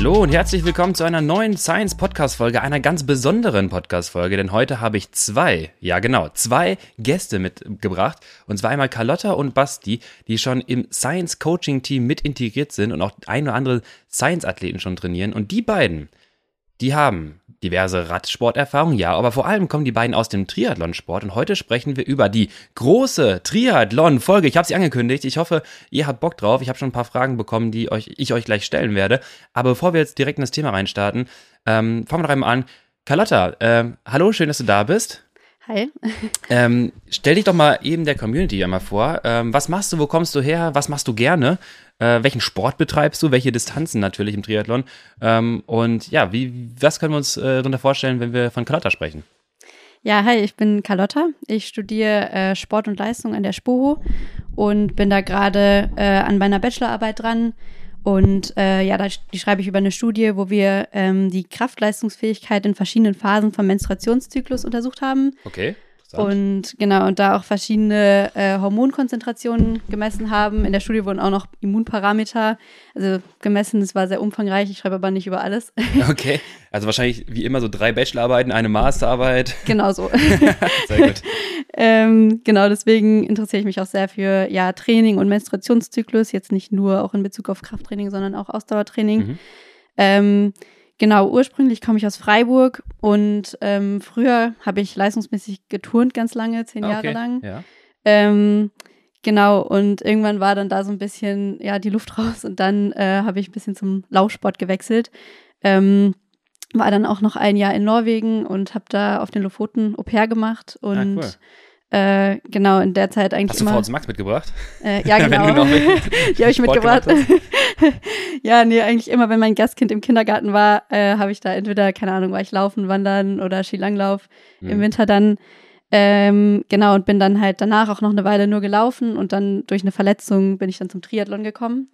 Hallo und herzlich willkommen zu einer neuen Science Podcast Folge, einer ganz besonderen Podcast Folge, denn heute habe ich zwei, ja genau, zwei Gäste mitgebracht. Und zwar einmal Carlotta und Basti, die schon im Science Coaching Team mit integriert sind und auch ein oder andere Science Athleten schon trainieren. Und die beiden, die haben diverse Radsporterfahrung, ja, aber vor allem kommen die beiden aus dem Triathlonsport und heute sprechen wir über die große Triathlon-Folge. Ich habe sie angekündigt. Ich hoffe, ihr habt Bock drauf. Ich habe schon ein paar Fragen bekommen, die euch, ich euch gleich stellen werde. Aber bevor wir jetzt direkt in das Thema reinstarten, ähm, fangen wir doch einmal an. Carlotta, äh, hallo, schön, dass du da bist. Hi. Ähm, stell dich doch mal eben der Community einmal vor. Ähm, was machst du, wo kommst du her, was machst du gerne? Äh, welchen Sport betreibst du? Welche Distanzen natürlich im Triathlon? Ähm, und ja, wie, was können wir uns äh, darunter vorstellen, wenn wir von Carlotta sprechen? Ja, hi, ich bin Carlotta. Ich studiere äh, Sport und Leistung an der SPOHO und bin da gerade äh, an meiner Bachelorarbeit dran. Und äh, ja, die schreibe ich über eine Studie, wo wir ähm, die Kraftleistungsfähigkeit in verschiedenen Phasen vom Menstruationszyklus untersucht haben. Okay. Und genau, und da auch verschiedene äh, Hormonkonzentrationen gemessen haben. In der Studie wurden auch noch Immunparameter, also gemessen, das war sehr umfangreich, ich schreibe aber nicht über alles. Okay, also wahrscheinlich wie immer so drei Bachelorarbeiten, eine Masterarbeit. Genau so. Sehr gut. ähm, genau, deswegen interessiere ich mich auch sehr für ja, Training und Menstruationszyklus, jetzt nicht nur auch in Bezug auf Krafttraining, sondern auch Ausdauertraining. Mhm. Ähm, genau, ursprünglich komme ich aus Freiburg und ähm, früher habe ich leistungsmäßig geturnt ganz lange, zehn Ah, Jahre okay. lang. Ja. Ähm, genau, und irgendwann war dann da so ein bisschen, ja, die Luft raus und dann äh, habe ich ein bisschen zum Laufsport gewechselt. Ähm, war dann auch noch ein Jahr in Norwegen und habe da auf den Lofoten Au pair gemacht und Ah, cool. Äh, genau in der Zeit eigentlich Hast du. VZ Max mitgebracht? Äh, ja, Wenn genau. du noch mit die habe ich Sport mitgebracht. ja, nee, eigentlich immer, wenn mein Gastkind im Kindergarten war, äh, habe ich da entweder, keine Ahnung, war ich laufen, wandern oder Skilanglauf im Mhm. Winter dann. Ähm, genau, und bin dann halt danach auch noch eine Weile nur gelaufen und dann durch eine Verletzung bin ich dann zum Triathlon gekommen.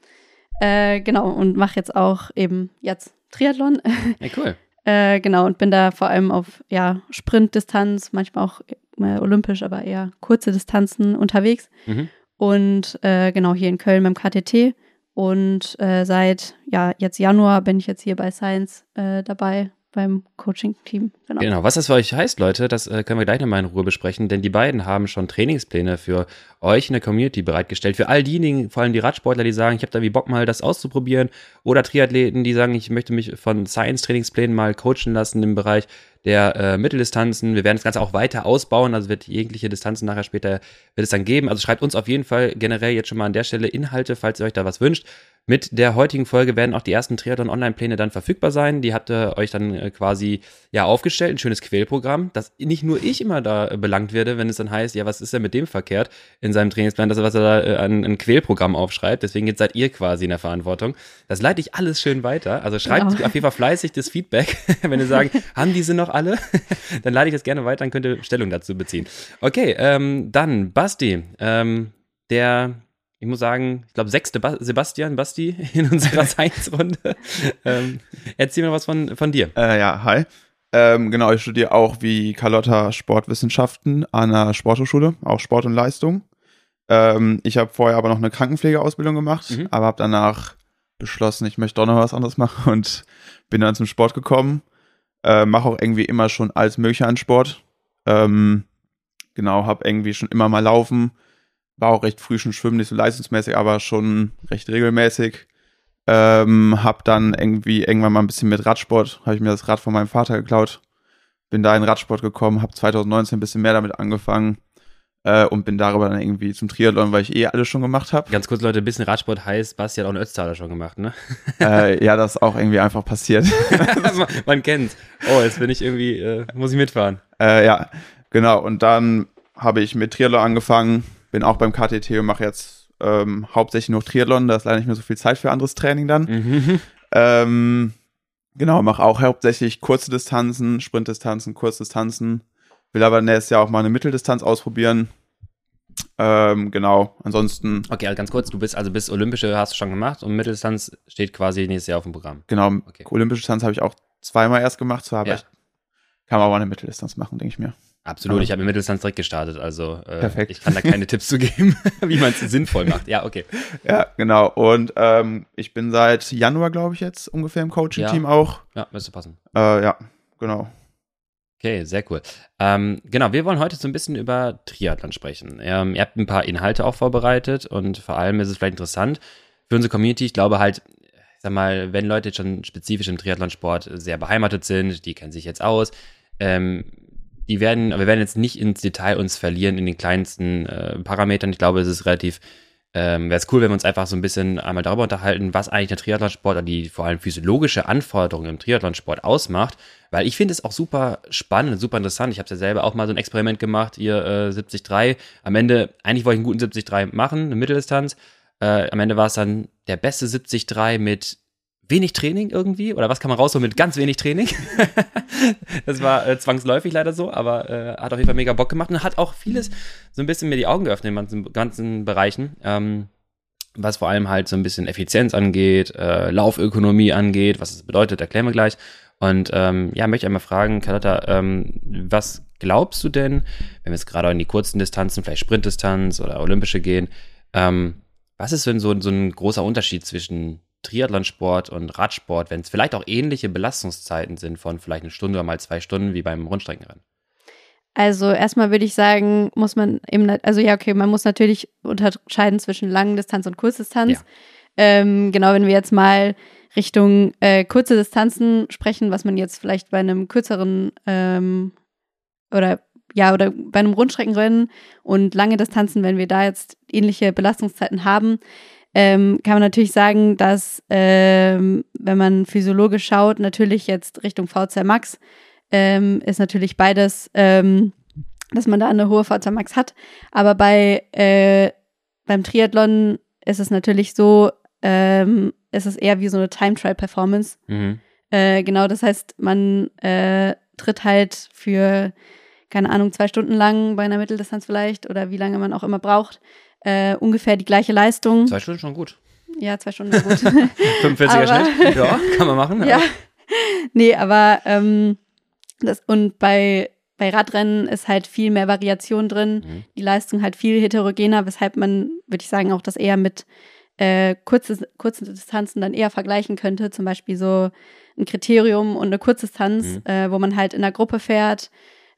Äh, genau, und mache jetzt auch eben jetzt Triathlon. Ja, cool. äh, genau, und bin da vor allem auf ja, Sprintdistanz, manchmal auch äh, olympisch, aber eher kurze Distanzen unterwegs. Mhm. Und äh, genau hier in Köln beim KTT. Und äh, seit ja, jetzt Januar bin ich jetzt hier bei Science äh, dabei beim Coaching-Team. Genau. Genau, was das für euch heißt, Leute, das äh, können wir gleich nochmal in Ruhe besprechen, denn die beiden haben schon Trainingspläne für euch in der Community bereitgestellt. Für all diejenigen, vor allem die Radsportler, die sagen, ich habe da wie Bock mal das auszuprobieren, oder Triathleten, die sagen, ich möchte mich von Science-Trainingsplänen mal coachen lassen im Bereich der äh, Mitteldistanzen. Wir werden das Ganze auch weiter ausbauen, also wird jegliche Distanzen nachher später wird es dann geben. Also schreibt uns auf jeden Fall generell jetzt schon mal an der Stelle Inhalte, falls ihr euch da was wünscht. Mit der heutigen Folge werden auch die ersten Triathlon-Online-Pläne dann verfügbar sein. Die habt ihr euch dann äh, quasi ja aufgestellt, ein schönes Quälprogramm, dass nicht nur ich immer da äh, belangt werde, wenn es dann heißt, ja, was ist denn mit dem verkehrt in seinem Trainingsplan, dass er was er da äh, an ein Quälprogramm aufschreibt. Deswegen jetzt seid ihr quasi in der Verantwortung. Das leite ich alles schön weiter. Also schreibt Genau. auf jeden Fall fleißig das Feedback, wenn ihr sagen, haben diese noch alle? dann leite ich das gerne weiter, dann könnt ihr Stellung dazu beziehen. Okay, ähm, dann Basti, ähm, der ich muss sagen, ich glaube, sechste ba Sebastian, Basti in unserer Science-Runde. ähm, erzähl mir was von, von dir. Äh, ja, hi. Ähm, genau, ich studiere auch wie Carlotta Sportwissenschaften an einer Sporthochschule, auch Sport und Leistung. Ähm, ich habe vorher aber noch eine Krankenpflegeausbildung gemacht, Mhm. aber habe danach beschlossen, ich möchte doch noch was anderes machen und bin dann zum Sport gekommen. Äh, Mache auch irgendwie immer schon alles Mögliche an Sport. Ähm, genau, habe irgendwie schon immer mal laufen. War auch recht früh schon schwimmen, nicht so leistungsmäßig, aber schon recht regelmäßig. Ähm, hab dann irgendwie irgendwann mal ein bisschen mit Radsport, habe ich mir das Rad von meinem Vater geklaut, bin da in Radsport gekommen, habe 2019 ein bisschen mehr damit angefangen äh, und bin darüber dann irgendwie zum Triathlon, weil ich eh alles schon gemacht habe. Ganz kurz, Leute, ein bisschen Radsport heißt, Basti hat auch einen Ötztaler schon gemacht, ne? äh, ja, das ist auch irgendwie einfach passiert. man, man kennt's. Oh, jetzt bin ich irgendwie, äh, muss ich mitfahren. äh, ja, genau. Und dann habe ich mit Triathlon angefangen, bin auch beim KTT und mache jetzt ähm, hauptsächlich nur Triathlon, da ist leider nicht mehr so viel Zeit für anderes Training dann. Mhm. Ähm, genau, mache auch hauptsächlich kurze Distanzen, Sprintdistanzen, Kurzdistanzen. Will aber nächstes Jahr auch mal eine Mitteldistanz ausprobieren. Ähm, genau, ansonsten, Okay, also ganz kurz, du bist also bis Olympische hast du schon gemacht und Mitteldistanz steht quasi nächstes Jahr auf dem Programm. genau, Okay. olympische Distanz habe ich auch zweimal erst gemacht, zwar aber Ja. ich kann man aber eine Mitteldistanz machen, denke ich mir. Absolut, Ja. ich habe im Mittelstanz direkt gestartet, also äh, Perfekt. ich kann da keine Tipps zu geben, wie man es sinnvoll macht. Ja, okay. Ja, genau. Und ähm, ich bin seit Januar, glaube ich, jetzt ungefähr im Coaching-Team auch. Ja, müsste passen. Äh, ja, genau. Okay, sehr cool. Ähm, genau, wir wollen heute so ein bisschen über Triathlon sprechen. Ähm, ihr habt ein paar Inhalte auch vorbereitet und vor allem ist es vielleicht interessant für unsere Community. Ich glaube halt, ich sag mal, wenn Leute jetzt schon spezifisch im Triathlonsport sehr beheimatet sind, die kennen sich jetzt aus, ähm, die werden, wir werden jetzt nicht ins Detail uns verlieren in den kleinsten äh, Parametern. Ich glaube, es ist relativ ähm, wäre es cool, wenn wir uns einfach so ein bisschen einmal darüber unterhalten, was eigentlich der Triathlonsport oder die vor allem physiologische Anforderung im Triathlonsport ausmacht, weil ich finde es auch super spannend super interessant. Ich habe ja selber auch mal so ein Experiment gemacht, hier äh, 73. Am Ende, eigentlich wollte ich einen guten 73 machen, eine Mitteldistanz. Äh, am Ende war es dann der beste 73 mit wenig Training irgendwie oder was kann man rausholen mit ganz wenig Training? das war äh, zwangsläufig leider so, aber äh, hat auf jeden Fall mega Bock gemacht und hat auch vieles so ein bisschen mir die Augen geöffnet in ganzen, ganzen Bereichen. Ähm, was vor allem halt so ein bisschen Effizienz angeht, äh, Laufökonomie angeht, was das bedeutet, erklären wir gleich. Und ähm, ja, möchte ich einmal fragen, Carlotta, ähm, was glaubst du denn, wenn wir jetzt gerade in die kurzen Distanzen, vielleicht Sprintdistanz oder Olympische gehen, ähm, was ist denn so, so ein großer Unterschied zwischen Triathlonsport und Radsport, wenn es vielleicht auch ähnliche Belastungszeiten sind von vielleicht eine Stunde oder mal zwei Stunden wie beim Rundstreckenrennen? Also erstmal würde ich sagen, muss man eben, also ja, okay, man muss natürlich unterscheiden zwischen Langdistanz und Kurzdistanz. Ja. Ähm, genau, wenn wir jetzt mal Richtung äh, kurze Distanzen sprechen, was man jetzt vielleicht bei einem kürzeren ähm, oder ja, oder bei einem Rundstreckenrennen und lange Distanzen, wenn wir da jetzt ähnliche Belastungszeiten haben, ähm, kann man natürlich sagen, dass ähm, wenn man physiologisch schaut, natürlich jetzt Richtung VZ Max, ähm, ist natürlich beides, ähm, dass man da eine hohe VZ Max hat. Aber bei äh, beim Triathlon ist es natürlich so, ähm, ist es eher wie so eine Time Trial Performance. Mhm. Äh, genau, das heißt, man äh, tritt halt für, keine Ahnung, zwei Stunden lang bei einer Mitteldistanz vielleicht oder wie lange man auch immer braucht, äh, ungefähr die gleiche Leistung. Zwei Stunden schon gut. Ja, zwei Stunden gut. 45er Aber- Schnitt? Ja, kann man machen. ja. Nee, aber ähm, das, und bei, bei Radrennen ist halt viel mehr Variation drin, Mhm. die Leistung halt viel heterogener, weshalb man, würde ich sagen, auch das eher mit äh, kurze, kurzen Distanzen dann eher vergleichen könnte. Zum Beispiel so ein Kriterium und eine Kurzdistanz, Mhm. äh, wo man halt in der Gruppe fährt.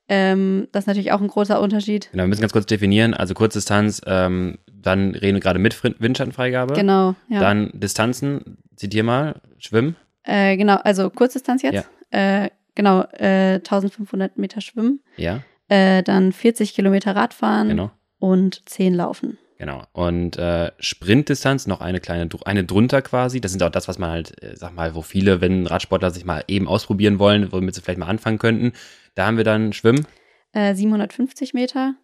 Ähm, das ist natürlich auch ein großer Unterschied. Genau, wir müssen ganz kurz definieren. Also Kurzdistanz, ähm, dann reden wir gerade mit Windschattenfreigabe. Genau, ja. Dann Distanzen, zitier mal, Schwimmen. Äh, genau, also Kurzdistanz jetzt. Äh, genau, äh, 1500 Meter schwimmen. Ja, Äh, dann 40 Kilometer Radfahren genau. und 10 laufen. Genau. Und äh, Sprintdistanz, noch eine kleine, eine drunter quasi. Das ist auch das, was man halt, äh, sag mal, wo viele, wenn Radsportler sich mal eben ausprobieren wollen, womit sie vielleicht mal anfangen könnten. Da haben wir dann Schwimmen. Äh, 750 Meter.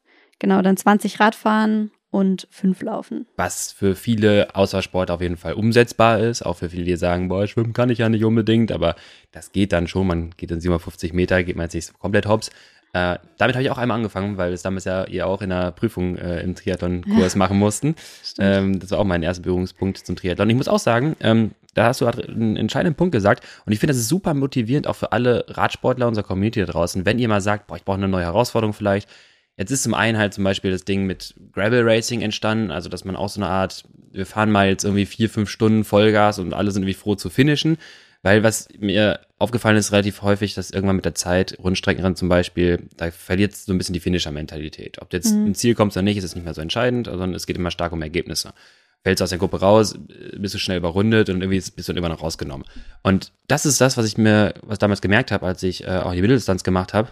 Genau, dann 20 Radfahren und 5 laufen. was für viele Außersport auf jeden Fall umsetzbar ist. Auch für viele, die sagen, boah, schwimmen kann ich ja nicht unbedingt, aber das geht dann schon. Man geht in 750 Meter, geht man jetzt nicht so komplett hops. Äh, damit habe ich auch einmal angefangen, weil es damals ja ihr auch in der Prüfung äh, im Triathlon-Kurs machen mussten. Ähm, das war auch mein erster Berührungspunkt zum Triathlon. Ich muss auch sagen, ähm, da hast du einen entscheidenden Punkt gesagt. Und ich finde, das ist super motivierend auch für alle Radsportler unserer Community da draußen. Wenn ihr mal sagt, boah, ich brauche eine neue Herausforderung vielleicht. Jetzt ist zum einen halt zum Beispiel das Ding mit Gravel Racing entstanden, also dass man auch so eine Art, wir fahren mal jetzt irgendwie vier, fünf Stunden Vollgas und alle sind irgendwie froh zu finishen. Weil was mir aufgefallen ist relativ häufig, dass irgendwann mit der Zeit, Rundstreckenrennen zum Beispiel, da verliert so ein bisschen die Finisher-Mentalität. Ob du jetzt Mhm. ein Ziel kommst oder nicht, ist es nicht mehr so entscheidend, sondern es geht immer stark um Ergebnisse. Fällst du aus der Gruppe raus, bist du schnell überrundet und irgendwie bist du dann immer noch rausgenommen. Und das ist das, was ich mir, was damals gemerkt habe, als ich äh, auch die Mitteldistanz gemacht habe.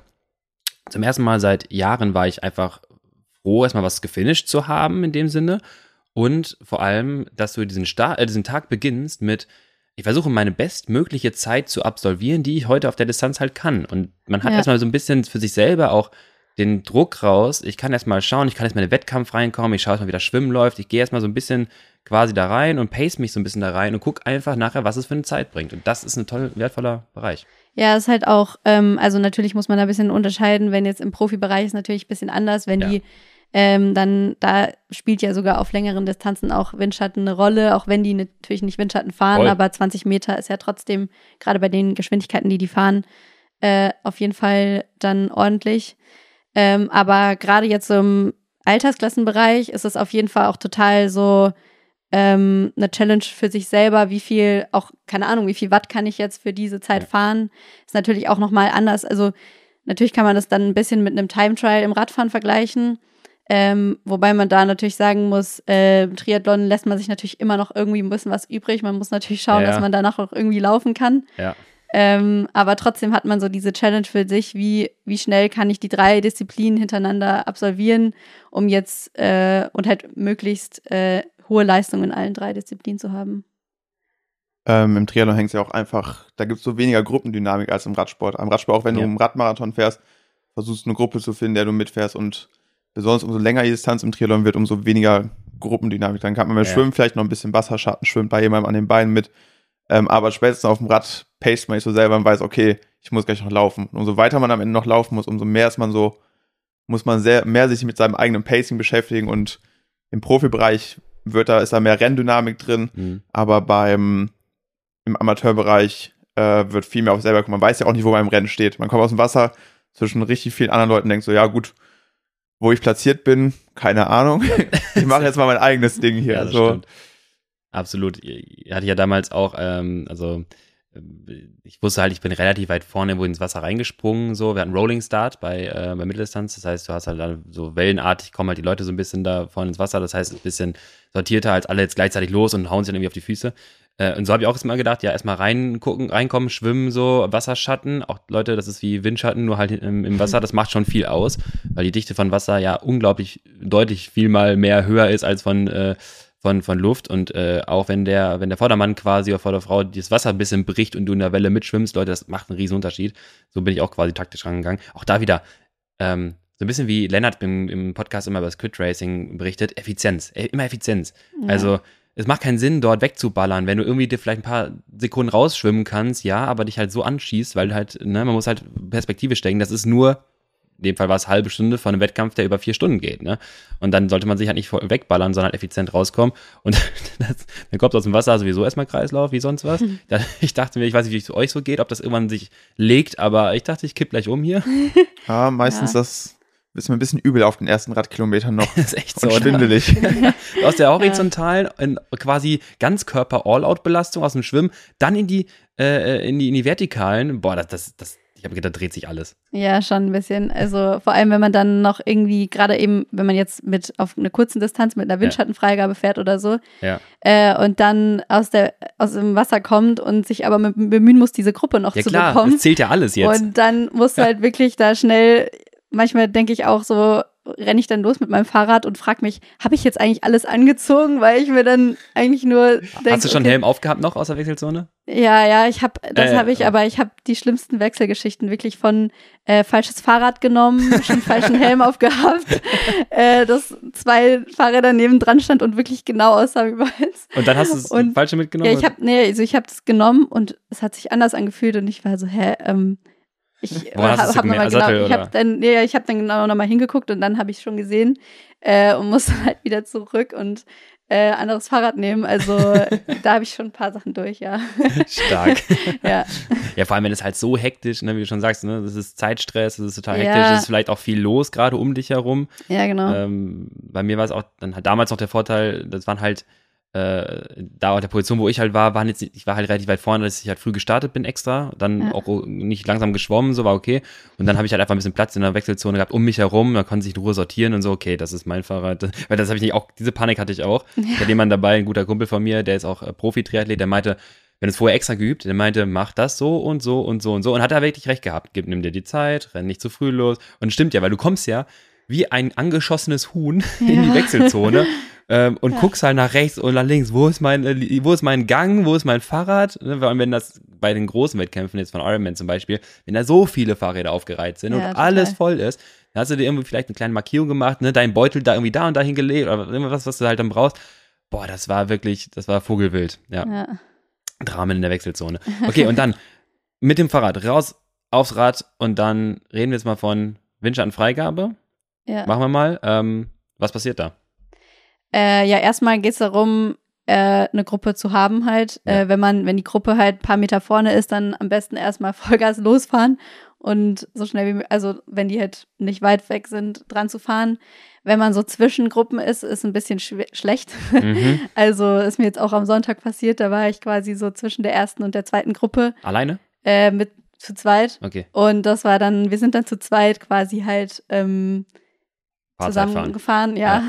Zum ersten Mal seit Jahren war ich einfach froh, erstmal was gefinisht zu haben in dem Sinne. Und vor allem, dass du diesen, Sta äh, diesen Tag beginnst mit, ich versuche meine bestmögliche Zeit zu absolvieren, die ich heute auf der Distanz halt kann. Und man hat Ja. erstmal so ein bisschen für sich selber auch den Druck raus. Ich kann erstmal schauen, ich kann erstmal in den Wettkampf reinkommen, ich schaue erstmal, wie das Schwimmen läuft. Ich gehe erstmal so ein bisschen quasi da rein und pace mich so ein bisschen da rein und gucke einfach nachher, was es für eine Zeit bringt. Und das ist ein toll wertvoller Bereich. Ja, ist halt auch, ähm, also natürlich muss man da ein bisschen unterscheiden, wenn jetzt im Profibereich ist natürlich ein bisschen anders, wenn Ja. die ähm, dann, da spielt ja sogar auf längeren Distanzen auch Windschatten eine Rolle, auch wenn die natürlich nicht Windschatten fahren, Voll. aber 20 Meter ist ja trotzdem, gerade bei den Geschwindigkeiten, die die fahren, äh, auf jeden Fall dann ordentlich. Ähm, aber gerade jetzt so im Altersklassenbereich ist es auf jeden Fall auch total so ähm, eine Challenge für sich selber, wie viel, auch keine Ahnung, wie viel Watt kann ich jetzt für diese Zeit Ja. fahren. Ist natürlich auch nochmal anders. Also natürlich kann man das dann ein bisschen mit einem Time Trial im Radfahren vergleichen. Ähm, wobei man da natürlich sagen muss, äh, im Triathlon lässt man sich natürlich immer noch irgendwie ein bisschen was übrig. Man muss natürlich schauen, Ja, dass man danach auch irgendwie laufen kann. Ja. Ähm, aber trotzdem hat man so diese Challenge für sich, wie, wie schnell kann ich die drei Disziplinen hintereinander absolvieren, um jetzt äh, und halt möglichst äh, hohe Leistungen in allen drei Disziplinen zu haben. Ähm, Im Triathlon hängt es ja auch einfach, da gibt es so weniger Gruppendynamik als im Radsport. Am Radsport, auch wenn Ja. du einen Radmarathon fährst, versuchst du eine Gruppe zu finden, der du mitfährst und besonders umso länger die Distanz im Triathlon wird, umso weniger Gruppendynamik. Dann kann man beim Ja. Schwimmen vielleicht noch ein bisschen Wasserschatten schwimmt bei jemandem an den Beinen mit. Ähm, aber spätestens auf dem Rad paced man sich so selber und weiß, okay, ich muss gleich noch laufen. Und umso weiter man am Ende noch laufen muss, umso mehr ist man so, muss man sehr, mehr sich mit seinem eigenen Pacing beschäftigen und im Profibereich wird da, ist da mehr Renndynamik drin. Mhm. Aber beim im Amateurbereich äh, wird viel mehr auf selber gucken. Man weiß ja auch nicht, wo man im Rennen steht. Man kommt aus dem Wasser zwischen richtig vielen anderen Leuten und denkt so, ja gut, wo ich platziert bin, keine Ahnung. ich mache jetzt mal mein eigenes Ding hier. Ja, so. stimmt. Absolut. Hatte ich ja damals auch, ähm, also äh, ich wusste halt, ich bin relativ weit vorne wo ins Wasser reingesprungen. So, wir hatten Rolling Start bei, äh, bei Mitteldistanz. Das heißt, du hast halt dann so wellenartig kommen halt die Leute so ein bisschen da vorne ins Wasser. Das heißt, ein bisschen sortierter als alle jetzt gleichzeitig los und hauen sich dann irgendwie auf die Füße. Äh, und so habe ich auch erstmal gedacht, ja, erstmal reingucken, reinkommen, schwimmen, so, Wasserschatten. Auch Leute, das ist wie Windschatten, nur halt im, im Wasser. Das macht schon viel aus, weil die Dichte von Wasser ja unglaublich deutlich viel mal mehr höher ist als von, äh, von, von Luft. Und äh, auch wenn der, wenn der Vordermann quasi oder Vorderfrau das Wasser ein bisschen bricht und du in der Welle mitschwimmst, Leute, das macht einen riesen Unterschied. So bin ich auch quasi taktisch rangegangen. Auch da wieder, ähm, so ein bisschen wie Lennart im, im Podcast immer über das Quid Racing berichtet, Effizienz, äh, immer Effizienz. Also es macht keinen Sinn, dort wegzuballern, wenn du irgendwie dir vielleicht ein paar Sekunden rausschwimmen kannst, ja, aber dich halt so anschießt, weil halt, ne, man muss halt Perspektive stecken. Das ist nur, in dem Fall war es halbe Stunde von einem Wettkampf, der über vier Stunden geht, ne? Und dann sollte man sich halt nicht wegballern, sondern effizient rauskommen. Und das, dann kommt aus dem Wasser sowieso erstmal Kreislauf, wie sonst was. Da, ich dachte mir, ich weiß nicht, wie es euch so geht, ob das irgendwann sich legt, aber ich dachte, ich kipp gleich um hier. Ja, meistens Ja. das ist mir ein bisschen übel auf den ersten Radkilometern noch. Das ist echt so. Und oder? schwindelig. aus der horizontalen in quasi Ganzkörper-All-Out-Belastung aus dem Schwimmen, dann in die, äh, in die, in die vertikalen. Boah, das, das, das, ich habe gedacht, da dreht sich alles. Ja, schon ein bisschen. Also vor allem, wenn man dann noch irgendwie, gerade eben, wenn man jetzt mit auf einer kurzen Distanz mit einer Windschattenfreigabe fährt oder so, Ja. äh, und dann aus, der, aus dem Wasser kommt und sich aber mit, bemühen muss, diese Gruppe noch Ja zu klar, bekommen. das zählt ja alles jetzt. Und dann musst du halt wirklich da schnell, manchmal denke ich auch so, renne ich dann los mit meinem Fahrrad und frage mich, habe ich jetzt eigentlich alles angezogen, weil ich mir dann eigentlich nur denke, Hast du schon okay, Helm aufgehabt noch aus der Wechselzone? Ja, ja, ich habe, das Äh, habe ich, ja. aber ich habe die schlimmsten Wechselgeschichten wirklich von äh, falsches Fahrrad genommen, schon falschen Helm aufgehabt, äh, dass zwei Fahrräder neben dran stand und wirklich genau aussah wie meins. Und dann hast du das falsche mitgenommen? Ja, ich habe, nee, also ich habe das genommen und es hat sich anders angefühlt und ich war so, hä, ähm, ich hast du's hab nochmal genau, Sattel, ich habe dann, nee, ich habe dann genau nochmal hingeguckt und dann habe ich schon gesehen äh, und musste halt wieder zurück und äh, anderes Fahrrad nehmen. Also da habe ich schon ein paar Sachen durch, ja. Stark. ja. ja, vor allem, wenn es halt so hektisch, ne, wie du schon sagst, ne, das ist Zeitstress, das ist total Ja. hektisch, es ist vielleicht auch viel los, gerade um dich herum. Ja, genau. Ähm, bei mir war es auch dann halt damals noch der Vorteil, das waren halt äh, da auf der Position, wo ich halt war, waren jetzt, ich war halt relativ weit vorne, dass ich halt früh gestartet bin extra, dann Ja. auch nicht langsam geschwommen, so war okay. Und dann habe ich halt einfach ein bisschen Platz in der Wechselzone gehabt um mich herum, da konnte sich in Ruhe sortieren und so, okay, das ist mein Fahrrad. Weil das habe ich nicht auch, diese Panik hatte ich auch. Ich hatte jemanden dabei, ein guter Kumpel von mir, der ist auch äh, Profi-Triathlet, der meinte, wenn es vorher extra geübt, der meinte, mach das so und so und so und so. Und hat er wirklich recht gehabt. Gib, nimm dir die Zeit, renn nicht zu früh los. Und stimmt ja, weil du kommst ja wie ein angeschossenes Huhn in die Ja. Wechselzone ähm, und guckst halt nach rechts und nach links. Wo ist mein, äh, wo ist mein Gang? Wo ist mein Fahrrad? Ne, Vor allem, wenn das bei den großen Wettkämpfen jetzt von Ironman zum Beispiel, wenn da so viele Fahrräder aufgereiht sind Ja, und total. alles voll ist, dann hast du dir irgendwie vielleicht eine kleine Markierung gemacht, ne, dein Beutel da irgendwie da und dahin gelegt oder irgendwas, was du halt dann brauchst. Boah, das war wirklich, das war Vogelwild. Ja. ja. Dramen in der Wechselzone. Okay, und dann mit dem Fahrrad raus aufs Rad und dann reden wir jetzt mal von Windschattenfreigabe. Ja. Machen wir mal. Ähm, was passiert da? Äh, ja, erstmal geht es darum, äh, eine Gruppe zu haben halt. Ja. Äh, wenn man, wenn die Gruppe halt ein paar Meter vorne ist, dann am besten erstmal Vollgas losfahren und so schnell wie möglich, also wenn die halt nicht weit weg sind, dran zu fahren. Wenn man so zwischen Gruppen ist, ist ein bisschen schlecht. Mhm. Also ist mir jetzt auch am Sonntag passiert, da war ich quasi so zwischen der ersten und der zweiten Gruppe. Alleine? Äh, mit zu zweit. Okay. Und das war dann, wir sind dann zu zweit quasi halt ähm, zusammengefahren. Ja. ja.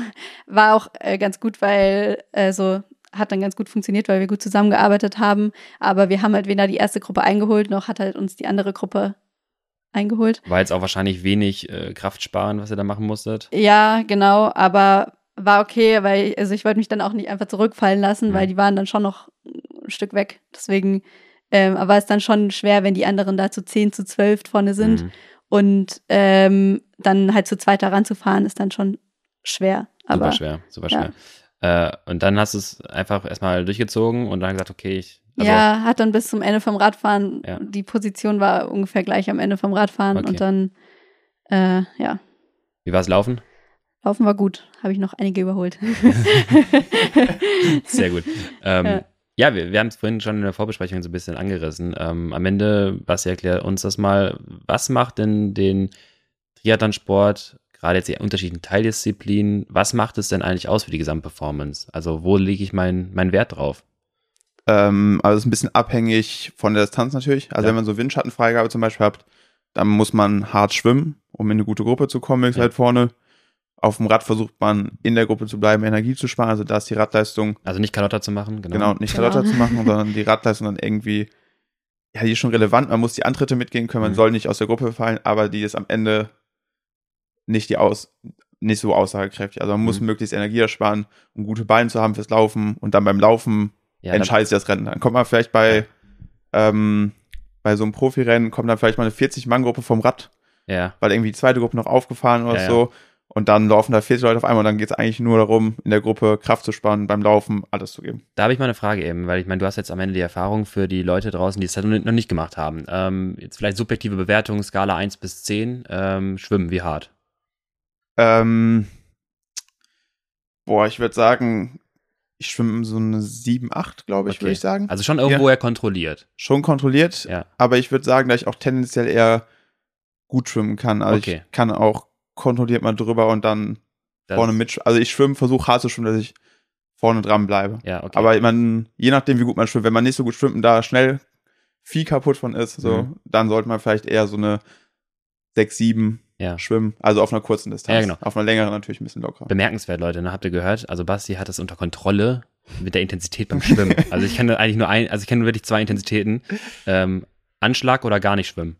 War auch äh, ganz gut, weil äh, so hat dann ganz gut funktioniert, weil wir gut zusammengearbeitet haben. Aber wir haben halt weder die erste Gruppe eingeholt, noch hat halt uns die andere Gruppe eingeholt. War jetzt auch wahrscheinlich wenig äh, Kraft sparen, was ihr da machen musstet. Ja, genau, aber war okay, weil also ich wollte mich dann auch nicht einfach zurückfallen lassen, mhm. weil die waren dann schon noch ein Stück weg. Deswegen ähm, aber es dann schon schwer, wenn die anderen da zu 10, zu 12 vorne sind. Mhm. Und ähm, dann halt zu zweit da ranzufahren, ist dann schon schwer. Aber, super schwer, super schwer. Ja. Äh, und dann hast du es einfach erstmal durchgezogen und dann gesagt, okay, ich. Also, ja, hat dann bis zum Ende vom Radfahren, ja. die Position war ungefähr gleich am Ende vom Radfahren okay. und dann, äh, ja. Wie war es laufen? Laufen war gut, habe ich noch einige überholt. Sehr gut. Ähm, ja. Ja, wir, wir haben es vorhin schon in der Vorbesprechung so ein bisschen angerissen. Ähm, am Ende, Basti, erklär uns das mal. Was macht denn den Triathlon-Sport, gerade jetzt die unterschiedlichen Teildisziplinen, was macht es denn eigentlich aus für die Gesamtperformance? Also, wo lege ich meinen mein Wert drauf? Ähm, also, es ist ein bisschen abhängig von der Distanz natürlich. Also, ja. wenn man so Windschattenfreigabe zum Beispiel hat, dann muss man hart schwimmen, um in eine gute Gruppe zu kommen, möglichst ja. weit vorne. Auf dem Rad versucht man in der Gruppe zu bleiben, Energie zu sparen. Also da ist die Radleistung. Also nicht Kalotta zu machen, genau. Genau, nicht genau. Kalotta zu machen, sondern die Radleistung dann irgendwie, ja, die ist schon relevant. Man muss die Antritte mitgehen können, man mhm. soll nicht aus der Gruppe fallen, aber die ist am Ende nicht die aus, nicht so aussagekräftig. Also man mhm. muss möglichst Energie ersparen, um gute Beine zu haben fürs Laufen und dann beim Laufen ja, entscheidet sich das Rennen. Dann kommt man vielleicht bei, ähm, bei so einem Profirennen, kommt dann vielleicht mal eine 40-Mann-Gruppe vom Rad. Ja. Weil irgendwie die zweite Gruppe noch aufgefahren oder ja, so. Und dann laufen da 40 Leute auf einmal und dann geht es eigentlich nur darum, in der Gruppe Kraft zu spannen, beim Laufen alles zu geben. Da habe ich mal eine Frage eben, weil ich meine, du hast jetzt am Ende die Erfahrung für die Leute draußen, die es halt noch nicht gemacht haben. Ähm, jetzt vielleicht subjektive Bewertung, Skala 1 bis 10, ähm, schwimmen, wie hart? Ähm, boah, ich würde sagen, ich schwimme so eine 7, 8, glaube ich, okay. würde ich sagen. Also schon irgendwo ja. kontrolliert. Schon kontrolliert, ja. aber ich würde sagen, dass ich auch tendenziell eher gut schwimmen kann. Also okay. ich kann auch kontrolliert mal drüber und dann das vorne mit. Also ich schwimme, versuche hart zu schwimmen, dass ich vorne dran bleibe. Ja, okay. Aber man, je nachdem, wie gut man schwimmt, wenn man nicht so gut schwimmt und da schnell viel kaputt von ist, so, mhm. dann sollte man vielleicht eher so eine 6, 7 ja. schwimmen. Also auf einer kurzen Distanz. Ja, genau. Auf einer längeren natürlich ein bisschen lockerer. Bemerkenswert, Leute, ne? habt ihr gehört? Also Basti hat das unter Kontrolle mit der Intensität beim Schwimmen. also ich kenne eigentlich nur ein, also ich kenne wirklich zwei Intensitäten. Ähm, Anschlag oder gar nicht schwimmen.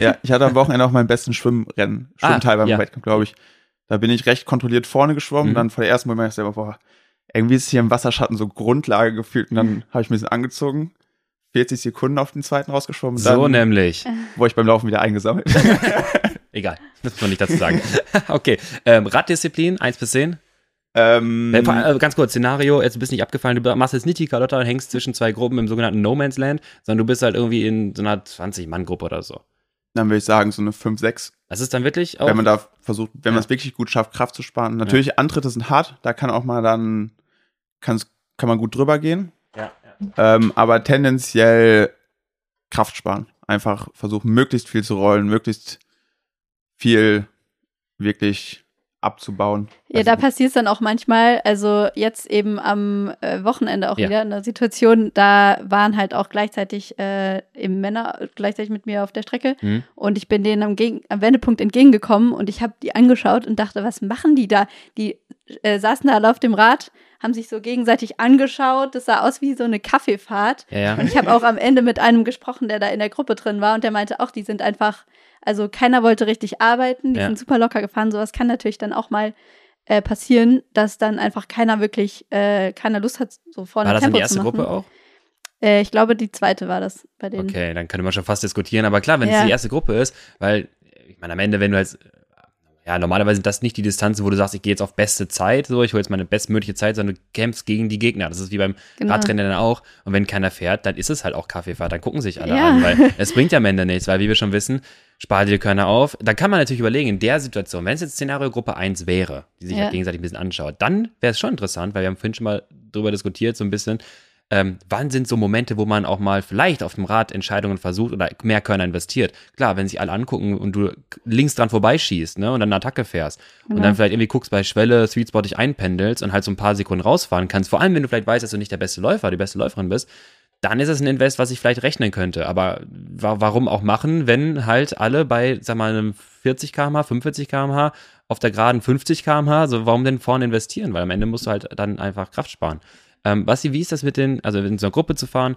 Ja, ich hatte am Wochenende auch meinen besten Schwimmrennen, ah, Schwimmteil ah, beim ja. Wettkampf, glaube ich. Da bin ich recht kontrolliert vorne geschwommen, mhm. dann vor der ersten Mal ich selber, boah, irgendwie ist hier im Wasserschatten so Grundlage gefühlt und dann mhm. habe ich mich ein bisschen angezogen, 40 Sekunden auf den zweiten rausgeschwommen. So nämlich. Wurde ich beim Laufen wieder eingesammelt. Egal, das muss man nicht dazu sagen. okay, ähm, Raddisziplin, 1 bis 10? Ähm, äh, ganz kurz, Szenario, jetzt bist du nicht abgefallen, du machst jetzt nicht die Carlotta und hängst zwischen zwei Gruppen im sogenannten No Man's Land, sondern du bist halt irgendwie in so einer 20-Mann-Gruppe oder so. Dann würde ich sagen, so eine 5, 6. Das ist dann wirklich auch. Wenn man da versucht, wenn ja. man es wirklich gut schafft, Kraft zu sparen. Natürlich, ja. Antritte sind hart, da kann auch mal dann, kann man gut drüber gehen. Ja, ja. Ähm, aber tendenziell Kraft sparen. Einfach versuchen, möglichst viel zu rollen, möglichst viel wirklich abzubauen. Ja, also, da passiert es dann auch manchmal, also jetzt eben am äh, Wochenende auch ja. wieder in der Situation, da waren halt auch gleichzeitig äh, eben Männer gleichzeitig mit mir auf der Strecke mhm. und ich bin denen am, Gegen am Wendepunkt entgegengekommen und ich habe die angeschaut und dachte, was machen die da? Die äh, saßen da alle auf dem Rad, haben sich so gegenseitig angeschaut, das sah aus wie so eine Kaffeefahrt ja, ja. und ich habe auch am Ende mit einem gesprochen, der da in der Gruppe drin war und der meinte auch, die sind einfach also keiner wollte richtig arbeiten, die ja. sind super locker gefahren. Sowas kann natürlich dann auch mal äh, passieren, dass dann einfach keiner wirklich, äh, keiner Lust hat, so vorne War das Tempo die erste Gruppe auch? Äh, ich glaube, die zweite war das bei denen. Okay, dann könnte man schon fast diskutieren. Aber klar, wenn es die erste Gruppe ist, weil, ich meine, am Ende, wenn du jetzt ja, normalerweise sind das nicht die Distanzen, wo du sagst, ich gehe jetzt auf beste Zeit, so, ich hole jetzt meine bestmögliche Zeit, sondern du kämpfst gegen die Gegner. Das ist wie beim genau. Radrennen dann auch. Und wenn keiner fährt, dann ist es halt auch Kaffeefahrt, dann gucken sich alle ja. an, weil es bringt ja am Ende nichts, weil wie wir schon wissen, spar dir keiner auf. Da kann man natürlich überlegen, in der Situation, wenn es jetzt Szenario Gruppe 1 wäre, die sich ja. halt gegenseitig ein bisschen anschaut, dann wäre es schon interessant, weil wir haben vorhin schon mal drüber diskutiert, so ein bisschen, ähm, wann sind so Momente, wo man auch mal vielleicht auf dem Rad Entscheidungen versucht oder mehr Körner investiert? Klar, wenn sich alle angucken und du links dran vorbeischießt, ne, und dann eine Attacke fährst und Ja. dann vielleicht irgendwie guckst bei Schwelle, Sweet Spot dich einpendelst und halt so ein paar Sekunden rausfahren kannst, vor allem wenn du vielleicht weißt, dass du nicht der beste Läufer, die beste Läuferin bist, dann ist es ein Invest, was ich vielleicht rechnen könnte. Aber wa warum auch machen, wenn halt alle bei, sag mal, einem 40 km/h, 45 km/h auf der geraden 50 km/h, so warum denn vorne investieren? Weil am Ende musst du halt dann einfach Kraft sparen. Ähm, Basti, wie ist das mit den, also in so einer Gruppe zu fahren,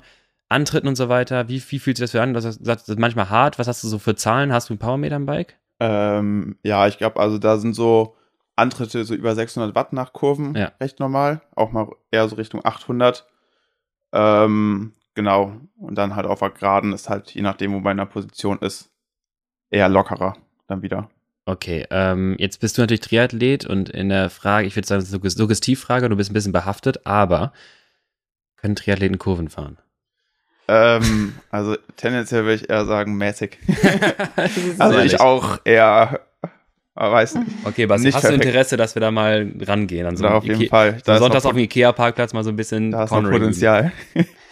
Antritten und so weiter? Wie, wie fühlt sich das für an? Hast gesagt, das ist manchmal hart. Was hast du so für Zahlen? Hast du ein Powermeter am Bike? Ähm, ja, ich glaube, also da sind so Antritte so über 600 Watt nach Kurven Ja. recht normal. Auch mal eher so Richtung 800. Ähm, genau. Und dann halt auf der Geraden ist halt, je nachdem, wo man in der Position ist, eher lockerer dann wieder. Okay, ähm, jetzt bist du natürlich Triathlet und in der Frage, ich würde sagen, Sugges- Suggestivfrage, du bist ein bisschen behaftet, aber können Triathleten Kurven fahren? Ähm, also tendenziell würde ich eher sagen mäßig. also ich auch eher, weiß nicht. Okay, Basti, nicht hast du perfekt. Interesse, dass wir da mal rangehen? An so Da einem auf jeden Ikea- Fall. Da Sonntags noch, auf dem Ikea-Parkplatz mal so ein bisschen da ist noch Cornering üben. Potenzial.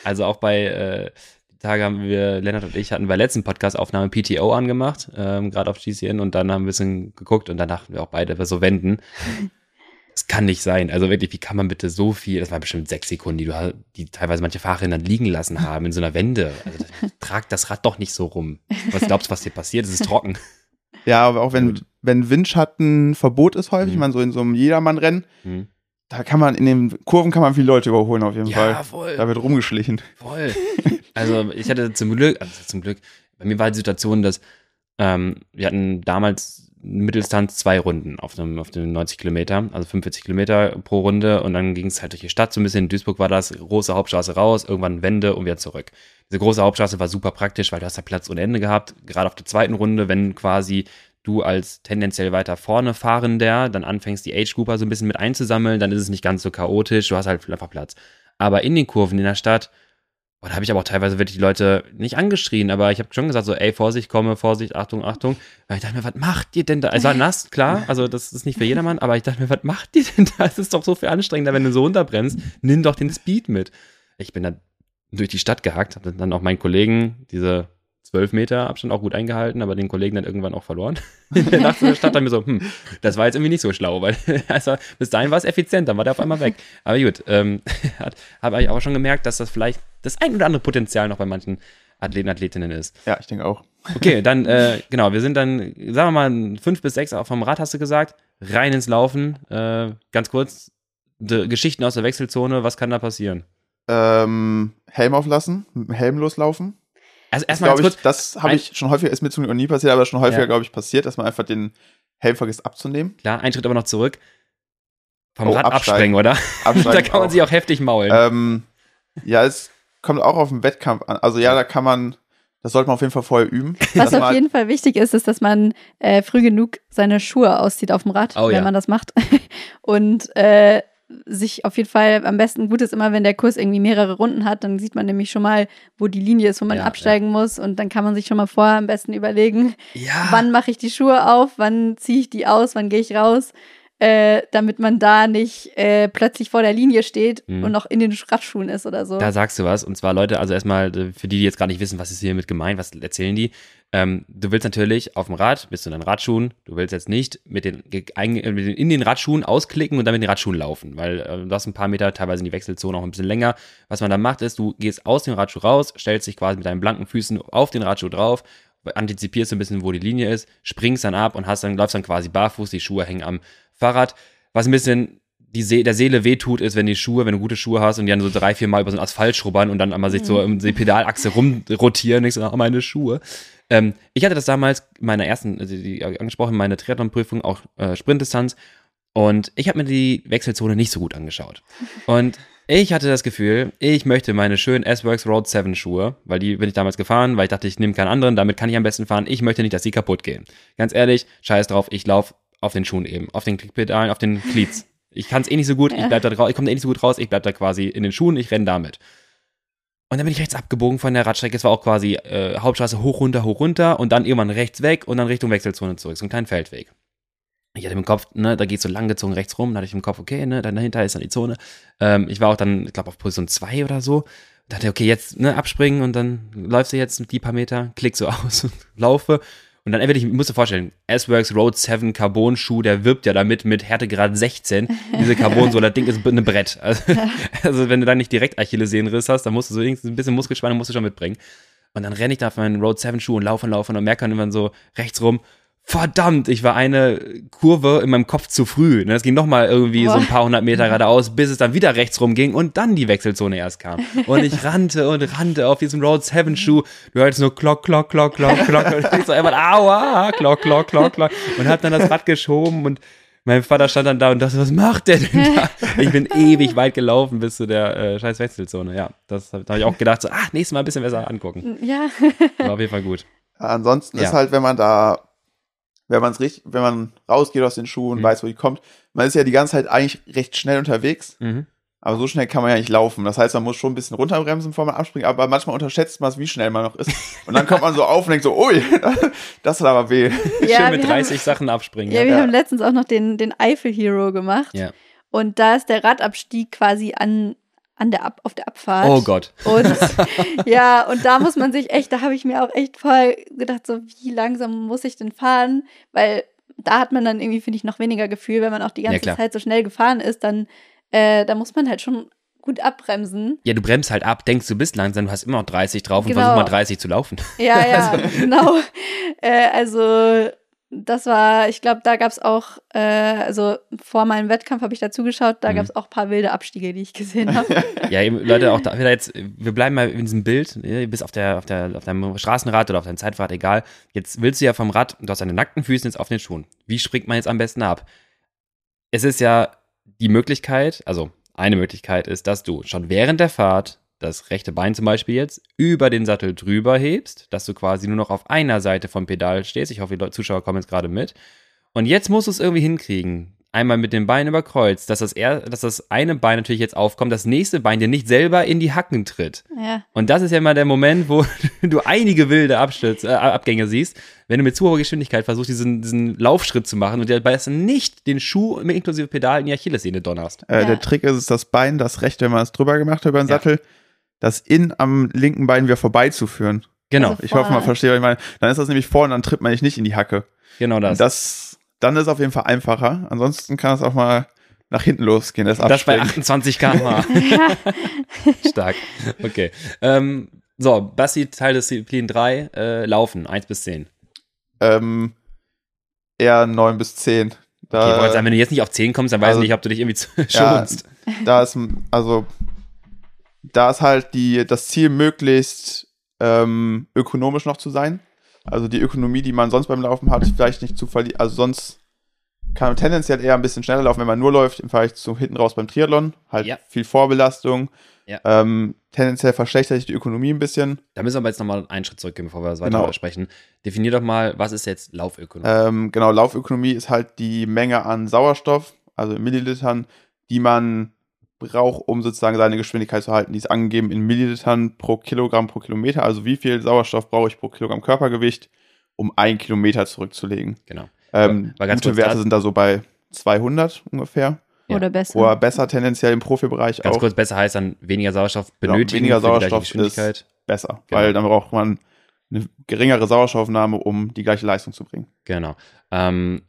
Also auch bei, äh, Tage haben wir, Lennart und ich hatten bei der letzten Podcast-Aufnahme PTO angemacht, ähm, gerade auf GCN und dann haben wir ein bisschen geguckt und dann dachten wir auch beide, wir so wenden. Das kann nicht sein. Also wirklich, wie kann man bitte so viel, das war bestimmt sechs Sekunden, die du die teilweise manche Fahrerinnen dann liegen lassen haben in so einer Wende. Also das, trag das Rad doch nicht so rum. Was glaubst du, was hier passiert? Es ist trocken. Ja, aber auch wenn, Gut. wenn Windschattenverbot ist häufig, Mhm. man so in so einem Jedermann-Rennen, Hm. da kann man in den Kurven kann man viele Leute überholen auf jeden Fall. voll. Da wird rumgeschlichen. Voll. Also ich hatte zum Glück, also zum Glück, bei mir war die Situation, dass ähm, wir hatten damals Mitteldistanz zwei Runden auf dem, auf den 90 Kilometer, also 45 Kilometer pro Runde und dann ging es halt durch die Stadt so ein bisschen. In Duisburg war das große Hauptstraße raus, irgendwann Wende und wieder zurück. Diese große Hauptstraße war super praktisch, weil du hast da Platz ohne Ende gehabt. Gerade auf der zweiten Runde, wenn quasi du als tendenziell weiter vorne fahrender dann anfängst, die Age-Grouper so ein bisschen mit einzusammeln, dann ist es nicht ganz so chaotisch, du hast halt einfach Platz. Aber in den Kurven in der Stadt, boah, da habe ich aber auch teilweise wirklich die Leute nicht angeschrien, aber ich habe schon gesagt, so, ey, Vorsicht, komme, Vorsicht, Achtung, Achtung. Weil ich dachte mir, was macht ihr denn da? Es war nass, klar, also das ist nicht für jedermann, aber ich dachte mir, was macht ihr denn da? Es ist doch so viel anstrengender, wenn du so runterbremst. Nimm doch den Speed mit. Ich bin dann durch die Stadt gehackt, habe dann auch meinen Kollegen diese 12 Meter Abstand auch gut eingehalten, aber den Kollegen dann irgendwann auch verloren. Der Nacht in der Stadt dann mir so, hm, das war jetzt irgendwie nicht so schlau, weil also, bis dahin war es effizient, dann war der auf einmal weg. Aber gut, ähm, habe ich auch schon gemerkt, dass das vielleicht das ein oder andere Potenzial noch bei manchen Athleten, Athletinnen ist. Ja, ich denke auch. Okay, dann, äh, genau, wir sind dann, sagen wir mal, fünf bis sechs vom Rad, hast du gesagt, rein ins Laufen. Äh, ganz kurz, Geschichten aus der Wechselzone, was kann da passieren? Ähm, Helm auflassen, Helm loslaufen. Also Das, erstmal glaub ganz ich, kurz, das habe ich schon häufiger, ist mir zum Glück noch nie passiert, aber schon häufiger, Ja. glaube ich, passiert, dass man einfach den Helm vergisst abzunehmen. klar, ein Schritt aber noch zurück. Vom Oh, Rad absteigen. absprengen, oder? da Absteigen kann man auch. sich auch heftig maulen. Ähm, ja, es kommt auch auf den Wettkampf an. Also ja, da kann man, das sollte man auf jeden Fall vorher üben. Was auf man, jeden Fall wichtig ist, ist, dass man äh, früh genug seine Schuhe auszieht auf dem Rad, Oh, wenn ja. man das macht. Und äh, sich auf jeden Fall am besten gut ist immer, wenn der Kurs irgendwie mehrere Runden hat, dann sieht man nämlich schon mal, wo die Linie ist, wo man Ja, absteigen muss. Und dann kann man sich schon mal vorher am besten überlegen, ja. wann mache ich die Schuhe auf, wann ziehe ich die aus, wann gehe ich raus, äh, damit man da nicht äh, plötzlich vor der Linie steht Mhm. und noch in den Radschuhen ist oder so. Da sagst du was. Und zwar, Leute, also erstmal, äh, für die, die jetzt gar nicht wissen, was ist hiermit gemeint, was erzählen die? Ähm, du willst natürlich auf dem Rad, bist du in deinen Radschuhen, du willst jetzt nicht äh, mit den in den Radschuhen ausklicken und dann mit den Radschuhen laufen, weil äh, du hast ein paar Meter, teilweise in die Wechselzone auch ein bisschen länger. Was man dann macht, ist, du gehst aus dem Radschuh raus, stellst dich quasi mit deinen blanken Füßen auf den Radschuh drauf, antizipierst so ein bisschen, wo die Linie ist, springst dann ab und hast dann, läufst dann quasi barfuß, die Schuhe hängen am Fahrrad. Was ein bisschen die See der Seele wehtut, ist, wenn die Schuhe, wenn du gute Schuhe hast und die dann so drei, vier Mal über so einen Asphalt schrubbern und dann einmal sich so um die Pedalachse rumrotieren ich so, oh, meine Schuhe. Ähm, ich hatte das damals in meiner ersten, also die angesprochen, meine Triathlon-Prüfung, auch äh, Sprintdistanz. Und ich habe mir die Wechselzone nicht so gut angeschaut. Und ich hatte das Gefühl, ich möchte meine schönen S-Works Road 7 Schuhe, weil die bin ich damals gefahren, weil ich dachte, ich nehme keinen anderen, damit kann ich am besten fahren. Ich möchte nicht, dass sie kaputt gehen. Ganz ehrlich, scheiß drauf, ich laufe auf den Schuhen eben, auf den Klickpedalen, auf den Cleats. Ich kann es eh nicht so gut, ich Ja. bleib da drauf, ich komme da eh nicht so gut raus, ich bleib da quasi in den Schuhen, ich renne damit. Und dann bin ich rechts abgebogen von der Radstrecke. Es war auch quasi äh, Hauptstraße hoch, runter, hoch, runter und dann irgendwann rechts weg und dann Richtung Wechselzone zurück. So einen kleinen Feldweg. ich hatte im Kopf, ne, da geht so langgezogen rechts rum, da hatte ich im Kopf, okay, ne, dann dahinter ist dann die Zone. Ähm, ich war auch dann, ich glaube, auf Position 2 oder so. Dachte, okay, jetzt ne, abspringen und dann läufst du jetzt die paar Meter, klick so aus und laufe. Und dann entweder, ich musst dir vorstellen, S-Works Road 7 Carbon Schuh, der wirbt ja damit mit Härtegrad 16. Diese Carbon-Sohle, das Ding ist ein Brett. Also, also, wenn du dann nicht direkt Achillessehnenriss hast, dann musst du so ein bisschen Muskelspannung musst du schon mitbringen. Und dann renne ich da auf meinen Road 7 Schuh und laufe und laufe und merke dann immer so rechts rum, verdammt, ich war eine Kurve in meinem Kopf zu früh. Es ging nochmal irgendwie Boah. so ein paar hundert Meter geradeaus, bis es dann wieder rechts rum ging und dann die Wechselzone erst kam. Und ich rannte und rannte auf diesem Road 7 Schuh. Du hörst nur klock, klock, klock, klock, klock. Und ich so einfach, aua, klock, klock, klock, klock. Und hab dann das Rad geschoben und mein Vater stand dann da und dachte, was macht der denn da? Ich bin ewig weit gelaufen bis zu der äh, scheiß Wechselzone. Ja, das da habe ich auch gedacht, so, ah, nächstes Mal ein bisschen besser angucken. Ja. War auf jeden Fall gut. Ansonsten ja. ist halt, wenn man da wenn man es richtig, wenn man rausgeht aus den Schuhen, mhm. weiß, wo die kommt. Man ist ja die ganze Zeit eigentlich recht schnell unterwegs. Mhm. Aber so schnell kann man ja nicht laufen. Das heißt, man muss schon ein bisschen runterbremsen, bevor man abspringt. Aber manchmal unterschätzt man es, wie schnell man noch ist. Und dann kommt man so auf und denkt so, ui, das hat aber weh. Ja, Schön mit 30 haben, Sachen abspringen. Ja, ja, wir haben letztens auch noch den, den Eifel Hero gemacht. Ja. Und da ist der Radabstieg quasi an an der Ab auf der Abfahrt. Oh Gott. Und ja, und da muss man sich echt, da habe ich mir auch echt voll gedacht, so wie langsam muss ich denn fahren? Weil da hat man dann irgendwie, finde ich, noch weniger Gefühl, wenn man auch die ganze ja, Zeit so schnell gefahren ist, dann äh, da muss man halt schon gut abbremsen. Ja, du bremst halt ab, denkst du bist langsam, du hast immer noch 30 drauf genau. und versuch mal 30 zu laufen. Ja, ja, also. genau. Äh, also das war, ich glaube, da gab es auch, äh, also vor meinem Wettkampf habe ich da zugeschaut, da mhm. gab es auch ein paar wilde Abstiege, die ich gesehen habe. ja, eben, Leute, auch da jetzt, wir bleiben mal in diesem Bild, ihr bist auf, der, auf, der, auf deinem Straßenrad oder auf deinem Zeitfahrrad, egal. Jetzt willst du ja vom Rad, du hast deine nackten Füße jetzt auf den Schuhen. Wie springt man jetzt am besten ab? Es ist ja die Möglichkeit, also eine Möglichkeit ist, dass du schon während der Fahrt das rechte Bein zum Beispiel jetzt über den Sattel drüber hebst, dass du quasi nur noch auf einer Seite vom Pedal stehst. Ich hoffe, die Zuschauer kommen jetzt gerade mit. Und jetzt musst du es irgendwie hinkriegen. Einmal mit dem Bein überkreuzt, dass das, er, dass das eine Bein natürlich jetzt aufkommt, das nächste Bein dir nicht selber in die Hacken tritt. Ja. Und das ist ja immer der Moment, wo du einige wilde Abstürze, äh, Abgänge siehst, wenn du mit zu hoher Geschwindigkeit versuchst, diesen, diesen Laufschritt zu machen und dabei nicht den Schuh inklusive Pedal in die Achillessehne donnerst. Äh, ja. Der Trick ist es, das Bein, das rechte, wenn man es drüber gemacht hat über den Sattel, ja das in am linken Bein wieder vorbeizuführen. Genau. Also ich hoffe, man versteht, was ich meine. Dann ist das nämlich vorne, dann tritt man nicht in die Hacke. Genau das. das dann ist es auf jeden Fall einfacher. Ansonsten kann es auch mal nach hinten losgehen. Das, das bei 28 km/h. Stark. Okay. Ähm, so, Basti, Teil des Disziplin 3, äh, Laufen, 1 bis 10. Ähm, eher 9 bis 10. Da, okay, sagen, wenn du jetzt nicht auf 10 kommst, dann weiß also, ich nicht, ob du dich irgendwie schonst. Ja, da ist, also da ist halt die, das Ziel, möglichst ähm, ökonomisch noch zu sein. Also die Ökonomie, die man sonst beim Laufen hat, vielleicht nicht zu verlieren. Also sonst kann man tendenziell eher ein bisschen schneller laufen, wenn man nur läuft, im Vergleich zu hinten raus beim Triathlon. Halt ja. viel Vorbelastung. Ja. Ähm, tendenziell verschlechtert sich die Ökonomie ein bisschen. Da müssen wir aber jetzt nochmal einen Schritt zurückgehen, bevor wir das weiter genau. sprechen. Definier doch mal, was ist jetzt Laufökonomie? Ähm, genau, Laufökonomie ist halt die Menge an Sauerstoff, also in Millilitern, die man braucht, um sozusagen seine Geschwindigkeit zu halten. Die ist angegeben in Millilitern pro Kilogramm pro Kilometer. Also wie viel Sauerstoff brauche ich pro Kilogramm Körpergewicht, um ein Kilometer zurückzulegen. Genau. Ähm, gute Werte sind da so bei 200 ungefähr. Ja. Oder besser. Oder besser tendenziell im Profibereich Ganz auch. kurz, besser heißt dann weniger Sauerstoff benötigen. Genau, weniger Sauerstoff ist besser, genau. weil dann braucht man eine geringere Sauerstoffnahme, um die gleiche Leistung zu bringen. Genau. Ähm,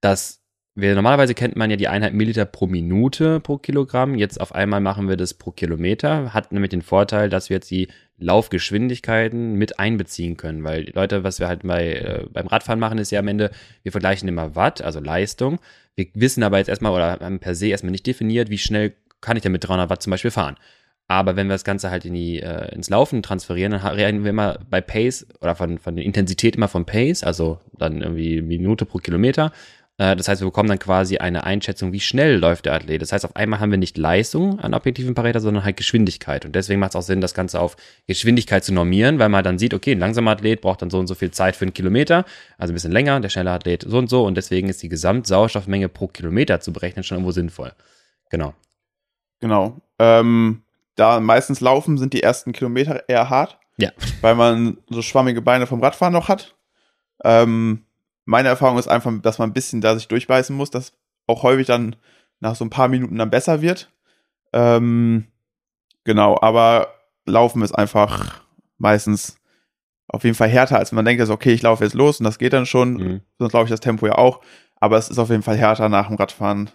das wir, normalerweise kennt man ja die Einheit Milliliter pro Minute pro Kilogramm. Jetzt auf einmal machen wir das pro Kilometer. Hat nämlich den Vorteil, dass wir jetzt die Laufgeschwindigkeiten mit einbeziehen können. Weil Leute, was wir halt bei, äh, beim Radfahren machen, ist ja am Ende, wir vergleichen immer Watt, also Leistung. Wir wissen aber jetzt erstmal oder haben per se erstmal nicht definiert, wie schnell kann ich denn mit 300 Watt zum Beispiel fahren. Aber wenn wir das Ganze halt in die, äh, ins Laufen transferieren, dann reden wir immer bei Pace oder von, von der Intensität immer von Pace, also dann irgendwie Minute pro Kilometer. Äh, das heißt, wir bekommen dann quasi eine Einschätzung, wie schnell läuft der Athlet. Das heißt, auf einmal haben wir nicht Leistung an objektiven Parameter, sondern halt Geschwindigkeit. Und deswegen macht es auch Sinn, das Ganze auf Geschwindigkeit zu normieren, weil man dann sieht, okay, ein langsamer Athlet braucht dann so und so viel Zeit für einen Kilometer, also ein bisschen länger, der schnelle Athlet so und so. Und deswegen ist die Gesamtsauerstoffmenge pro Kilometer zu berechnen schon irgendwo sinnvoll. Genau. Genau. Ähm, da meistens laufen, sind die ersten Kilometer eher hart. Ja. Weil man so schwammige Beine vom Radfahren noch hat. Ähm, meine Erfahrung ist einfach, dass man ein bisschen da sich durchbeißen muss, dass auch häufig dann nach so ein paar Minuten dann besser wird. Ähm, genau, aber Laufen ist einfach meistens auf jeden Fall härter, als man denkt, also okay, ich laufe jetzt los und das geht dann schon. Mhm. Sonst laufe ich das Tempo ja auch. Aber es ist auf jeden Fall härter nach dem Radfahren,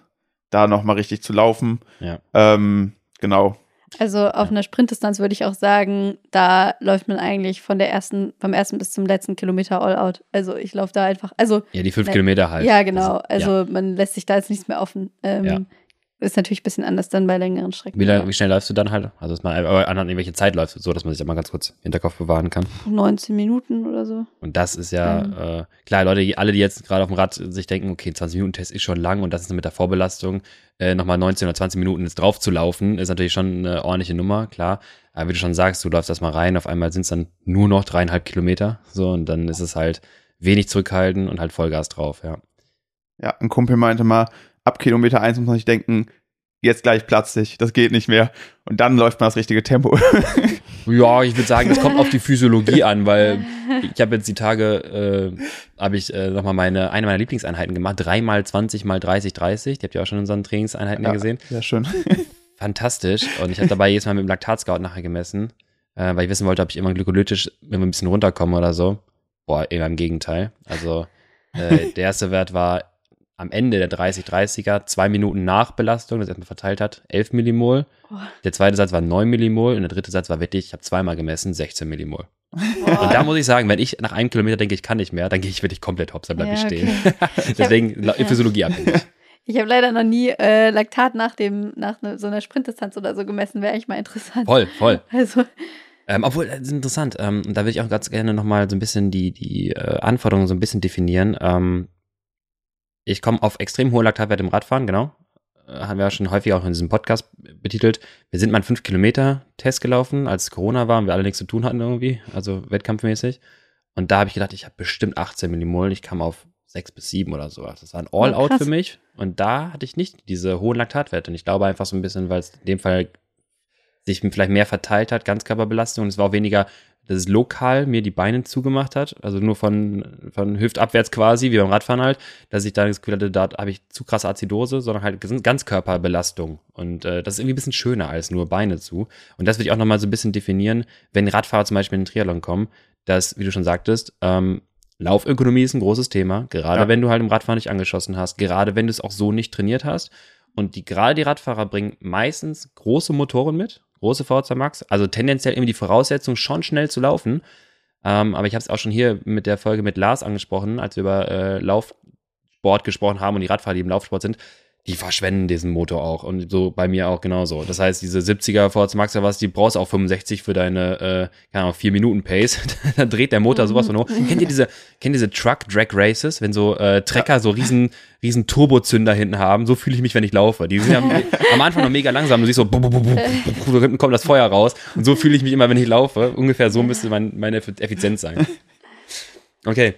da nochmal richtig zu laufen. Ja. Ähm, genau. Also auf Ja. einer Sprintdistanz würde ich auch sagen, da läuft man eigentlich von der ersten, vom ersten bis zum letzten Kilometer all out. Also ich laufe da einfach, also Ja, die fünf Ne- Kilometer halt. ja genau, Das- also man lässt sich da jetzt nichts mehr offen. Ähm, Ja. Ist natürlich ein bisschen anders dann bei längeren Strecken. Wie, lang, wie schnell läufst du dann halt? Also, dass man aber an irgendwelche Zeit läufst, so dass man sich da mal ganz kurz im Hinterkopf bewahren kann. 19 Minuten oder so. Und das ist ja, Ähm. äh, klar, Leute, alle, die jetzt gerade auf dem Rad sich denken, okay, 20-Minuten-Test ist schon lang und das ist mit der Vorbelastung, äh, nochmal 19 oder 20 Minuten jetzt drauf zu laufen, ist natürlich schon eine ordentliche Nummer, klar. Aber wie du schon sagst, du läufst das mal rein, auf einmal sind es dann nur noch dreieinhalb Kilometer, so, und dann ist es halt wenig zurückhalten und halt Vollgas drauf, ja. Ja, ein Kumpel meinte mal, ab Kilometer 1 muss man sich denken, jetzt gleich platze ich, das geht nicht mehr. Und dann läuft man das richtige Tempo. Ja, ich würde sagen, das kommt auf die Physiologie an, weil ich habe jetzt die Tage, äh, habe ich äh, nochmal meine, eine meiner Lieblingseinheiten gemacht, dreimal 20 mal 30, 30. Die habt ihr auch schon in unseren Trainingseinheiten ja. gesehen. Ja, schön. Fantastisch. Und ich habe dabei jedes Mal mit dem Laktatscout nachher gemessen, äh, weil ich wissen wollte, ob ich immer glykolytisch immer ein bisschen runterkomme oder so. Boah, eher im Gegenteil. Also äh, der erste Wert war am Ende der 30-30er, zwei Minuten nach Belastung, das erstmal verteilt hat, 11 Millimol. Oh. Der zweite Satz war 9 Millimol und der dritte Satz war wirklich, ich habe zweimal gemessen, 16 Millimol. Und Boah. da muss ich sagen, wenn ich nach einem Kilometer denke, ich kann nicht mehr, dann gehe ich wirklich komplett hops, dann bleibe ich Ja, stehen. okay. Deswegen la- ja. Physiologie abhängig. Ich habe leider noch nie äh, Laktat nach dem nach ne, so einer Sprintdistanz oder so gemessen. Wäre echt mal interessant. Voll, voll. Also Ähm, obwohl, das ist interessant. Ähm, und da würde ich auch ganz gerne nochmal so ein bisschen die, die äh, Anforderungen so ein bisschen definieren. Ähm, ich komme auf extrem hohe Laktatwerte im Radfahren, genau. Äh, haben wir ja schon häufig auch in diesem Podcast betitelt. Wir sind mal einen 5-Kilometer-Test gelaufen, als Corona war und wir alle nichts zu tun hatten irgendwie, also wettkampfmäßig. Und da habe ich gedacht, ich habe bestimmt 18 Millimol. Ich kam auf 6 bis 7 oder so. Das war ein All-Out krass. für mich. Und da hatte ich nicht diese hohen Laktatwerte. Und ich glaube einfach so ein bisschen, weil es in dem Fall sich vielleicht mehr verteilt hat, Ganzkörperbelastung. Und es war auch weniger, dass es lokal mir die Beine zugemacht hat, also nur von, von hüftabwärts quasi, wie beim Radfahren halt, dass ich da das Gefühl hatte, da habe ich zu krasse Azidose, sondern halt Ganzkörperbelastung. Und äh, das ist irgendwie ein bisschen schöner als nur Beine zu. Und das würde ich auch nochmal so ein bisschen definieren, wenn Radfahrer zum Beispiel in den Triathlon kommen, dass, wie du schon sagtest, ähm, Laufökonomie ist ein großes Thema, gerade Ja. wenn du halt im Radfahren nicht angeschossen hast, gerade wenn du es auch so nicht trainiert hast. Und die, gerade die Radfahrer bringen meistens große Motoren mit, große VZ Max, also tendenziell immer die Voraussetzung, schon schnell zu laufen. Ähm, aber ich habe es auch schon hier mit der Folge mit Lars angesprochen, als wir über äh, Laufsport gesprochen haben und die Radfahrer, die im Laufsport sind, die verschwenden diesen Motor auch und so bei mir auch genauso. Das heißt, diese 70er VZ Max oder was, die brauchst du auch 65 für deine, äh, keine Ahnung, 4 Minuten Pace. da dreht der Motor sowas von hoch. Kennt ihr diese, kennt ihr diese Truck Drag Races, wenn so äh, Trecker so riesen, riesen Turbozünder hinten haben? So fühle ich mich, wenn ich laufe. Die sind ja am Anfang noch mega langsam. Du siehst so, bu, bu, bu, bu, bu, bu, so hinten kommt das Feuer raus. Und so fühle ich mich immer, wenn ich laufe. Ungefähr so müsste mein, meine Effizienz sein. Okay.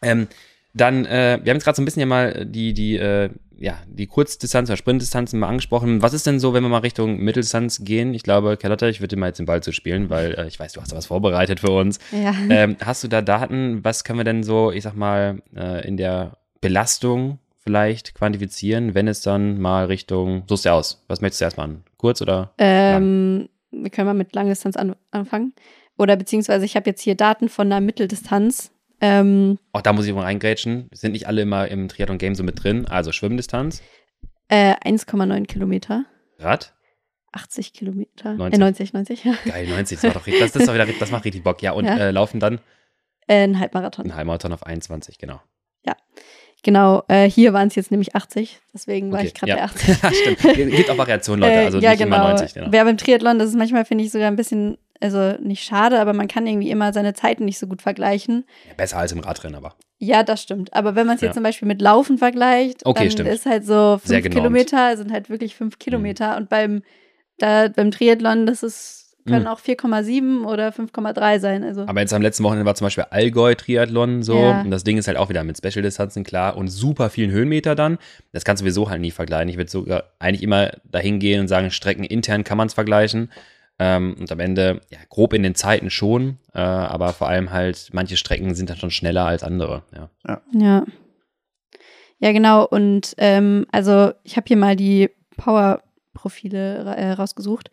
Ähm, dann, äh, wir haben jetzt gerade so ein bisschen ja mal die, die, äh, ja, die Kurzdistanz oder Sprintdistanzen mal angesprochen. Was ist denn so, wenn wir mal Richtung Mitteldistanz gehen? Ich glaube, Carlotta, ich würde dir mal jetzt den Ball zu spielen, weil äh, ich weiß, du hast da was vorbereitet für uns. ja. Ähm, hast du da Daten? Was können wir denn so, ich sag mal, äh, in der Belastung vielleicht quantifizieren, wenn es dann mal Richtung, so ja aus. Was möchtest du erstmal an? Kurz oder? Ähm, wir können mal mit Langdistanz an, anfangen. Oder beziehungsweise ich habe jetzt hier Daten von einer Mitteldistanz. Ähm, Auch da muss ich mal reingrätschen. Sind nicht alle immer im Triathlon-Game so mit drin. Also Schwimmdistanz, äh, 1,9 Kilometer. Rad, 80 Kilometer. 90. Äh, 90, 90, ja. Geil, 90, das, macht doch, das, das, wieder, das macht richtig Bock. Ja, und Ja. Äh, laufen dann Äh, ein Halbmarathon. ein Halbmarathon auf 21, genau. Genau, äh, hier waren es jetzt nämlich 80. Deswegen war Okay, ich gerade ja. bei 80. Stimmt. Gibt auch Variationen, Leute, also Äh, ja, nicht genau. immer 90. Genau. Wer beim Triathlon, das ist manchmal, finde ich, sogar ein bisschen, also nicht schade, aber man kann irgendwie immer seine Zeiten nicht so gut vergleichen. Ja, besser als im Radrennen, aber. Ja, das stimmt. Aber wenn man es jetzt Ja. zum Beispiel mit Laufen vergleicht, Okay, dann stimmt. ist halt so Sehr fünf genormt. Kilometer, sind halt wirklich fünf Kilometer. Und beim, da, beim Triathlon, das ist, können Mhm. auch 4,7 oder 5,3 sein. Also Aber jetzt am letzten Wochenende war zum Beispiel Allgäu-Triathlon so. Ja. Und das Ding ist halt auch wieder mit Special-Distanzen, klar. Und super vielen Höhenmeter dann. Das kannst du sowieso halt nie vergleichen. Ich würde sogar eigentlich immer dahin gehen und sagen, Strecken intern kann man es vergleichen. Ähm, und am Ende, ja, grob in den Zeiten schon, äh, aber vor allem halt, manche Strecken sind dann schon schneller als andere. Ja. Ja. Ja, genau. Und ähm, also ich habe hier mal die Power-Profile ra äh, rausgesucht.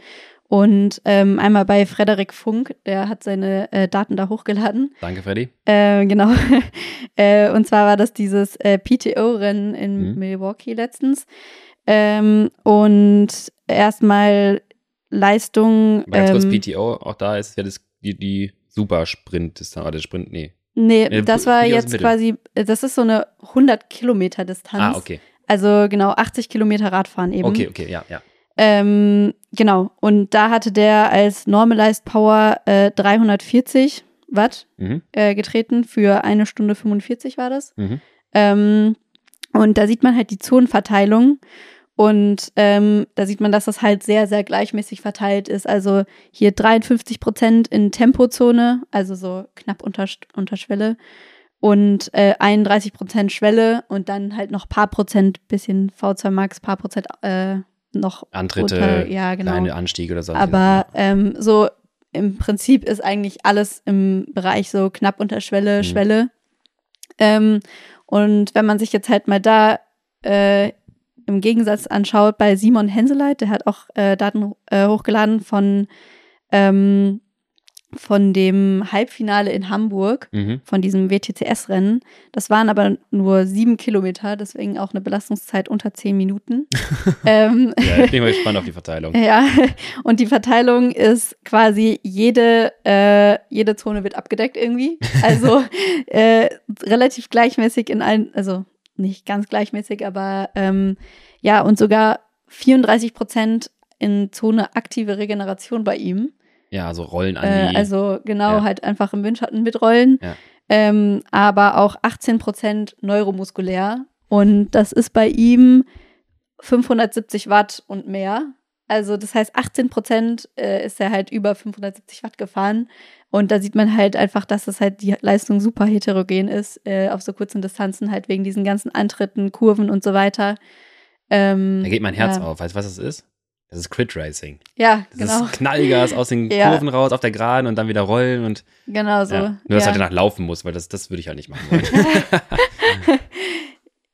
Und ähm, einmal bei Frederik Funk, der hat seine äh, Daten da hochgeladen. Danke, Freddy. Äh, genau. äh, und zwar war das dieses äh, PTO-Rennen in Mhm. Milwaukee letztens. Ähm, und erstmal Leistung. Ganz kurz ähm, PTO, auch da ist ja das, die, die Super-Sprint, ist dann, oder Sprint, nee. Nee, Äh, das war ist jetzt quasi, äh, das ist so eine 100 Kilometer Distanz. Ah, okay. Also genau 80 Kilometer Radfahren eben. Okay, okay, ja, ja. Ähm, genau. Und da hatte der als Normalized Power äh, 340 Watt Mhm. äh, getreten für eine Stunde 45 war das. Mhm. Ähm, und da sieht man halt die Zonenverteilung. Und ähm, da sieht man, dass das halt sehr, sehr gleichmäßig verteilt ist. Also hier 53 Prozent in Tempozone, also so knapp unter, unter Schwelle. Und äh, 31 Prozent Schwelle und dann halt noch paar Prozent, bisschen V2 Max, paar Prozent äh, noch Antritte, unter, ja, genau. kleine Anstiege oder so. Aber ähm, so im Prinzip ist eigentlich alles im Bereich so knapp unter Schwelle, Mhm. Schwelle. Ähm, und wenn man sich jetzt halt mal da äh, im Gegensatz anschaut bei Simon Henseleit, der hat auch äh, Daten äh, hochgeladen von, ähm, von dem Halbfinale in Hamburg, Mhm. von diesem WTCS-Rennen. Das waren aber nur sieben Kilometer, deswegen auch eine Belastungszeit unter zehn Minuten. ähm, Ja, ich bin mal gespannt auf die Verteilung. ja, und die Verteilung ist quasi jede, äh, jede Zone wird abgedeckt irgendwie. Also äh, relativ gleichmäßig in allen, also nicht ganz gleichmäßig, aber ähm, ja, und sogar 34 Prozent in Zone aktive Regeneration bei ihm. Ja, also Rollen an Äh, die. also genau, Ja. halt einfach im Windschatten mitrollen. Ja. Ähm, aber auch 18 Prozent neuromuskulär. Und das ist bei ihm 570 Watt und mehr. Also das heißt, 18 Prozent äh, ist er halt über 570 Watt gefahren. Und da sieht man halt einfach, dass das halt die Leistung super heterogen ist, äh, auf so kurzen Distanzen, halt wegen diesen ganzen Antritten, Kurven und so weiter. Ähm, da geht mein Herz ja. auf. Weißt du, was das ist? Das ist Crit Racing. Ja, Das genau. ist Knallgas aus den Ja. Kurven raus, auf der Geraden und dann wieder rollen und Genau so. ja. Nur, dass ja. halt danach laufen muss, weil das, das würde ich halt nicht machen wollen.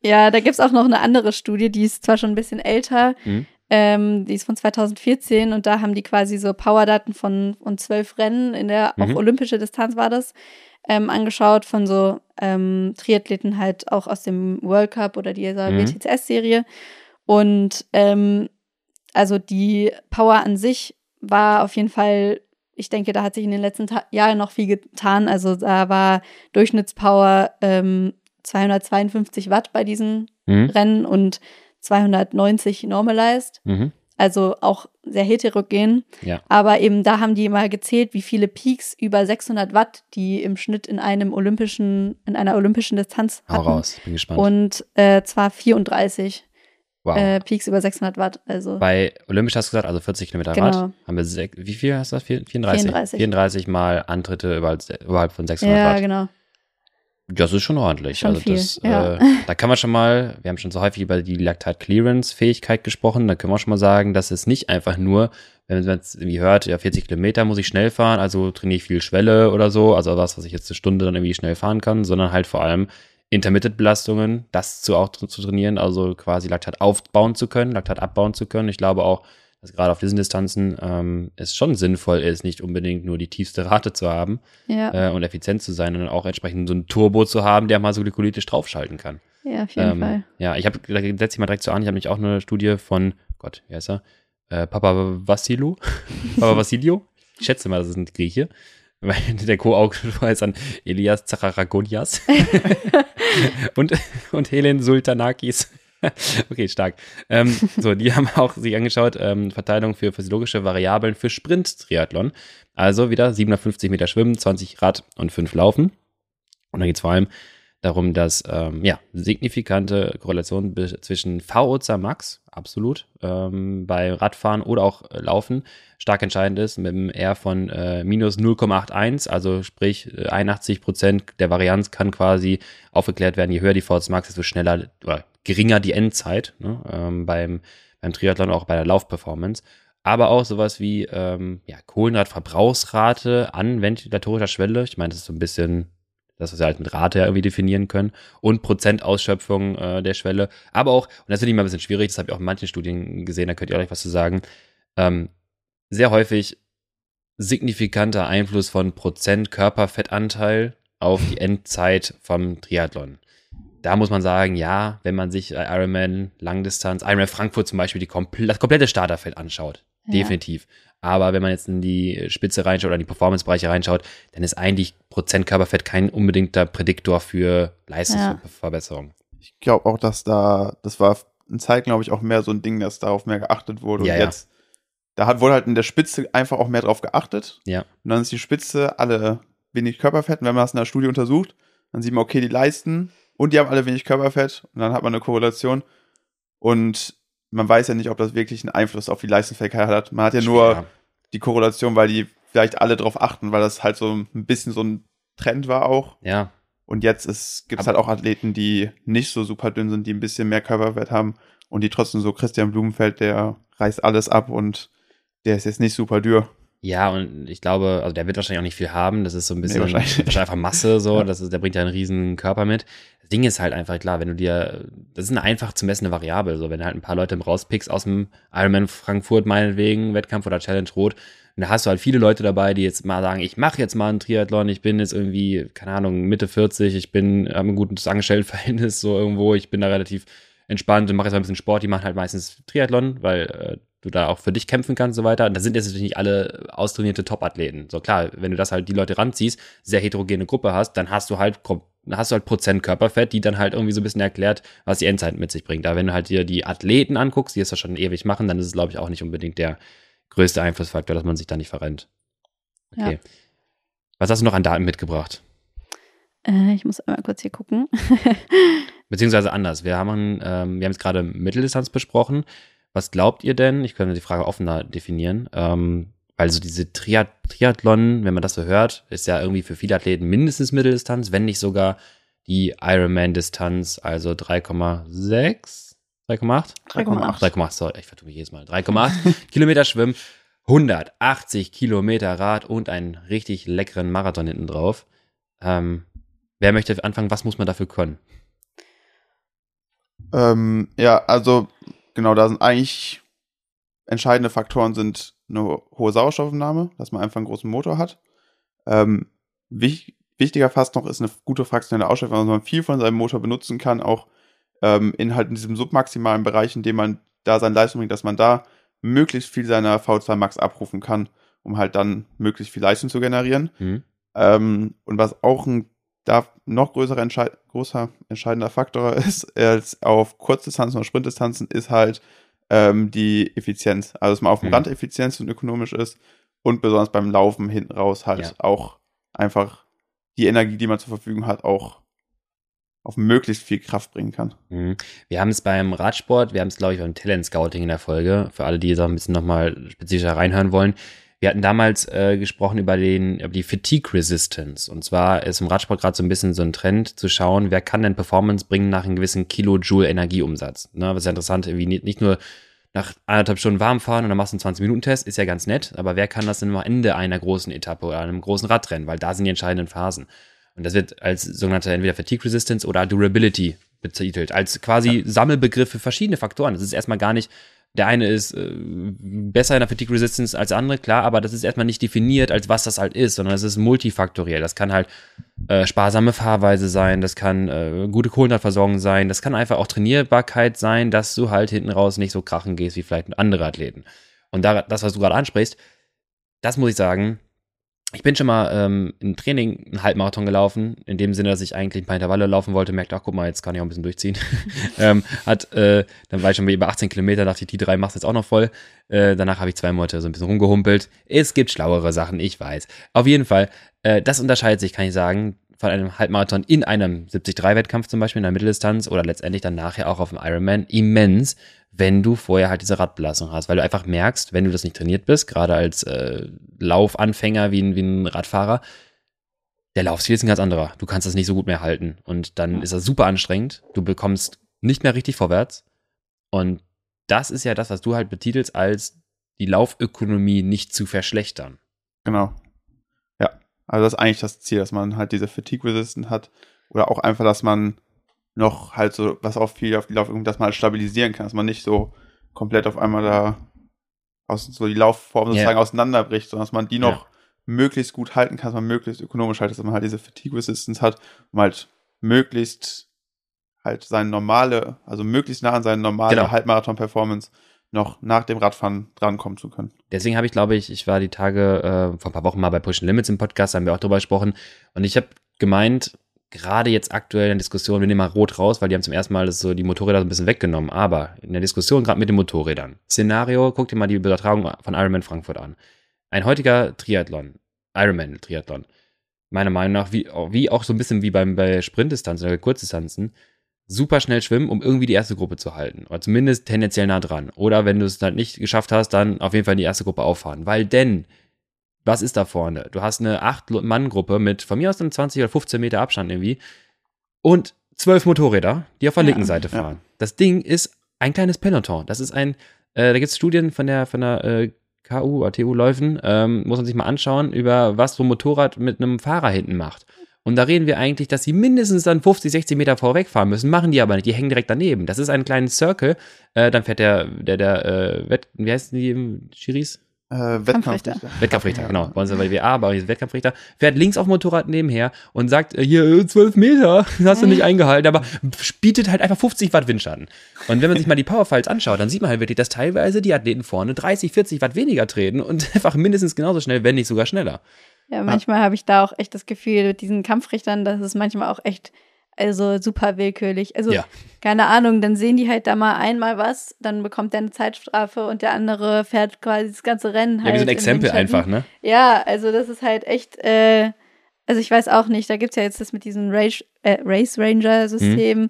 Ja, da gibt's auch noch eine andere Studie, die ist zwar schon ein bisschen älter, Mhm. Ähm, die ist von 2014 und da haben die quasi so Powerdaten von, von zwölf Rennen in der auch Mhm. olympische Distanz war das, ähm, angeschaut von so ähm, Triathleten halt auch aus dem World Cup oder dieser Mhm. WTCS-Serie. Und ähm, also die Power an sich war auf jeden Fall, ich denke, da hat sich in den letzten Ta Jahren noch viel getan. Also da war Durchschnittspower ähm, 252 Watt bei diesen mhm. Rennen und 290 normalized. Mhm. Also auch sehr heterogen. Ja. Aber eben da haben die mal gezählt, wie viele Peaks über 600 Watt die im Schnitt in einem olympischen, in einer olympischen Distanz Hau hatten. raus, bin gespannt. Und äh, zwar 34 wow. äh, Peaks über 600 Watt. Also Bei Olympisch hast du gesagt, also 40 Kilometer Genau. Rad. Haben wir wie viel hast du das? Vier- 34? 34. 34 mal Antritte überhalb, überhalb von 600 ja, Watt. genau. Das ist schon ordentlich. Schon also viel, das, ja. äh, da kann man schon mal, wir haben schon so häufig über die Lactat Clearance Fähigkeit gesprochen, da können wir schon mal sagen, dass es nicht einfach nur, wenn man jetzt irgendwie hört, ja 40 Kilometer muss ich schnell fahren, also trainiere ich viel Schwelle oder so, also was, was ich jetzt eine Stunde dann irgendwie schnell fahren kann, sondern halt vor allem Intermittent-Belastungen, das zu auch zu trainieren, also quasi Laktat aufbauen zu können, Laktat abbauen zu können. Ich glaube auch, dass gerade auf diesen Distanzen ähm, es schon sinnvoll ist, nicht unbedingt nur die tiefste Rate zu haben, Ja, äh, und effizient zu sein und auch entsprechend so ein Turbo zu haben, der mal so glykolytisch draufschalten kann. ja, auf jeden Ähm, Fall. Ja, ich habe, da setze ich mal direkt so an, ich habe nämlich auch eine Studie von, Gott, wie heißt er? Äh, Papa Vassilou? Papa Vassilio? Ich schätze mal, das ist ein Grieche. Weil der Co-Autor heißt dann Elias Zacharagonias und, und Helen Sultanakis. okay, stark. Ähm, so, die haben auch sich angeschaut, ähm, Verteilung für physiologische Variablen für Sprint-Triathlon. Also wieder 750 Meter Schwimmen, 20 Rad und 5 Laufen. Und dann geht es vor allem darum, dass ähm, ja, signifikante Korrelation zwischen VO2 Max, absolut, ähm, bei Radfahren oder auch äh, Laufen stark entscheidend ist, mit einem R von äh, minus 0,81, also sprich äh, 81 Prozent der Varianz kann quasi aufgeklärt werden, je höher die VO2 Max, desto schneller oder geringer die Endzeit ne, ähm, beim, beim Triathlon, auch bei der Laufperformance. aber auch sowas wie ähm, ja, Kohlenhydratverbrauchsrate an ventilatorischer Schwelle. Ich meine, das ist so ein bisschen das, was wir halt mit Rate ja irgendwie definieren können und Prozentausschöpfung äh, der Schwelle. Aber auch, und das finde ich mal ein bisschen schwierig, das habe ich auch in manchen Studien gesehen, da könnt ihr gleich was zu sagen, ähm, sehr häufig signifikanter Einfluss von Prozent Körperfettanteil auf die Endzeit vom Triathlon. Da muss man sagen, ja, wenn man sich Ironman Langdistanz, Ironman Frankfurt zum Beispiel, die kompl das komplette Starterfeld anschaut, ja. definitiv. Aber wenn man jetzt in die Spitze reinschaut oder in die Performance-Bereiche reinschaut, dann ist eigentlich Prozent Körperfett kein unbedingter Prädiktor für Leistungsverbesserung. Ja. Ich glaube auch, dass da, das war eine Zeit, glaube ich, auch mehr so ein Ding, dass darauf mehr geachtet wurde. Ja, und jetzt, da hat, wurde halt in der Spitze einfach auch mehr drauf geachtet. Ja. Und dann ist die Spitze alle wenig Körperfett. Und wenn man das in der Studie untersucht, dann sieht man, okay, die Leisten und die haben alle wenig Körperfett. Und dann hat man eine Korrelation. Und man weiß ja nicht, ob das wirklich einen Einfluss auf die Leistungsfähigkeit hat. Man hat ja nur Schwer. die Korrelation, weil die vielleicht alle drauf achten, weil das halt so ein bisschen so ein Trend war auch. Ja. Und jetzt gibt es halt auch Athleten, die nicht so super dünn sind, die ein bisschen mehr Körperfett haben und die trotzdem so Christian Blumenfeld, der reißt alles ab und der ist jetzt nicht super dürr. Ja, und ich glaube, also der wird wahrscheinlich auch nicht viel haben. Das ist so ein bisschen nee, wahrscheinlich. wahrscheinlich einfach Masse, so. Ja. Das ist, der bringt ja einen riesen Körper mit. Das Ding ist halt einfach klar, wenn du dir, das ist eine einfach zu messende Variable. So, wenn du halt ein paar Leute rauspickst aus dem Ironman Frankfurt meinetwegen, Wettkampf oder Challenge Rot, und da hast du halt viele Leute dabei, die jetzt mal sagen, ich mache jetzt mal einen Triathlon, ich bin jetzt irgendwie, keine Ahnung, Mitte 40, ich bin, habe ein gutes Angestelltenverhältnis so irgendwo, ich bin da relativ entspannt und mache jetzt mal ein bisschen Sport, die machen halt meistens Triathlon, weil äh, du da auch für dich kämpfen kannst und so weiter. Und da sind jetzt natürlich nicht alle austrainierte Top-Athleten. So klar, wenn du das halt die Leute ranziehst, sehr heterogene Gruppe hast, dann hast du halt hast du halt Prozent Körperfett, die dann halt irgendwie so ein bisschen erklärt, was die Endzeit mit sich bringt. Aber wenn du halt dir die Athleten anguckst, die es ja schon ewig machen, dann ist es, glaube ich, auch nicht unbedingt der größte Einflussfaktor, dass man sich da nicht verrennt. Okay. Ja. Was hast du noch an Daten mitgebracht? Äh, ich muss einmal kurz hier gucken. Beziehungsweise anders. Wir haben, ähm, wir haben jetzt gerade Mitteldistanz besprochen. Was glaubt ihr denn? Ich könnte die Frage offener definieren. Ähm, weil so diese Triath Triathlon, wenn man das so hört, ist ja irgendwie für viele Athleten mindestens Mitteldistanz, wenn nicht sogar die Ironman-Distanz, also 3,6, 3,8? 3,8. 3,8, sorry, ich vertue mich jedes Mal. 3,8 Kilometer Schwimmen, 180 Kilometer Rad und einen richtig leckeren Marathon hinten drauf. Ähm, wer möchte anfangen? Was muss man dafür können? Ähm, ja, also genau, da sind eigentlich entscheidende Faktoren sind eine hohe Sauerstoffnahme, dass man einfach einen großen Motor hat. Ähm, wich, wichtiger fast noch ist eine gute fraktionelle Ausstattung, dass man viel von seinem Motor benutzen kann, auch ähm, in halt in diesem submaximalen Bereich, in dem man da seine Leistung bringt, dass man da möglichst viel seiner V2 Max abrufen kann, um halt dann möglichst viel Leistung zu generieren. Mhm. Ähm, und was auch ein da noch größerer Entscheid großer entscheidender Faktor ist als auf Kurzdistanzen oder Sprintdistanzen ist halt ähm, die Effizienz. Also dass man auf dem mhm. Rand effizient und ökonomisch ist und besonders beim Laufen hinten raus halt ja. auch einfach die Energie, die man zur Verfügung hat, auch auf möglichst viel Kraft bringen kann. Mhm. Wir haben es beim Radsport, wir haben es, glaube ich, beim Talent Scouting in der Folge, für alle, die jetzt auch ein bisschen nochmal spezifischer reinhören wollen. Wir hatten damals äh, gesprochen über, den, über die Fatigue Resistance. Und zwar ist im Radsport gerade so ein bisschen so ein Trend zu schauen, wer kann denn Performance bringen nach einem gewissen Kilojoule Energieumsatz. Ne, was ja interessant, irgendwie nicht nur nach anderthalb Stunden warm fahren und dann machst du einen 20-Minuten-Test, ist ja ganz nett, aber wer kann das denn am Ende einer großen Etappe oder einem großen Radrennen, weil da sind die entscheidenden Phasen. Und das wird als sogenannte entweder Fatigue Resistance oder Durability betitelt, als quasi ja. Sammelbegriff für verschiedene Faktoren. Das ist erstmal gar nicht der eine ist äh, besser in der Fatigue Resistance als der andere, klar, aber das ist erstmal nicht definiert, als was das halt ist, sondern es ist multifaktoriell. Das kann halt äh, sparsame Fahrweise sein, das kann äh, gute Kohlenhydratversorgung sein, das kann einfach auch Trainierbarkeit sein, dass du halt hinten raus nicht so krachen gehst wie vielleicht andere Athleten. Und da, das, was du gerade ansprichst, das muss ich sagen, ich bin schon mal ähm, im Training einen Halbmarathon gelaufen, in dem Sinne, dass ich eigentlich ein paar Intervalle laufen wollte, merkte, ach guck mal, jetzt kann ich auch ein bisschen durchziehen. ähm, hat, äh, dann war ich schon bei über 18 Kilometer, dachte ich, die drei machst jetzt auch noch voll. Äh, danach habe ich zwei Monate so ein bisschen rumgehumpelt. Es gibt schlauere Sachen, ich weiß. Auf jeden Fall, äh, das unterscheidet sich, kann ich sagen, von einem Halbmarathon in einem 73-Wettkampf zum Beispiel in der Mitteldistanz oder letztendlich dann nachher auch auf dem Ironman immens, wenn du vorher halt diese Radbelastung hast, weil du einfach merkst, wenn du das nicht trainiert bist, gerade als äh, Laufanfänger wie ein, wie ein Radfahrer, der Laufstil ist ein ganz anderer. Du kannst das nicht so gut mehr halten und dann ist das super anstrengend. Du bekommst nicht mehr richtig vorwärts und das ist ja das, was du halt betitelst als die Laufökonomie nicht zu verschlechtern. Genau. Ja, also das ist eigentlich das Ziel, dass man halt diese Fatigue Resistance hat oder auch einfach, dass man noch halt so, was auch viel auf die Laufökonomie, dass man halt stabilisieren kann, dass man nicht so komplett auf einmal da aus so die Laufform sozusagen Ja. auseinanderbricht, sondern dass man die noch Ja. möglichst gut halten kann, dass man möglichst ökonomisch haltet, dass man halt diese Fatigue Resistance hat, um halt möglichst halt seine normale, also möglichst nah an seine normale Genau. Halbmarathon-Performance noch nach dem Radfahren drankommen zu können. Deswegen habe ich, glaube ich, ich war die Tage äh, vor ein paar Wochen mal bei Push Limits im Podcast, haben wir auch drüber gesprochen. Und ich habe gemeint, gerade jetzt aktuell in der Diskussion, wir nehmen mal Rot raus, weil die haben zum ersten Mal das so die Motorräder so ein bisschen weggenommen. Aber in der Diskussion, gerade mit den Motorrädern, Szenario, guck dir mal die Übertragung von Ironman Frankfurt an. Ein heutiger Triathlon, Ironman-Triathlon, meiner Meinung nach, wie, wie auch so ein bisschen wie beim, bei Sprintdistanzen oder Kurzdistanzen, super schnell schwimmen, um irgendwie die erste Gruppe zu halten. Oder zumindest tendenziell nah dran. Oder wenn du es halt nicht geschafft hast, dann auf jeden Fall in die erste Gruppe auffahren. Weil denn, was ist da vorne? Du hast eine 8-Mann-Gruppe mit von mir aus einem 20 oder 15 Meter Abstand irgendwie und zwölf Motorräder, die auf der Ja. linken Seite Ja. fahren. Das Ding ist ein kleines Peloton. Das ist ein, äh, da gibt es Studien von der, von der äh, KU oder TU Läufen, ähm, muss man sich mal anschauen, über was so ein Motorrad mit einem Fahrer hinten macht. Und da reden wir eigentlich, dass sie mindestens dann 50, 60 Meter vorwegfahren müssen, machen die aber nicht, die hängen direkt daneben. Das ist ein kleines Circle, äh, dann fährt der, der, der, äh, Wett, wie heißen die, Chiris? Äh, Kampfrichter. Wettkampfrichter. Wettkampfrichter, genau. Bei uns ist bei WA, aber hier ist Wettkampfrichter. Fährt links auf dem Motorrad nebenher und sagt, äh, hier, äh, 12 Meter, hast du nicht eingehalten, aber bietet halt einfach 50 Watt Windschatten. Und wenn man sich mal die Powerfiles anschaut, dann sieht man halt wirklich, dass teilweise die Athleten vorne 30, 40 Watt weniger treten und einfach mindestens genauso schnell, wenn nicht sogar schneller. Ja, manchmal habe ich da auch echt das Gefühl, mit diesen Kampfrichtern, das ist manchmal auch echt, also super willkürlich. Also, Ja. keine Ahnung, dann sehen die halt da mal einmal was, dann bekommt der eine Zeitstrafe und der andere fährt quasi das ganze Rennen Ja, halt. wie so ein Exempel einfach, ne? Ja, also das ist halt echt, äh, also ich weiß auch nicht, da gibt's ja jetzt das mit diesem Race, äh, Race Ranger-System. Mhm.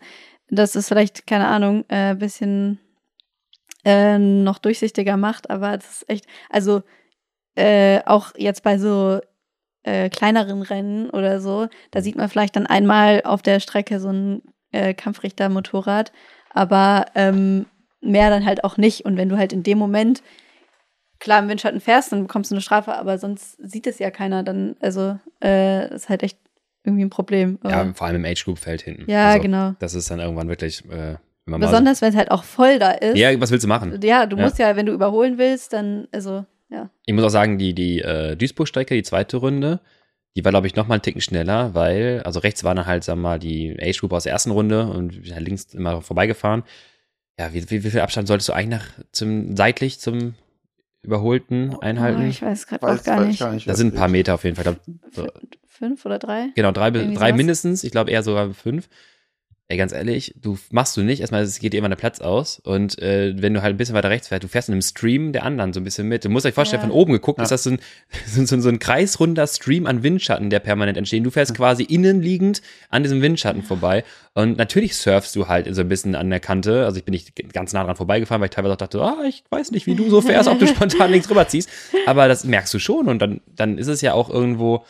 Das ist vielleicht, keine Ahnung, äh, bisschen äh, noch durchsichtiger macht, aber das ist echt, also äh, auch jetzt bei so äh, kleineren Rennen oder so, da sieht man vielleicht dann einmal auf der Strecke so ein äh, Kampfrichter-Motorrad, aber ähm, mehr dann halt auch nicht. Und wenn du halt in dem Moment klar im Windschatten fährst, dann bekommst du eine Strafe, aber sonst sieht es ja keiner. Dann, also, äh, ist halt echt irgendwie ein Problem. Ja, Aber- vor allem im Age-Group-Feld hinten. ja Also, genau. Das ist dann irgendwann wirklich, äh, wenn Besonders, wenn es halt auch voll da ist. Ja, was willst du machen? Ja, du Ja. musst ja, wenn du überholen willst, dann, also, ja. Ich muss auch sagen, die, die äh, Duisburg-Strecke, die zweite Runde, die war, glaube ich, noch mal einen Ticken schneller, weil, also rechts waren dann halt, sagen wir mal, die Age-Group aus der ersten Runde und links immer vorbeigefahren. Ja, wie, wie, wie viel Abstand solltest du eigentlich nach, zum, seitlich zum Überholten Oh, einhalten? ich weiß gerade auch gar weiß nicht. gar nicht. das was sind ein paar. Meter auf jeden Fall. Ich glaub, so, Fünf oder drei? genau, drei, Irgendwie drei sowas. mindestens. Ich glaube eher sogar fünf. Ey, ganz ehrlich, du machst du nicht. Erstmal, es geht immer der Platz aus. Und äh, wenn du halt ein bisschen weiter rechts fährst, du fährst in einem Stream der anderen so ein bisschen mit. Du musst euch vorstellen, Ja. von oben geguckt, Ja. ist das so ein, so, so, so ein kreisrunder Stream an Windschatten, der permanent entsteht. Du fährst quasi innen liegend an diesem Windschatten vorbei. Und natürlich surfst du halt so ein bisschen an der Kante. Also ich bin nicht ganz nah dran vorbeigefahren, weil ich teilweise auch dachte, ah, ich weiß nicht, wie du so fährst, ob du spontan links rüber ziehst. Aber das merkst du schon. Und dann, dann ist es ja auch irgendwo,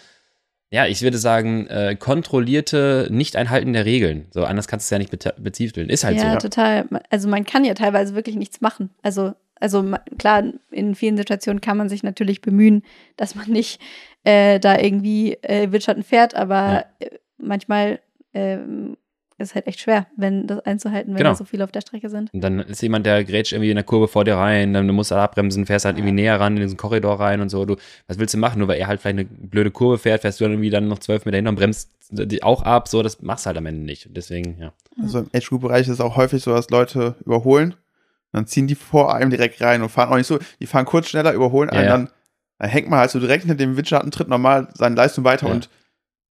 ja, ich würde sagen, äh, kontrollierte Nicht-Einhalten der Regeln. So, anders kannst du es ja nicht bezweifeln. Ist halt ja, so. total. Also man kann ja teilweise wirklich nichts machen. Also, also klar, in vielen Situationen kann man sich natürlich bemühen, dass man nicht äh, da irgendwie äh, Windschatten fährt, aber Ja. äh, manchmal ähm, ist halt echt schwer, wenn das einzuhalten, wenn Genau. da so viele auf der Strecke sind. Und dann ist jemand, der grätscht irgendwie in der Kurve vor dir rein, dann musst du abbremsen, fährst halt irgendwie näher ran in diesen Korridor rein und so. Du, was willst du machen? Nur weil er halt vielleicht eine blöde Kurve fährt, fährst du dann irgendwie dann noch zwölf Meter hin und bremst die auch ab. So, das machst du halt am Ende nicht. Deswegen, ja. Also im Age-Group-Bereich ist es auch häufig so, dass Leute überholen. Dann ziehen die vor einem direkt rein und fahren auch nicht so. Die fahren kurz schneller, überholen einen, Ja, ja. dann, dann hängt man halt so direkt hinter dem Windschatten, tritt normal seine Leistung weiter Ja. und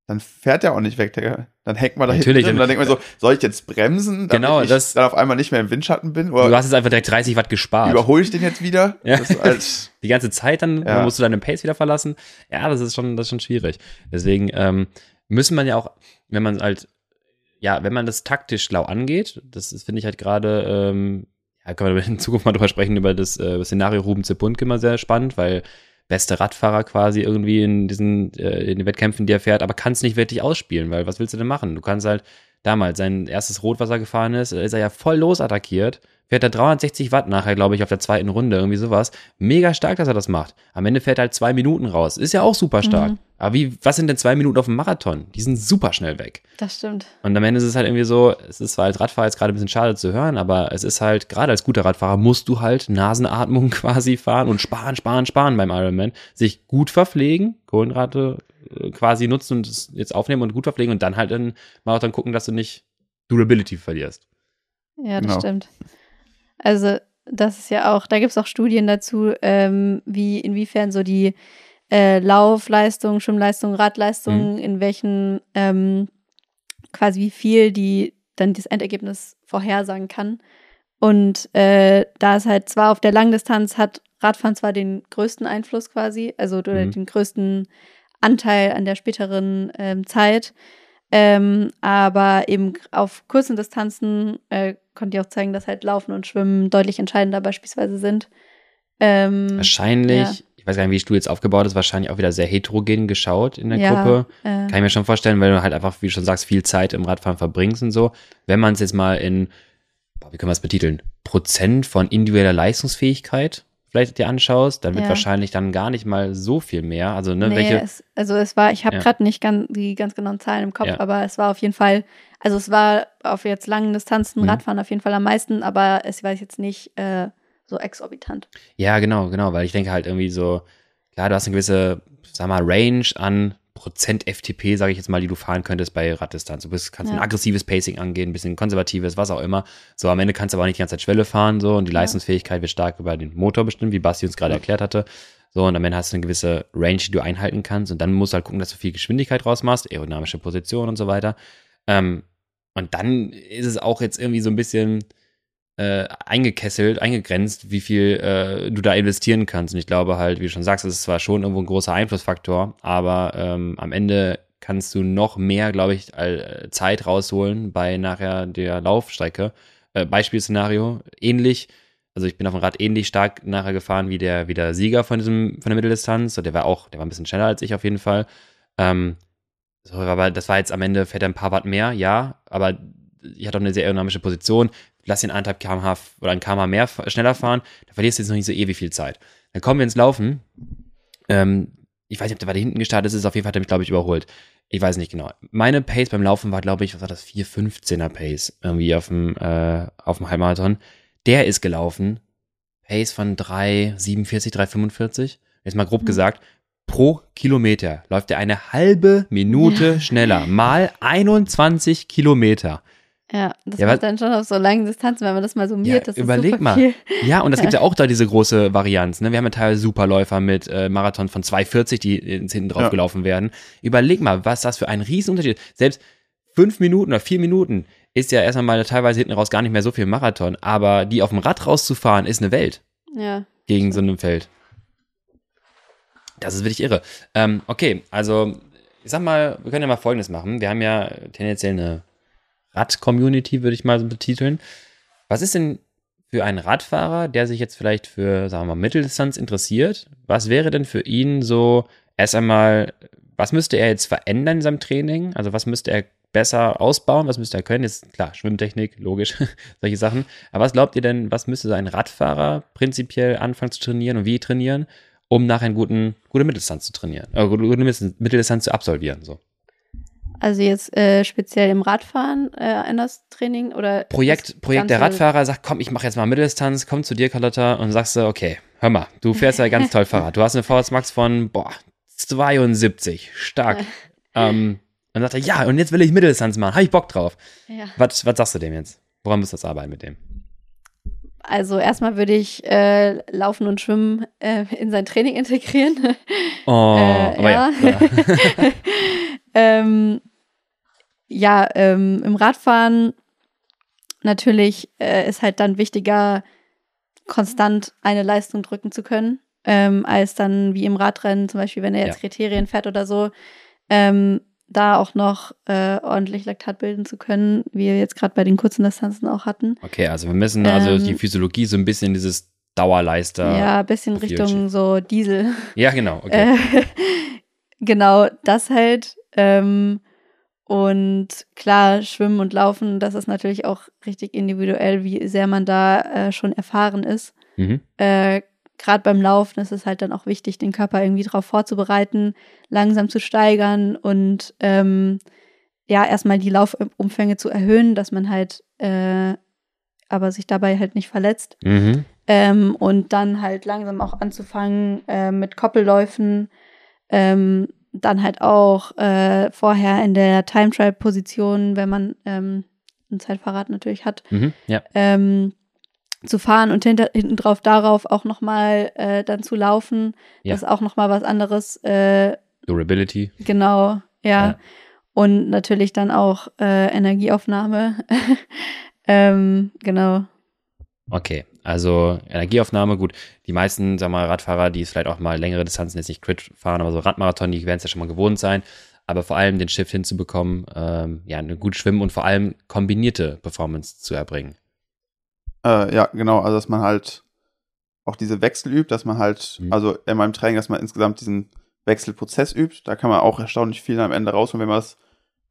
dann fährt der auch nicht weg, Digga. Dann hängt man da Natürlich, hinten drin und dann denkt man so, soll ich jetzt bremsen, damit Genau, ich das- dann auf einmal nicht mehr im Windschatten bin? Du Oder hast jetzt einfach direkt 30 Watt gespart. überhole ich den jetzt wieder? Ja. Halt, die ganze Zeit, dann, Ja. dann musst du deinen Pace wieder verlassen. Ja, das ist schon, das ist schon schwierig. Deswegen ähm, müssen man ja auch, wenn man halt, ja, wenn man das taktisch schlau angeht, das finde ich halt gerade, ähm, ja, können wir in Zukunft mal drüber sprechen, über das äh, Szenario Ruben Zepundke immer sehr spannend, weil beste Radfahrer quasi irgendwie in diesen äh, in den Wettkämpfen, die er fährt, aber kann es nicht wirklich ausspielen, weil was willst du denn machen? Du kannst halt damals sein erstes Rot, was er gefahren ist, ist er ja voll losattackiert. Fährt er 360 Watt nachher, glaube ich, auf der zweiten Runde, irgendwie sowas. Mega stark, dass er das macht. Am Ende fährt er halt zwei Minuten raus. Ist ja auch super stark. Mhm. Aber wie, was sind denn zwei Minuten auf dem Marathon? Die sind super schnell weg. Das stimmt. Und am Ende ist es halt irgendwie so, es ist zwar als Radfahrer jetzt gerade ein bisschen schade zu hören, aber es ist halt, gerade als guter Radfahrer musst du halt Nasenatmung quasi fahren und sparen, sparen, sparen beim Ironman. Sich gut verpflegen, Kohlenrate äh, quasi nutzen und es jetzt aufnehmen und gut verpflegen und dann halt in Marathon gucken, dass du nicht Durability verlierst. Ja, das Genau. stimmt. Also, das ist ja auch, da gibt es auch Studien dazu, ähm, wie inwiefern so die äh, Laufleistung, Schwimmleistung, Radleistung, Mhm. in welchen ähm, quasi wie viel die dann das Endergebnis vorhersagen kann. Und äh, da ist halt zwar auf der Langdistanz hat Radfahren zwar den größten Einfluss quasi, also oder Mhm. den größten Anteil an der späteren ähm, Zeit, ähm, aber eben auf kurzen Distanzen äh, konnte ich auch zeigen, dass halt Laufen und Schwimmen deutlich entscheidender beispielsweise sind. Ähm, Wahrscheinlich, ja. Ich weiß gar nicht, wie die Studie jetzt aufgebaut ist, wahrscheinlich auch wieder sehr heterogen geschaut in der ja, Gruppe. Äh, Kann ich mir schon vorstellen, weil du halt einfach, wie du schon sagst, viel Zeit im Radfahren verbringst und so. Wenn man es jetzt mal in, boah, wie können wir es betiteln, Prozent von individueller Leistungsfähigkeit vielleicht dir anschaust, dann wird Ja. wahrscheinlich dann gar nicht mal so viel mehr. Also, ne, nee, welche, es, also es war, ich habe Ja. gerade nicht ganz, die ganz genauen Zahlen im Kopf, Ja. aber es war auf jeden Fall, also es war auf jetzt langen Distanzen Mhm. Radfahren auf jeden Fall am meisten, aber es war jetzt nicht äh, so exorbitant. Ja, genau, genau, weil ich denke halt irgendwie so, klar, du hast eine gewisse, sag mal, Range an Prozent FTP, sage ich jetzt mal, die du fahren könntest bei Raddistanz. Du bist, kannst Ja. ein aggressives Pacing angehen, ein bisschen konservatives, was auch immer. So, am Ende kannst du aber auch nicht die ganze Zeit Schwelle fahren, so, und die Ja. Leistungsfähigkeit wird stark über den Motor bestimmt, wie Basti uns gerade erklärt hatte. So, und am Ende hast du eine gewisse Range, die du einhalten kannst. Und dann musst du halt gucken, dass du viel Geschwindigkeit rausmachst, aerodynamische Position und so weiter. Ähm, und dann ist es auch jetzt irgendwie so ein bisschen äh, eingekesselt, eingegrenzt, wie viel äh, du da investieren kannst. Und ich glaube halt, wie du schon sagst, es ist zwar schon irgendwo ein großer Einflussfaktor, aber ähm, am Ende kannst du noch mehr, glaube ich, äh, Zeit rausholen bei nachher der Laufstrecke. Äh, Beispielszenario, ähnlich, also ich bin auf dem Rad ähnlich stark nachher gefahren wie der, wie der Sieger von diesem, von der Mitteldistanz. Und der war auch, der war ein bisschen schneller als ich auf jeden Fall. Ähm, so, aber das war jetzt am Ende, fährt er ein paar Watt mehr, ja, aber ich hatte auch eine sehr aerodynamische Position. Lass ihn anderthalb kmh oder ein kmh mehr schneller fahren, da verlierst du jetzt noch nicht so ewig viel Zeit. Dann kommen wir ins Laufen. Ähm, ich weiß nicht, ob der weiter hinten gestartet ist, auf jeden Fall hat er mich, glaube ich, überholt. Ich weiß nicht genau. Meine Pace beim Laufen war, glaube ich, was war das, 4,15er Pace, irgendwie auf dem, äh, auf dem Halbmarathon. Der ist gelaufen, Pace von 3,47, 3,45. Jetzt mal grob Mhm. gesagt, pro Kilometer läuft er eine halbe Minute schneller, mal 21 Kilometer. Ja, das Ja, macht dann schon auf so langen Distanzen, wenn man das mal summiert, Ja, das überleg ist super mal. viel. Ja, und es gibt ja auch da diese große Varianz. Ne? Wir haben ja teilweise Superläufer mit äh, Marathon von 2,40, die ins hinten drauf Ja. gelaufen werden. Überleg mal, was das für ein Riesenunterschied ist. Selbst fünf Minuten oder vier Minuten ist ja erstmal mal teilweise hinten raus gar nicht mehr so viel Marathon. Aber die auf dem Rad rauszufahren, ist eine Welt Ja, gegen so einem Feld. Das ist wirklich irre. Ähm, okay, also ich sag mal, wir können ja mal Folgendes machen. Wir haben ja tendenziell eine Rad-Community, würde ich mal so betiteln. Was ist denn für einen Radfahrer, der sich jetzt vielleicht für, sagen wir mal, Mitteldistanz interessiert, was wäre denn für ihn so erst einmal, was müsste er jetzt verändern in seinem Training? Also was müsste er besser ausbauen, was müsste er können? Jetzt klar, Schwimmtechnik, logisch, solche Sachen. Aber was glaubt ihr denn, was müsste so ein Radfahrer prinzipiell anfangen zu trainieren und wie trainieren, um nachher einen guten, gute Mitteldistanz zu trainieren, äh, gute Mitteldistanz zu absolvieren? So. Also jetzt äh, speziell im Radfahren äh, ein das Training oder Projekt, das Projekt der Radfahrer sagt, komm, ich mache jetzt mal Mitteldistanz, komm zu dir, Carlotta, und sagst du, okay, hör mal, du fährst ja ganz toll Fahrrad. Du hast eine VS Max von, boah, 72, stark. ähm, dann sagt er, ja, und jetzt will ich Mitteldistanz machen, habe ich Bock drauf. Ja. Was, was sagst du dem jetzt? Woran müsst ihr jetzt arbeiten mit dem? Also erstmal würde ich äh, Laufen und Schwimmen äh, in sein Training integrieren. Oh, Äh, aber ja. ja. ähm, ja, ähm, im Radfahren natürlich äh, ist halt dann wichtiger, konstant eine Leistung drücken zu können, ähm, als dann wie im Radrennen, zum Beispiel, wenn er jetzt Ja. Kriterien fährt oder so, ähm, da auch noch äh, ordentlich Laktat bilden zu können, wie wir jetzt gerade bei den kurzen Distanzen auch hatten. Okay, also wir müssen also Ähm, die Physiologie so ein bisschen dieses Dauerleister. Ja, ein bisschen Richtung so Diesel. Ja, genau, okay. Äh, genau, das halt. Ähm, und klar, Schwimmen und Laufen, das ist natürlich auch richtig individuell, wie sehr man da äh, schon erfahren ist. Mhm. Äh, Gerade beim Laufen ist es halt dann auch wichtig, den Körper irgendwie darauf vorzubereiten, langsam zu steigern und ähm, ja, erstmal die Laufumfänge zu erhöhen, dass man halt äh, aber sich dabei halt nicht verletzt. Mhm. Ähm, und dann halt langsam auch anzufangen äh, mit Koppelläufen. Ähm, dann halt auch äh, vorher in der Time Trial Position, wenn man ähm, ein Zeitfahrrad natürlich hat, Mhm. Ja. ähm, zu fahren und hinter, hinten drauf darauf auch nochmal äh, dann zu laufen. Ja. Das ist auch nochmal was anderes. Äh, Durability. genau, ja. Ja. Und natürlich dann auch äh, Energieaufnahme. ähm, genau. Okay, also Energieaufnahme, gut. Die meisten, wir mal, Radfahrer, die es vielleicht auch mal längere Distanzen jetzt nicht Crit fahren, aber so Radmarathon, die werden es ja schon mal gewohnt sein. Aber vor allem den Shift hinzubekommen, ähm, ja, eine gut schwimmen und vor allem kombinierte Performance zu erbringen. Äh, ja, genau, also dass man halt auch diese Wechsel übt, dass man halt, Mhm. also in meinem Training, dass man insgesamt diesen Wechselprozess übt. Da kann man auch erstaunlich viel am Ende rausholen, wenn man es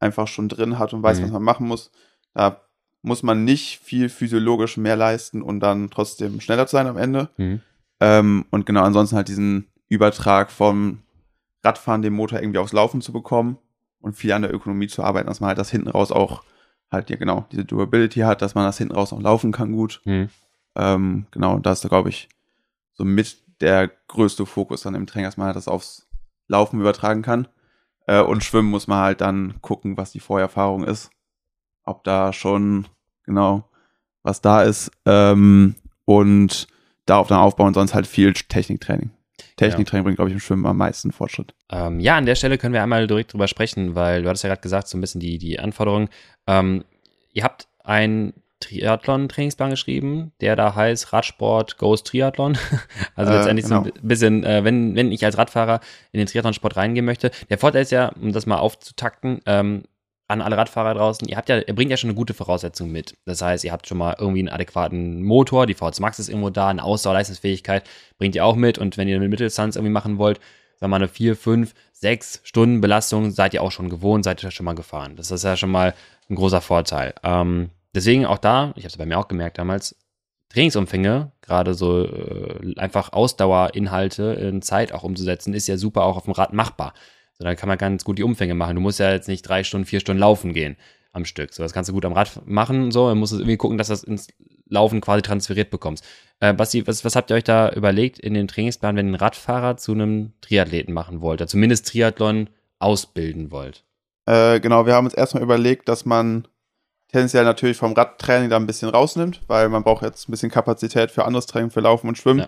einfach schon drin hat und weiß, Mhm. was man machen muss. Da muss man nicht viel physiologisch mehr leisten und dann trotzdem schneller zu sein am Ende. Mhm. Ähm, und genau, ansonsten halt diesen Übertrag vom Radfahren, dem Motor irgendwie aufs Laufen zu bekommen und viel an der Ökonomie zu arbeiten, dass man halt das hinten raus auch halt, ja genau, diese Durability hat, dass man das hinten raus auch laufen kann gut. Mhm. Ähm, genau, da ist da, glaube ich, so mit der größte Fokus dann im Training, dass man halt das aufs Laufen übertragen kann. Äh, und Schwimmen muss man halt dann gucken, was die Vorerfahrung ist. Ob da schon, genau, was da ist. Ähm, und darauf dann aufbauen, sonst halt viel Techniktraining. Techniktraining bringt, glaube ich, im Schwimmen am meisten Fortschritt. Ähm, ja, an der Stelle können wir einmal direkt drüber sprechen, weil du hattest ja gerade gesagt, so ein bisschen die, die Anforderungen. Ähm, ihr habt einen Triathlon-Trainingsplan geschrieben, der da heißt Radsport Goes Triathlon. Also Äh, letztendlich so genau. ein bisschen, äh, wenn, wenn ich als Radfahrer in den Triathlon-Sport reingehen möchte. Der Vorteil ist ja, um das mal aufzutakten, ähm, an alle Radfahrer draußen, ihr habt ja, ihr bringt ja schon eine gute Voraussetzung mit. Das heißt, ihr habt schon mal irgendwie einen adäquaten Motor, die VZ Max ist irgendwo da, eine Ausdauerleistungsfähigkeit bringt ihr auch mit und wenn ihr eine Mitteldistanz irgendwie machen wollt, sagen wir mal eine 4, 5, 6 Stunden Belastung, seid ihr auch schon gewohnt, seid ihr schon mal gefahren. Das ist ja schon mal ein großer Vorteil. Ähm, deswegen auch da, ich habe es bei mir auch gemerkt damals, Trainingsumfänge, gerade so äh, einfach Ausdauerinhalte in Zeit auch umzusetzen, ist ja super auch auf dem Rad machbar. So, dann kann man ganz gut die Umfänge machen. Du musst ja jetzt nicht drei Stunden, vier Stunden laufen gehen am Stück. So, das kannst du gut am Rad machen. So, dann musst du irgendwie gucken, dass du das ins Laufen quasi transferiert bekommst. Äh, Basti, was, was habt ihr euch da überlegt in den Trainingsplan, wenn ihr einen Radfahrer zu einem Triathleten machen wollt, oder zumindest Triathlon ausbilden wollt? Äh, genau, wir haben uns erstmal überlegt, dass man tendenziell natürlich vom Radtraining da ein bisschen rausnimmt, weil man braucht jetzt ein bisschen Kapazität für anderes Training, für Laufen und Schwimmen.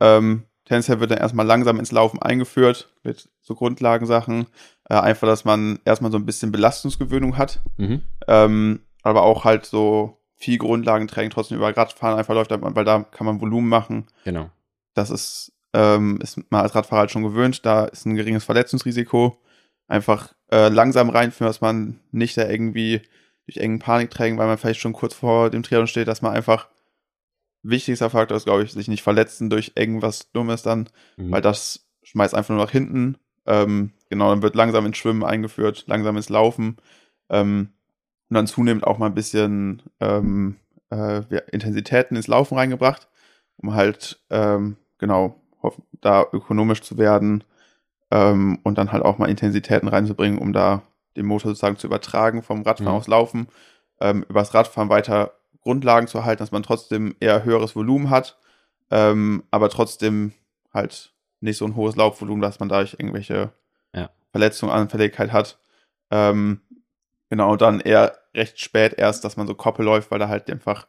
Ähm, tendenziell wird dann erstmal langsam ins Laufen eingeführt mit so Grundlagensachen. Äh, einfach, dass man erstmal so ein bisschen Belastungsgewöhnung hat, Mhm. ähm, aber auch halt so viel Grundlagentraining trotzdem über Radfahren einfach läuft, weil da kann man Volumen machen. Genau. Das ist, ähm, ist man als Radfahrer halt schon gewöhnt. Da ist ein geringes Verletzungsrisiko. Einfach äh, langsam reinführen, dass man nicht da irgendwie durch engen Paniktraining, weil man vielleicht schon kurz vor dem Triathlon steht, dass man einfach wichtigster Faktor ist, glaube ich, sich nicht verletzen durch irgendwas Dummes dann, Mhm. weil das schmeißt einfach nur nach hinten. Ähm, genau, dann wird langsam ins Schwimmen eingeführt, langsam ins Laufen. Ähm, und dann zunehmend auch mal ein bisschen ähm, äh, Intensitäten ins Laufen reingebracht, um halt, ähm, genau, da ökonomisch zu werden ähm, und dann halt auch mal Intensitäten reinzubringen, um da den Motor sozusagen zu übertragen vom Radfahren Mhm. aufs Laufen, ähm, übers Radfahren weiter Grundlagen zu erhalten, dass man trotzdem eher höheres Volumen hat, ähm, aber trotzdem halt nicht so ein hohes Laufvolumen, dass man dadurch irgendwelche Ja. Verletzungen, Anfälligkeit hat. Ähm, genau, und dann eher recht spät erst, dass man so Koppel läuft, weil da halt einfach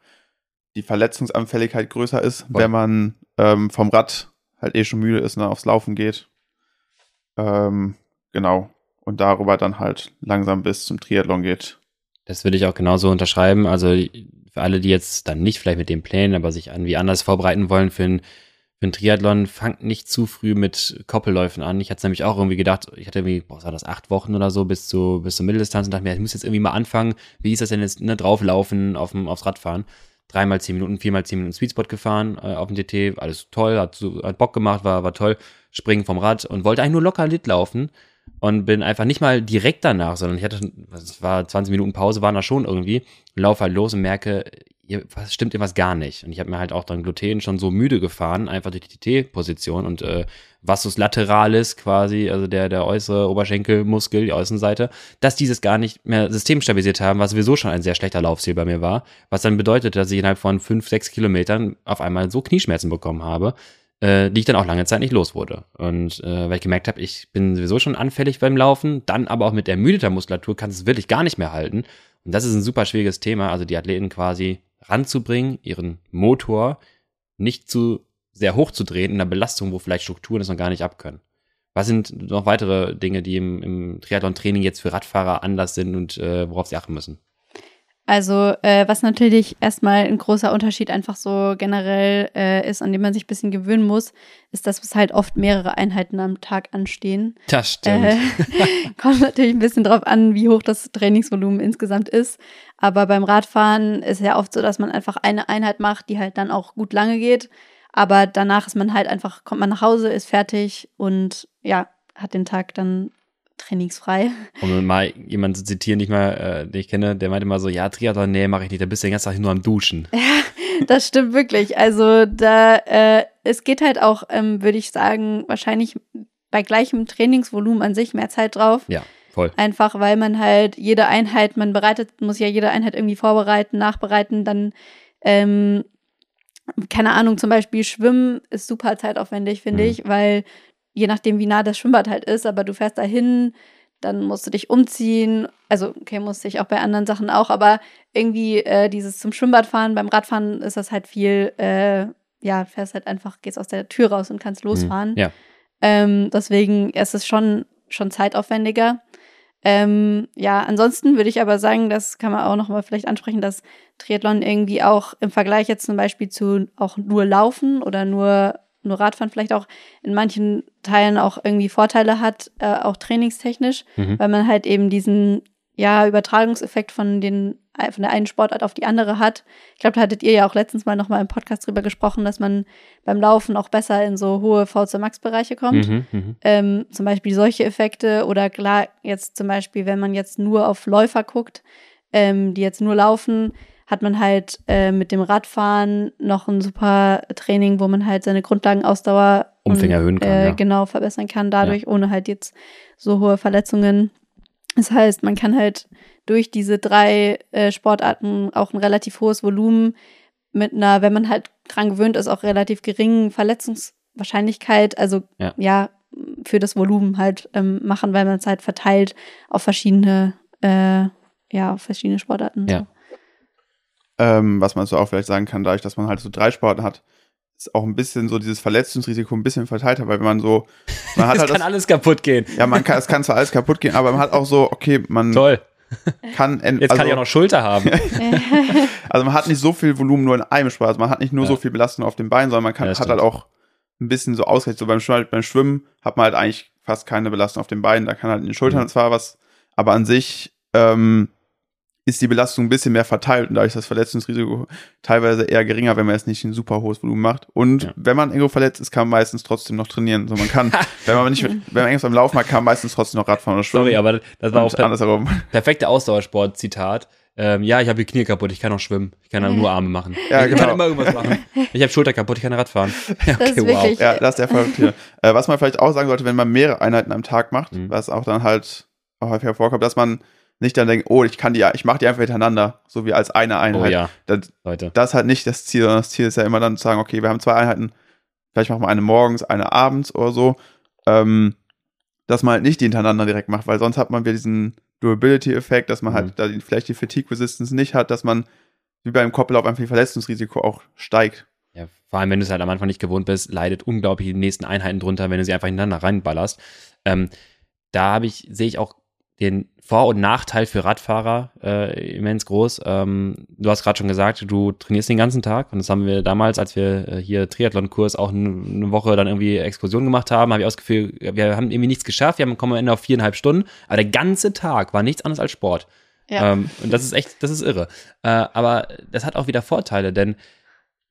die Verletzungsanfälligkeit größer ist, Voll. wenn man ähm, vom Rad halt eh schon müde ist und dann aufs Laufen geht. Ähm, genau. Und darüber dann halt langsam bis zum Triathlon geht. Das würde ich auch genauso unterschreiben. Also für alle, die jetzt dann nicht vielleicht mit den Plänen, aber sich irgendwie anders vorbereiten wollen für ein, für ein Triathlon, fangt nicht zu früh mit Koppelläufen an. Ich hatte nämlich auch irgendwie gedacht, ich hatte irgendwie, boah, war das, acht Wochen oder so bis zu, bis zur Mitteldistanz und dachte mir, ich muss jetzt irgendwie mal anfangen. Wie ist das denn jetzt, ne, drauflaufen auf dem, aufs Radfahren? Dreimal zehn Minuten, viermal zehn Minuten Sweetspot gefahren äh, auf dem DT, alles toll, hat, hat Bock gemacht, war, war toll. Springen vom Rad und wollte eigentlich nur locker lit laufen. Und bin einfach nicht mal direkt danach, sondern ich hatte, es war 20 Minuten Pause, waren da schon irgendwie, laufe halt los und merke, hier was stimmt irgendwas gar nicht. Und ich habe mir halt auch dann Gluten schon so müde gefahren, einfach durch die T-Position und äh, Vastus lateralis quasi, also der, der äußere Oberschenkelmuskel, die Außenseite, dass dieses gar nicht mehr systemstabilisiert haben, was sowieso schon ein sehr schlechter Laufziel bei mir war, was dann bedeutet, dass ich innerhalb von fünf, sechs Kilometern auf einmal so Knieschmerzen bekommen habe, äh, die ich dann auch lange Zeit nicht los wurde. Und äh, weil ich gemerkt habe, ich bin sowieso schon anfällig beim Laufen, dann aber auch mit ermüdeter Muskulatur kannst du es wirklich gar nicht mehr halten. Und das ist ein super schwieriges Thema, also die Athleten quasi ranzubringen, ihren Motor nicht zu sehr hoch zu drehen in einer Belastung, wo vielleicht Strukturen das noch gar nicht abkönnen. Was sind noch weitere Dinge, die im, im Triathlon-Training jetzt für Radfahrer anders sind und äh, worauf sie achten müssen? Also, äh, was natürlich erstmal ein großer Unterschied einfach so generell äh, ist, an dem man sich ein bisschen gewöhnen muss, ist, dass es halt oft mehrere Einheiten am Tag anstehen. Das stimmt. Äh, kommt natürlich ein bisschen drauf an, wie hoch das Trainingsvolumen insgesamt ist. Aber beim Radfahren ist ja oft so, dass man einfach eine Einheit macht, die halt dann auch gut lange geht. Aber danach ist man halt einfach, kommt man nach Hause, ist fertig und ja, hat den Tag dann trainingsfrei. Um mal jemanden zu zitieren, den ich, mal, äh, den ich kenne, der meinte mal so, ja, Triathlon, nee, mache ich nicht, da bist du den ganzen Tag nur am Duschen. Ja, das stimmt wirklich. Also da, äh, es geht halt auch, ähm, würde ich sagen, wahrscheinlich bei gleichem Trainingsvolumen an sich mehr Zeit drauf. Ja, voll. Einfach weil man halt jede Einheit, man bereitet, muss ja jede Einheit irgendwie vorbereiten, nachbereiten, dann ähm, keine Ahnung, zum Beispiel Schwimmen ist super zeitaufwendig, finde Mhm. ich, weil je nachdem, wie nah das Schwimmbad halt ist, aber du fährst dahin, dann musst du dich umziehen. Also, okay, musst dich auch bei anderen Sachen auch, aber irgendwie äh, dieses zum Schwimmbad fahren, beim Radfahren ist das halt viel, äh, ja, fährst halt einfach, gehst aus der Tür raus und kannst losfahren. Ja. Ähm, deswegen ist es schon, schon zeitaufwendiger. Ähm, ja, ansonsten würde ich aber sagen, das kann man auch noch mal vielleicht ansprechen, dass Triathlon irgendwie auch im Vergleich jetzt zum Beispiel zu auch nur Laufen oder nur, nur Radfahren vielleicht auch in manchen Teilen auch irgendwie Vorteile hat, äh, auch trainingstechnisch, Mhm. weil man halt eben diesen ja, Übertragungseffekt von, den, von der einen Sportart auf die andere hat. Ich glaube, da hattet ihr ja auch letztens mal noch mal im Podcast drüber gesprochen, dass man beim Laufen auch besser in so hohe VC-Max-Bereiche kommt. Mhm, mhm. Ähm, zum Beispiel solche Effekte oder klar, jetzt zum Beispiel, wenn man jetzt nur auf Läufer guckt, ähm, die jetzt nur laufen, hat man halt äh, mit dem Radfahren noch ein super Training, wo man halt seine Grundlagenausdauer Umfang und, erhöhen kann, äh, ja. genau verbessern kann, dadurch, ohne halt jetzt so hohe Verletzungen. Das heißt, man kann halt durch diese drei äh, Sportarten auch ein relativ hohes Volumen mit einer, wenn man halt dran gewöhnt ist, auch relativ geringen Verletzungswahrscheinlichkeit, also Ja. ja, für das Volumen halt ähm, machen, weil man es halt verteilt auf verschiedene, äh, ja, auf verschiedene Sportarten. Ja. So. Ähm, was man so auch vielleicht sagen kann, dadurch, dass man halt so drei Sporten hat, ist auch ein bisschen so dieses Verletzungsrisiko ein bisschen verteilter, weil wenn man so, man hat Es halt kann das, alles kaputt gehen. ja, man kann, es kann zwar alles kaputt gehen, aber man hat auch so, okay, man Toll. kann, Jetzt also, kann ich auch noch Schulter haben. also man hat nicht so viel Volumen nur in einem Sport, also man hat nicht nur Ja. so viel Belastung auf den Beinen, sondern man kann, Ja, hat halt auch ein bisschen so ausgleich. So beim, Schwimmen- beim Schwimmen hat man halt eigentlich fast keine Belastung auf den Beinen, da kann halt in den Schultern Mhm. zwar was, aber an sich ähm, ist die Belastung ein bisschen mehr verteilt und dadurch ist das Verletzungsrisiko teilweise eher geringer, wenn man jetzt nicht ein super hohes Volumen macht. Und Ja. wenn man irgendwo verletzt ist, kann man meistens trotzdem noch trainieren. So man kann, wenn man nicht, wenn man irgendwas beim Laufen hat, kann man meistens trotzdem noch Radfahren oder Schwimmen. Sorry, aber das war auch und per andersherum. perfekte Ausdauersport-Zitat. Ähm, ja, ich habe die Knie kaputt, ich kann auch schwimmen. Ich kann auch nur Arme machen. Ja, ich genau. kann immer irgendwas machen. Ich habe Schulter kaputt, ich kann Rad fahren. Ja, Das ist wirklich- Ja, das ist der hier. Äh, was man vielleicht auch sagen sollte, wenn man mehrere Einheiten am Tag macht, Mhm. was auch dann halt auch häufiger vorkommt, dass man nicht dann denkt, oh, ich kann die, ich mache die einfach hintereinander, so wie als eine Oh Einheit. ja, das, Leute. das ist halt nicht das Ziel, sondern das Ziel ist ja immer dann zu sagen, okay, wir haben zwei Einheiten, vielleicht machen wir eine morgens, eine abends oder so, ähm, dass man halt nicht die hintereinander direkt macht, weil sonst hat man wieder diesen Durability-Effekt, dass man Mhm. halt da die, vielleicht die Fatigue-Resistance nicht hat, dass man wie beim Koppellauf einfach die Verletzungsrisiko auch steigt. Ja, vor allem, wenn du es halt am Anfang nicht gewohnt bist, leidet unglaublich die nächsten Einheiten drunter, wenn du sie einfach hintereinander reinballerst. Ähm, da habe ich, sehe ich auch den Vor- und Nachteil für Radfahrer äh, immens groß. Ähm, du hast gerade schon gesagt, du trainierst den ganzen Tag und das haben wir damals, als wir äh, hier Triathlon-Kurs auch eine Woche dann irgendwie Exkursion gemacht haben, habe ich auch das Gefühl, wir haben irgendwie nichts geschafft, wir haben, kommen am Ende auf viereinhalb Stunden, aber der ganze Tag war nichts anderes als Sport. Ja. Ähm, und das ist echt, das ist irre. Äh, aber das hat auch wieder Vorteile, denn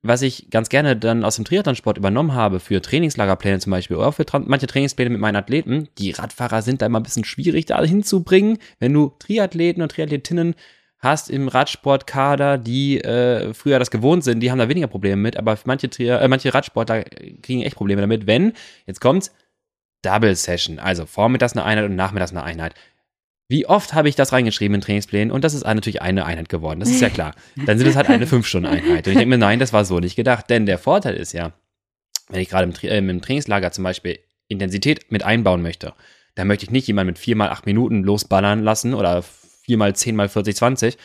was ich ganz gerne dann aus dem Triathlonsport übernommen habe für Trainingslagerpläne zum Beispiel oder für manche Trainingspläne mit meinen Athleten, die Radfahrer sind da immer ein bisschen schwierig da hinzubringen, wenn du Triathleten und Triathletinnen hast im Radsportkader, die äh, früher das gewohnt sind, die haben da weniger Probleme mit, aber manche, Tri äh, manche Radsportler kriegen echt Probleme damit, wenn, jetzt kommt's, Double Session, also vormittags eine Einheit und nachmittags eine Einheit. Wie oft habe ich das reingeschrieben in Trainingsplänen und das ist natürlich eine Einheit geworden, das ist ja klar. Dann sind es halt eine 5-Stunden-Einheit. Und ich denke mir, nein, das war so nicht gedacht, denn der Vorteil ist ja, wenn ich gerade im, Tra äh, im Trainingslager zum Beispiel Intensität mit einbauen möchte, dann möchte ich nicht jemanden mit 4 mal 8 Minuten losballern lassen oder 4 mal 10 mal 40, 20 äh,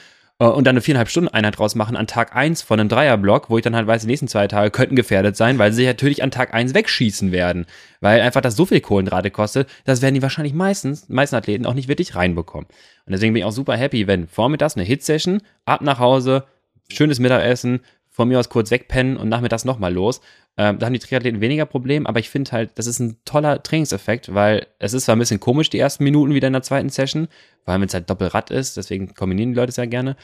und dann eine viereinhalb Stunden Einheit draus machen an Tag 1 von einem Dreierblock, wo ich dann halt weiß, die nächsten zwei Tage könnten gefährdet sein, weil sie natürlich an Tag 1 wegschießen werden. Weil einfach das so viel Kohlenhydrate kostet, das werden die wahrscheinlich meistens, meisten Athleten auch nicht wirklich reinbekommen. Und deswegen bin ich auch super happy, wenn vormittags eine Hit-Session, ab nach Hause, schönes Mittagessen, von mir aus kurz wegpennen und nachmittags nochmal los. Ähm, da haben die Triathleten weniger Problem, aber ich finde halt, das ist ein toller Trainingseffekt, weil es ist zwar ein bisschen komisch, die ersten Minuten wieder in der zweiten Session, allem wenn es halt Doppelrad ist, deswegen kombinieren die Leute es ja gerne,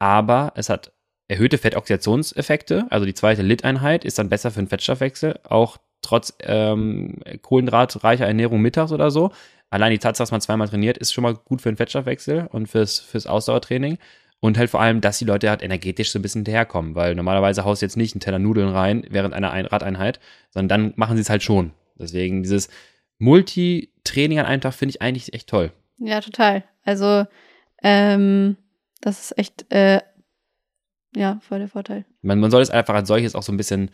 aber es hat erhöhte Fettoxidationseffekte, also die zweite Lit-Einheit ist dann besser für den Fettstoffwechsel, auch trotz ähm, kohlenhydratreicher Ernährung mittags oder so. Allein die Tatsache, dass man zweimal trainiert, ist schon mal gut für den Fettstoffwechsel und fürs, fürs Ausdauertraining. Und halt vor allem, dass die Leute halt energetisch so ein bisschen hinterherkommen, weil normalerweise haust du jetzt nicht einen Teller Nudeln rein während einer Ein Radeinheit, sondern dann machen sie es halt schon. Deswegen dieses Multitraining an einem Tag finde ich eigentlich echt toll. Ja, total. Also, ähm, das ist echt, äh, ja, voll der Vorteil. Man, man soll es einfach als solches auch so ein bisschen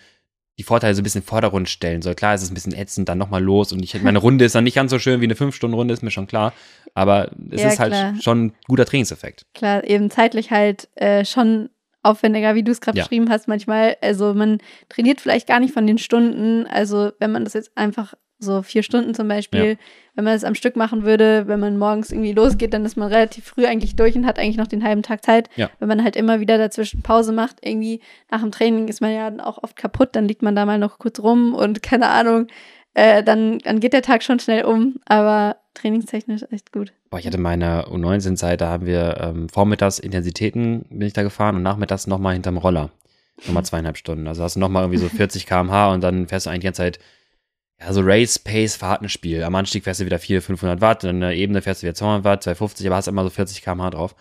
die Vorteile so ein bisschen in den Vordergrund stellen soll. Klar, es ist ein bisschen ätzend, dann nochmal los und ich, meine Runde ist dann nicht ganz so schön wie eine 5-Stunden-Runde, ist mir schon klar. Aber es Ja, ist halt klar. schon ein guter Trainingseffekt. Klar, eben zeitlich halt äh, schon aufwendiger, wie du es gerade Ja. beschrieben hast, manchmal. Also man trainiert vielleicht gar nicht von den Stunden. Also wenn man das jetzt einfach so vier Stunden zum Beispiel, wenn man es am Stück machen würde, wenn man morgens irgendwie losgeht, dann ist man relativ früh eigentlich durch und hat eigentlich noch den halben Tag Zeit. Ja. Wenn man halt immer wieder dazwischen Pause macht, irgendwie nach dem Training ist man ja dann auch oft kaputt, dann liegt man da mal noch kurz rum und keine Ahnung, äh, dann, dann geht der Tag schon schnell um, aber trainingstechnisch echt gut. Boah, ich hatte meine U19-Zeit, da haben wir ähm, vormittags Intensitäten bin ich da gefahren und nachmittags nochmal hinterm Roller. Nochmal zweieinhalb Stunden. Also hast du nochmal irgendwie so 40 km/h und dann fährst du eigentlich die ganze Zeit, ja, so Race, Pace, Fahrtenspiel. Am Anstieg fährst du wieder 400, 500 Watt, dann in der Ebene fährst du wieder 200 Watt, 250, aber hast immer so 40 km/h drauf.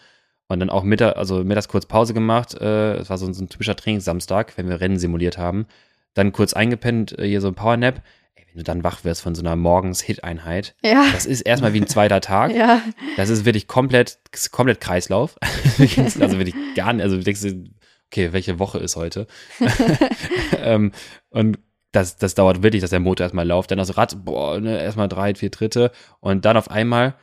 Und dann auch Mittag, also mittags kurz Pause gemacht. Äh, das war so, so ein typischer Trainingssamstag, wenn wir Rennen simuliert haben. Dann kurz eingepennt, äh, hier so ein Powernap. Ey, wenn du dann wach wirst von so einer Morgens-Hit-Einheit, Ja. das ist erstmal wie ein zweiter Tag. Ja, Das ist wirklich komplett, komplett Kreislauf. also wirklich gar nicht, also du denkst, dir, okay, welche Woche ist heute? ähm, und das, das dauert wirklich, dass der Motor erstmal läuft. Dann das Rad, boah, ne, erstmal drei, vier Tritte und dann auf einmal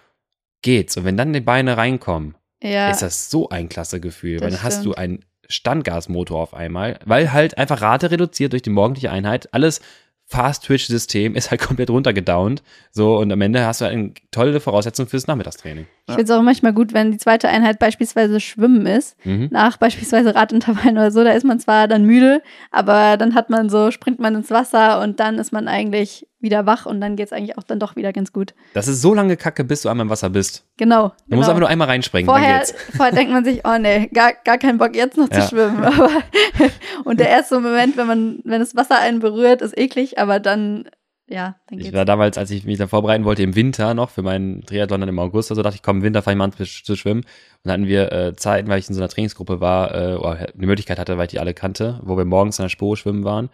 geht's. Und wenn dann die Beine reinkommen, ja. ist das so ein klasse Gefühl, weil dann hast du stimmt. einen Standgasmotor auf einmal, weil halt einfach Rate reduziert durch die morgendliche Einheit, alles Fast-Twitch-System ist halt komplett runtergedownt. So, und am Ende hast du halt eine tolle Voraussetzung fürs Nachmittagstraining. Ich finde es auch manchmal gut, wenn die zweite Einheit beispielsweise Schwimmen ist, Mhm. nach beispielsweise Radintervallen oder so, da ist man zwar dann müde, aber dann hat man so, springt man ins Wasser und dann ist man eigentlich wieder wach und dann geht es eigentlich auch dann doch wieder ganz gut. Das ist so lange Kacke, bis du einmal im Wasser bist. Genau. Du genau. musst einfach nur einmal reinspringen, Vorher, vorher denkt man sich, oh nee, gar, gar keinen Bock jetzt noch Ja. zu schwimmen. Aber und der erste Moment, wenn man, wenn das Wasser einen berührt, ist eklig, aber dann, ja, dann Ich geht's. war damals, als ich mich da vorbereiten wollte, im Winter noch für meinen Triathlon dann im August, also dachte ich, komm, im Winter fange ich mal an zu, zu schwimmen. Und dann hatten wir äh, Zeiten, weil ich in so einer Trainingsgruppe war, äh, oder die Möglichkeit hatte, weil ich die alle kannte, wo wir morgens in der Spur schwimmen waren.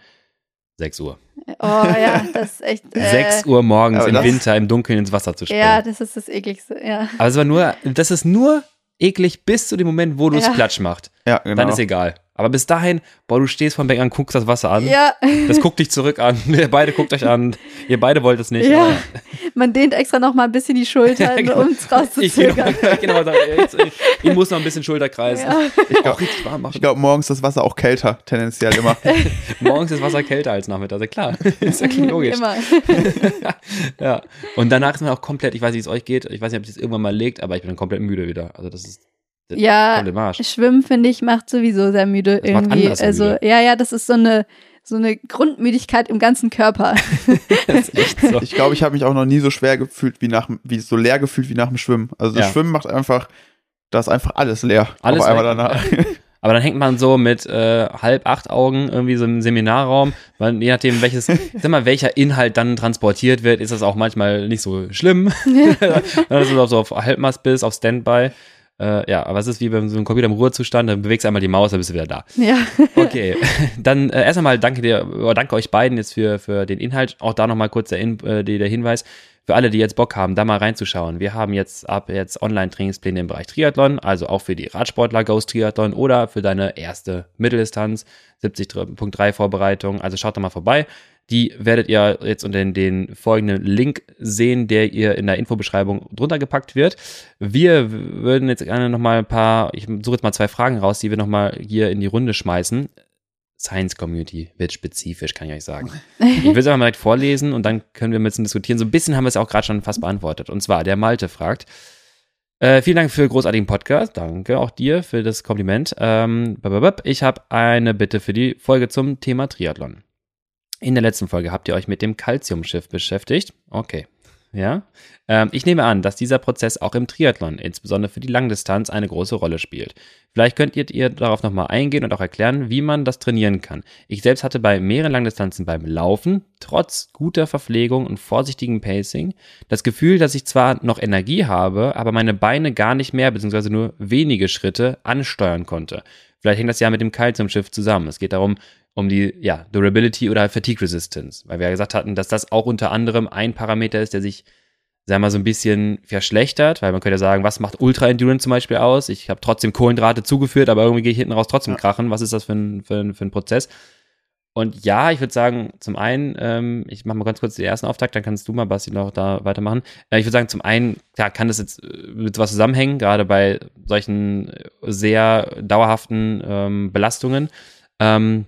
6 Uhr. Oh ja, das ist echt. Äh, 6 Uhr morgens im Winter im Dunkeln ins Wasser zu springen. Ja, das ist das ekligste, ja. Aber es war nur, das ist nur eklig bis zu dem Moment, wo du es Ja. platsch macht. Ja, genau. Dann ist egal. Aber bis dahin, boah, du stehst vom Becken an, guckst das Wasser an. Ja, Das guckt dich zurück an. Ihr beide guckt euch an. Ihr beide wollt es nicht. Ja. aber- man dehnt extra noch mal ein bisschen die Schultern, genau. um es Ich genau, rauszuzögern. ich genau jetzt, ich, ich muss noch ein bisschen Schulter kreisen. Ja. Ich ich glaube, morgens ist das Wasser auch kälter, tendenziell immer. Morgens ist Wasser kälter als nachmittags. Klar. ist ja logisch. Immer. ja. Und danach ist man auch komplett, ich weiß nicht, wie es euch geht. Ich weiß nicht, ob es irgendwann mal legt, aber ich bin dann komplett müde wieder. Also das ist Ja. Schwimmen, finde ich, macht sowieso sehr müde Das irgendwie. also, müde. ja, ja, das ist so eine, so eine Grundmüdigkeit im ganzen Körper. Das ist echt so. Ich glaube, ich habe mich auch noch nie so schwer gefühlt wie nach, dem- wie so leer gefühlt wie nach dem Schwimmen. Also das Ja. Schwimmen macht einfach, da ist einfach alles leer. Alles auf einmal danach. Aber dann hängt man so mit äh, halb acht Augen irgendwie so im Seminarraum, weil je nachdem, welches, sag mal, welcher Inhalt dann transportiert wird, ist das auch manchmal nicht so schlimm. dann ist es auch so auf Halbmast bis, auf Standby. Äh, ja, aber es ist wie beim so einem Computer im Ruhezustand, dann bewegst du einmal die Maus, dann bist du wieder da. Ja. Okay, dann äh, erst einmal danke dir, oder danke euch beiden jetzt für, für den Inhalt. Auch da nochmal kurz der, In- äh, der Hinweis für alle, die jetzt Bock haben, da mal reinzuschauen. Wir haben jetzt ab jetzt Online-Trainingspläne im Bereich Triathlon, also auch für die Radsportler Ghost Triathlon oder für deine erste Mitteldistanz, 70.3 Vorbereitung. Also schaut da mal vorbei. Die werdet ihr jetzt unter den, den folgenden Link sehen, der ihr in der Infobeschreibung drunter gepackt wird. Wir würden jetzt gerne nochmal ein paar, ich suche jetzt mal zwei Fragen raus, die wir nochmal hier in die Runde schmeißen. Science Community wird spezifisch, kann ich euch sagen. Ich will es einfach mal direkt vorlesen und dann können wir ein bisschen diskutieren. So ein bisschen haben wir es auch gerade schon fast beantwortet. Und zwar, der Malte fragt, äh, vielen Dank für den großartigen Podcast. Danke auch dir für das Kompliment. Ähm, ich habe eine Bitte für die Folge zum Thema Triathlon. In der letzten Folge habt ihr euch mit dem Calciumschiff beschäftigt. Okay. Ja. Ähm, ich nehme an, dass dieser Prozess auch im Triathlon, insbesondere für die Langdistanz, eine große Rolle spielt. Vielleicht könnt ihr, darauf nochmal eingehen und auch erklären, wie man das trainieren kann. Ich selbst hatte bei mehreren Langdistanzen beim Laufen, trotz guter Verpflegung und vorsichtigem Pacing, das Gefühl, dass ich zwar noch Energie habe, aber meine Beine gar nicht mehr, beziehungsweise nur wenige Schritte ansteuern konnte. Vielleicht hängt das ja mit dem Calciumschiff zusammen. Es geht darum, um die ja, Durability oder Fatigue Resistance, weil wir ja gesagt hatten, dass das auch unter anderem ein Parameter ist, der sich, sagen wir mal, so ein bisschen verschlechtert, weil man könnte ja sagen, was macht Ultra Endurance zum Beispiel aus? Ich habe trotzdem Kohlenhydrate zugeführt, aber irgendwie gehe ich hinten raus trotzdem Ja. krachen. Was ist das für ein, für ein, für ein Prozess? Und ja, ich würde sagen, zum einen, ähm, ich mache mal ganz kurz den ersten Auftakt, dann kannst du mal, Basti, noch da weitermachen. Äh, ich würde sagen, zum einen, klar, kann das jetzt äh, mit was zusammenhängen, gerade bei solchen äh, sehr dauerhaften ähm, Belastungen. Ähm,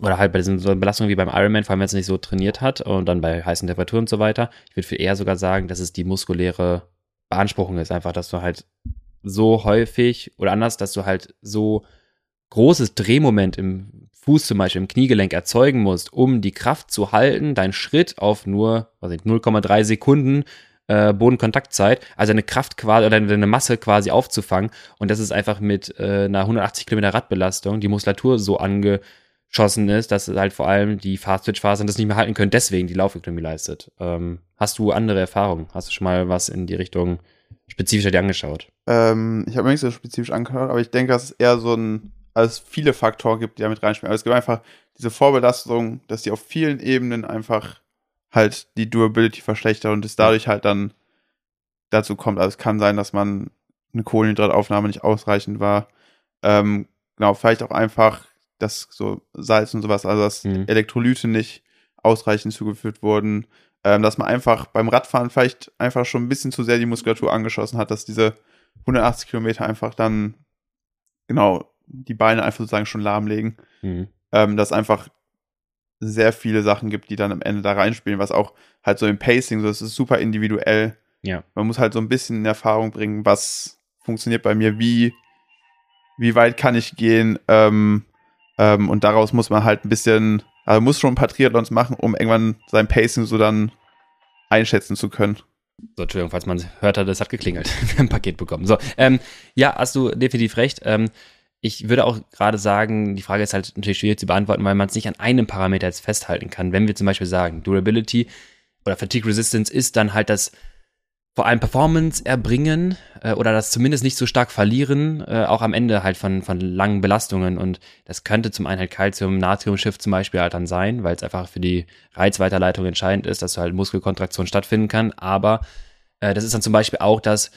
oder halt bei diesen so Belastungen wie beim Ironman, vor allem wenn es nicht so trainiert hat und dann bei heißen Temperaturen und so weiter. Ich würde eher sogar sagen, dass es die muskuläre Beanspruchung ist, einfach, dass du halt so häufig oder anders, dass du halt so großes Drehmoment im Fuß zum Beispiel, im Kniegelenk erzeugen musst, um die Kraft zu halten, deinen Schritt auf nur was weiß ich, 0,3 Sekunden äh, Bodenkontaktzeit, also eine Kraft quasi oder eine Masse quasi aufzufangen. Und das ist einfach mit äh, einer 180 Kilometer Radbelastung die Muskulatur so angeschossen ist, dass halt vor allem die Fast-Twitch-Fasern das nicht mehr halten können, deswegen die Laufökonomie leistet. Ähm, hast du andere Erfahrungen? Hast du schon mal was in die Richtung spezifischer dir angeschaut? Ähm, ich habe mir nicht so spezifisch angehört, aber ich denke, dass es eher so ein, also es viele Faktoren gibt, die damit reinspielen. Aber es gibt einfach diese Vorbelastung, dass die auf vielen Ebenen einfach halt die Durability verschlechtert und es dadurch halt dann dazu kommt. Also es kann sein, dass man eine Kohlenhydrataufnahme nicht ausreichend war. Ähm, genau, vielleicht auch einfach, dass so Salz und sowas, also dass Mhm. Elektrolyte nicht ausreichend zugeführt wurden. Ähm, dass man einfach beim Radfahren vielleicht einfach schon ein bisschen zu sehr die Muskulatur angeschossen hat, dass diese 180 Kilometer einfach dann, genau, die Beine einfach sozusagen schon lahmlegen. Mhm. Ähm, dass einfach sehr viele Sachen gibt, die dann am Ende da reinspielen, was auch halt so im Pacing, so es ist super individuell. Ja. Man muss halt so ein bisschen in Erfahrung bringen, was funktioniert bei mir, wie, wie weit kann ich gehen, ähm, ähm, und daraus muss man halt ein bisschen, also muss schon ein paar Triathlons machen, um irgendwann sein Pacing so dann einschätzen zu können. So, Entschuldigung, falls man hört hat, das hat geklingelt. Wir haben ein Paket bekommen. So, ähm, ja, hast du definitiv recht. Ähm, ich würde auch gerade sagen, die Frage ist halt natürlich schwierig zu beantworten, weil man es nicht an einem Parameter jetzt festhalten kann. Wenn wir zum Beispiel sagen, Durability oder Fatigue Resistance ist dann halt das vor allem Performance erbringen äh, oder das zumindest nicht so stark verlieren, äh, auch am Ende halt von, von langen Belastungen. Und das könnte zum einen halt Calcium, Natrium-Shift zum Beispiel halt dann sein, weil es einfach für die Reizweiterleitung entscheidend ist, dass halt Muskelkontraktion stattfinden kann. Aber äh, das ist dann zum Beispiel auch das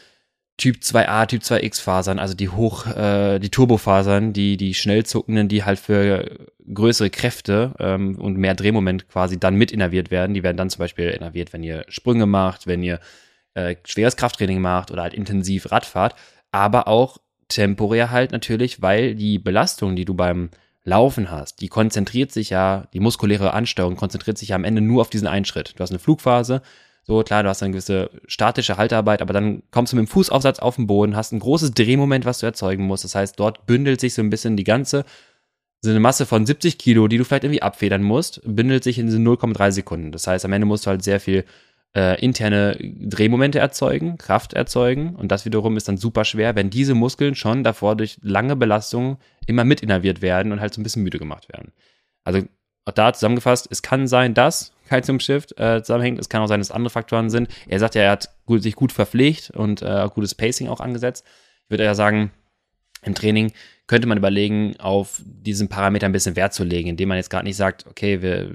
Typ 2a, Typ 2x Fasern, also die hoch, äh, die Turbofasern, die, die schnell zuckenden, die halt für größere Kräfte ähm, und mehr Drehmoment quasi dann mit innerviert werden. Die werden dann zum Beispiel innerviert, wenn ihr Sprünge macht, wenn ihr äh, schweres Krafttraining macht oder halt intensiv Radfahrt, aber auch temporär halt natürlich, weil die Belastung, die du beim Laufen hast, die konzentriert sich ja, die muskuläre Ansteuerung konzentriert sich ja am Ende nur auf diesen einen Schritt. Du hast eine Flugphase, so klar, du hast eine gewisse statische Haltearbeit, aber dann kommst du mit dem Fußaufsatz auf den Boden, hast ein großes Drehmoment, was du erzeugen musst. Das heißt, dort bündelt sich so ein bisschen die ganze, so eine Masse von 70 Kilo, die du vielleicht irgendwie abfedern musst, bündelt sich in diese 0,3 Sekunden. Das heißt, am Ende musst du halt sehr viel äh, interne Drehmomente erzeugen, Kraft erzeugen und das wiederum ist dann super schwer, wenn diese Muskeln schon davor durch lange Belastungen immer mit innerviert werden und halt so ein bisschen müde gemacht werden. Also auch da zusammengefasst, es kann sein, dass Calcium Shift äh, zusammenhängt, es kann auch sein, dass andere Faktoren sind. Er sagt ja, er hat gut, sich gut verpflegt und äh, gutes Pacing auch angesetzt. Ich würde ja sagen, im Training könnte man überlegen, auf diesen Parameter ein bisschen Wert zu legen, indem man jetzt gerade nicht sagt, okay, wir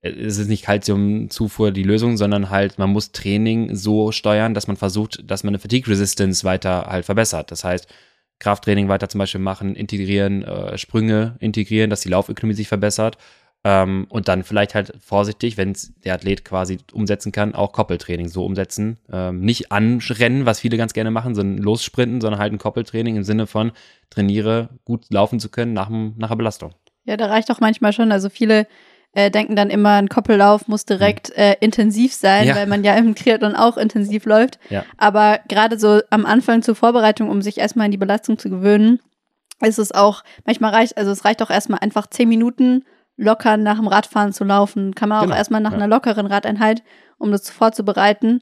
es ist nicht Calciumzufuhr die Lösung, sondern halt, man muss Training so steuern, dass man versucht, dass man eine Fatigue Resistance weiter halt verbessert. Das heißt, Krafttraining weiter zum Beispiel machen, integrieren, äh, Sprünge integrieren, dass die Laufökonomie sich verbessert. Ähm, und dann vielleicht halt vorsichtig, wenn der Athlet quasi umsetzen kann, auch Koppeltraining so umsetzen. Ähm, nicht anrennen, was viele ganz gerne machen, sondern lossprinten, sondern halt ein Koppeltraining im Sinne von trainiere, gut laufen zu können nach, nach einer Belastung. Ja, da reicht auch manchmal schon. Also viele äh, denken dann immer, ein Koppellauf muss direkt äh, intensiv sein, ja. weil man ja im Triathlon auch intensiv läuft. Ja. Aber gerade so am Anfang zur Vorbereitung, um sich erstmal an die Belastung zu gewöhnen, ist es auch, manchmal reicht, also es reicht auch erstmal einfach zehn Minuten locker nach dem Radfahren zu laufen. Kann man auch genau. erstmal nach ja. einer lockeren Radeinheit, um das vorzubereiten.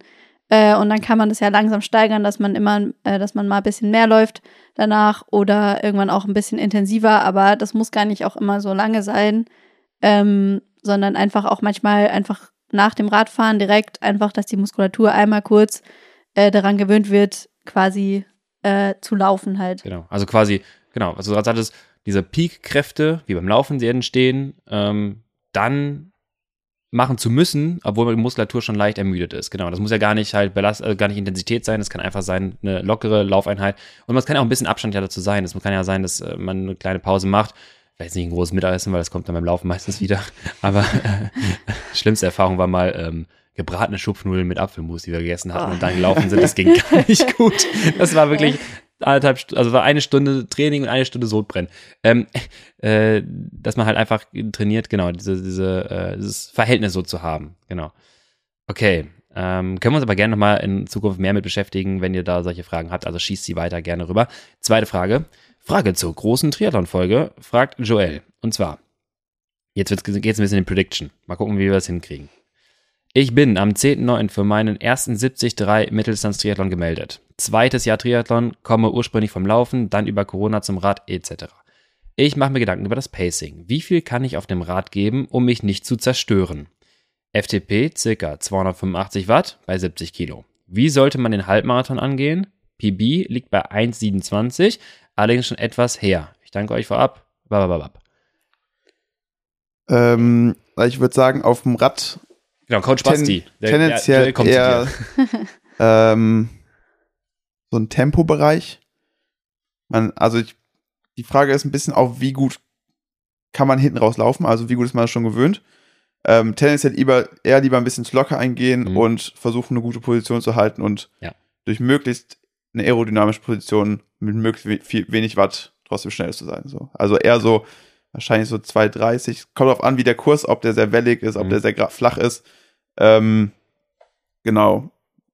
Äh, und dann kann man das ja langsam steigern, dass man immer, äh, dass man mal ein bisschen mehr läuft danach oder irgendwann auch ein bisschen intensiver. Aber das muss gar nicht auch immer so lange sein ähm, sondern einfach auch manchmal einfach nach dem Radfahren direkt einfach, dass die Muskulatur einmal kurz äh, daran gewöhnt wird, quasi äh, zu laufen halt. Genau, also quasi, genau, also du sagtest, diese Peak-Kräfte, wie beim Laufen sie entstehen, ähm, dann machen zu müssen, obwohl die Muskulatur schon leicht ermüdet ist. Genau, das muss ja gar nicht halt Belast also gar nicht Intensität sein, das kann einfach sein eine lockere Laufeinheit und es kann auch ein bisschen Abstand ja dazu sein. Es kann ja sein, dass äh, man eine kleine Pause macht, vielleicht nicht ein großes Mittagessen, weil das kommt dann beim Laufen meistens wieder. Aber äh, schlimmste Erfahrung war mal ähm, gebratene Schupfnudeln mit Apfelmus, die wir gegessen hatten oh. und dann gelaufen sind. Das ging gar nicht gut. Das war wirklich anderthalb, also war eine Stunde Training und eine Stunde Sodbrennen. Ähm, äh, dass man halt einfach trainiert, genau, diese, diese, äh, dieses Verhältnis so zu haben. Genau. Okay. Ähm, können wir uns aber gerne nochmal in Zukunft mehr mit beschäftigen, wenn ihr da solche Fragen habt. Also schießt sie weiter gerne rüber. Zweite Frage. Frage zur großen Triathlon-Folge, fragt Joel. Und zwar, jetzt geht es ein bisschen in Prediction. Mal gucken, wie wir das hinkriegen. Ich bin am 10.9. für meinen ersten 73 Mitteldistanz-Triathlon gemeldet. Zweites Jahr Triathlon, komme ursprünglich vom Laufen, dann über Corona zum Rad etc. Ich mache mir Gedanken über das Pacing. Wie viel kann ich auf dem Rad geben, um mich nicht zu zerstören? FTP ca. 285 Watt bei 70 Kilo. Wie sollte man den Halbmarathon angehen? PB liegt bei 1,27, allerdings schon etwas her. Ich danke euch vorab. Ähm, ich würde sagen, auf dem Rad. Genau, Coach Basti. Der, tendenziell der, eher ähm, so ein Tempobereich. Man, also ich, die Frage ist ein bisschen auch, wie gut kann man hinten raus laufen, also wie gut ist man das schon gewöhnt. Ähm, tendenziell lieber, eher lieber ein bisschen zu locker eingehen mhm. und versuchen, eine gute Position zu halten und ja. durch möglichst eine aerodynamische Position mit möglichst viel, wenig Watt trotzdem schnell zu sein. So. Also eher so wahrscheinlich so 2,30. Kommt darauf an, wie der Kurs, ob der sehr wellig ist, ob mhm. der sehr flach ist. Ähm, genau.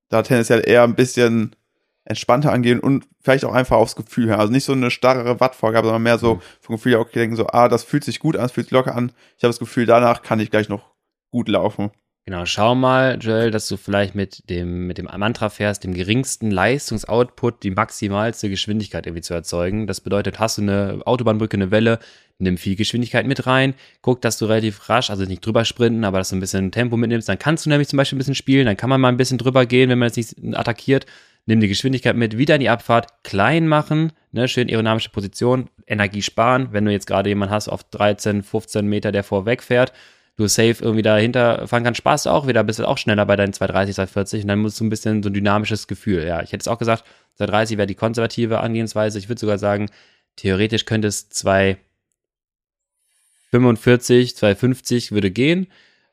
Da tendenziell eher ein bisschen entspannter angehen und vielleicht auch einfach aufs Gefühl her. Also nicht so eine starre Wattvorgabe, sondern mehr so mhm. vom Gefühl her, okay, denken so, ah, das fühlt sich gut an, das fühlt sich locker an. Ich habe das Gefühl, danach kann ich gleich noch gut laufen. Genau, schau mal, Joel, dass du vielleicht mit dem, mit dem Mantra fährst, dem geringsten Leistungsoutput die maximalste Geschwindigkeit irgendwie zu erzeugen. Das bedeutet, hast du eine Autobahnbrücke, eine Welle, nimm viel Geschwindigkeit mit rein, guck, dass du relativ rasch, also nicht drüber sprinten, aber dass du ein bisschen Tempo mitnimmst. Dann kannst du nämlich zum Beispiel ein bisschen spielen, dann kann man mal ein bisschen drüber gehen, wenn man jetzt nicht attackiert. Nimm die Geschwindigkeit mit, wieder in die Abfahrt, klein machen, ne, schön aerodynamische Position, Energie sparen. Wenn du jetzt gerade jemanden hast auf 13, 15 Meter, der vorweg fährt, du safe irgendwie dahinter fahren kannst, sparst du auch wieder, bist du auch schneller bei deinen 230, 240 und dann musst du ein bisschen so ein dynamisches Gefühl. Ja, ich hätte es auch gesagt, 230 wäre die konservative Angehensweise. Ich würde sogar sagen, theoretisch könnte es 245, 250 würde gehen.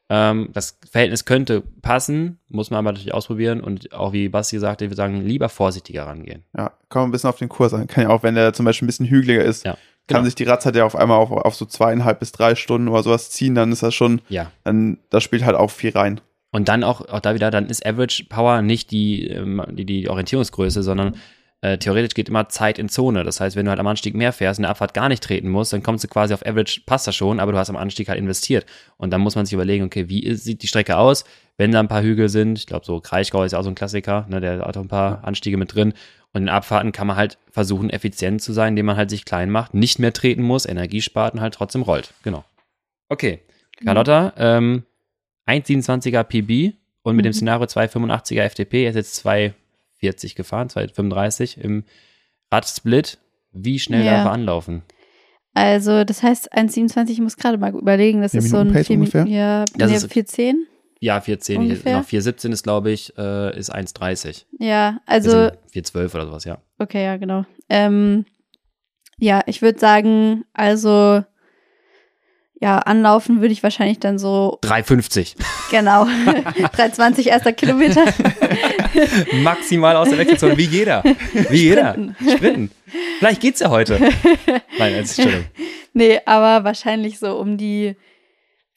Ähm, das Verhältnis könnte passen, muss man aber natürlich ausprobieren und auch wie Basti gesagt hat, ich würde sagen, lieber vorsichtiger rangehen. Ja, kommt ein bisschen auf den Kurs an. Kann ja auch, wenn der zum Beispiel ein bisschen hügeliger ist, ja kann genau. sich die Radzeit ja auf einmal auf, auf so zweieinhalb bis drei Stunden oder sowas ziehen, dann ist das schon, ja. dann, das spielt halt auch viel rein. Und dann auch, auch da wieder, dann ist Average Power nicht die, ähm, die, die Orientierungsgröße, sondern äh, theoretisch geht immer Zeit in Zone. Das heißt, wenn du halt am Anstieg mehr fährst und in der Abfahrt gar nicht treten musst, dann kommst du quasi auf Average, passt das schon, aber du hast am Anstieg halt investiert. Und dann muss man sich überlegen, okay, wie ist, sieht die Strecke aus? Wenn da ein paar Hügel sind, ich glaube, so Kraichgau ist ja auch so ein Klassiker, ne, der hat auch ein paar Anstiege mit drin. Und in Abfahrten kann man halt versuchen, effizient zu sein, indem man halt sich klein macht, nicht mehr treten muss, Energie spart und halt trotzdem rollt. Genau. Okay. Carlotta, ähm, 1,27er PB und mit dem Mhm. Szenario 2,85er FDP, er ist jetzt 2,40 gefahren, 2,35 im Radsplit. Wie schnell Ja. darf er anlaufen? Also, das heißt, 1,27, ich muss gerade mal überlegen, das Vier ist so ein Minuten Pace 4 ungefähr? Ja, Das nee, ist- 4,10. Ja, 4,10, Ungefähr? noch 4,17 ist, glaube ich, äh, ist 1,30. Ja, also, Also 4,12 oder sowas, ja. okay, ja, genau. Ähm, ja, ich würde sagen, also, ja, anlaufen würde ich wahrscheinlich dann so, 3,50. genau, 3,20 erster Kilometer. Maximal aus der Wechselzone, wie jeder. Wie jeder. Sprinten. Sprinten. Vielleicht geht's ja heute. Nein, als Entschuldigung. Nee, aber wahrscheinlich so um die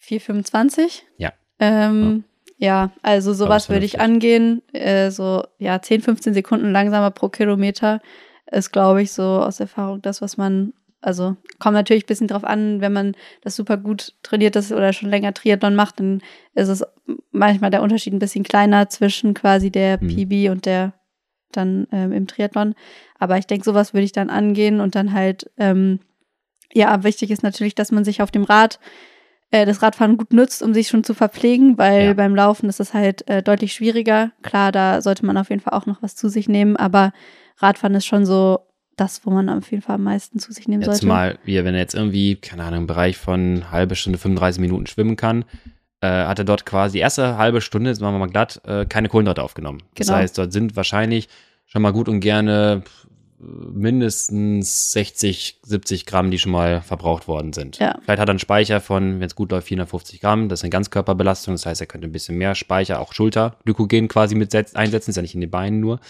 4,25. Ja. Ähm, ja. also sowas würde ich angehen. Äh, so, ja, 10, 15 Sekunden langsamer pro Kilometer ist, glaube ich, so aus Erfahrung das, was man, also kommt natürlich ein bisschen drauf an, wenn man das super gut trainiert ist oder schon länger Triathlon macht, dann ist es manchmal der Unterschied ein bisschen kleiner zwischen quasi der Mhm. PB und der dann ähm, im Triathlon. Aber ich denke, sowas würde ich dann angehen und dann halt, ähm, ja, wichtig ist natürlich, dass man sich auf dem Rad äh, das Radfahren gut nutzt, um sich schon zu verpflegen, weil Ja. beim Laufen ist es halt äh, deutlich schwieriger. Klar, da sollte man auf jeden Fall auch noch was zu sich nehmen, aber Radfahren ist schon so das, wo man auf jeden Fall am meisten zu sich nehmen Jetzt sollte. mal, wie, wenn er jetzt irgendwie, keine Ahnung, im Bereich von halbe Stunde, 35 Minuten schwimmen kann, äh, hat er dort quasi die erste halbe Stunde, jetzt machen wir mal glatt, äh, keine Kohlenhydrate aufgenommen. Das Genau. heißt, dort sind wahrscheinlich schon mal gut und gerne mindestens 60, 70 Gramm, die schon mal verbraucht worden sind. Ja. Vielleicht hat er einen Speicher von, wenn es gut läuft, 450 Gramm. Das ist eine Ganzkörperbelastung. Das heißt, er könnte ein bisschen mehr Speicher, auch Schulterglykogen quasi mit setz- einsetzen. Ist ja nicht in den Beinen nur.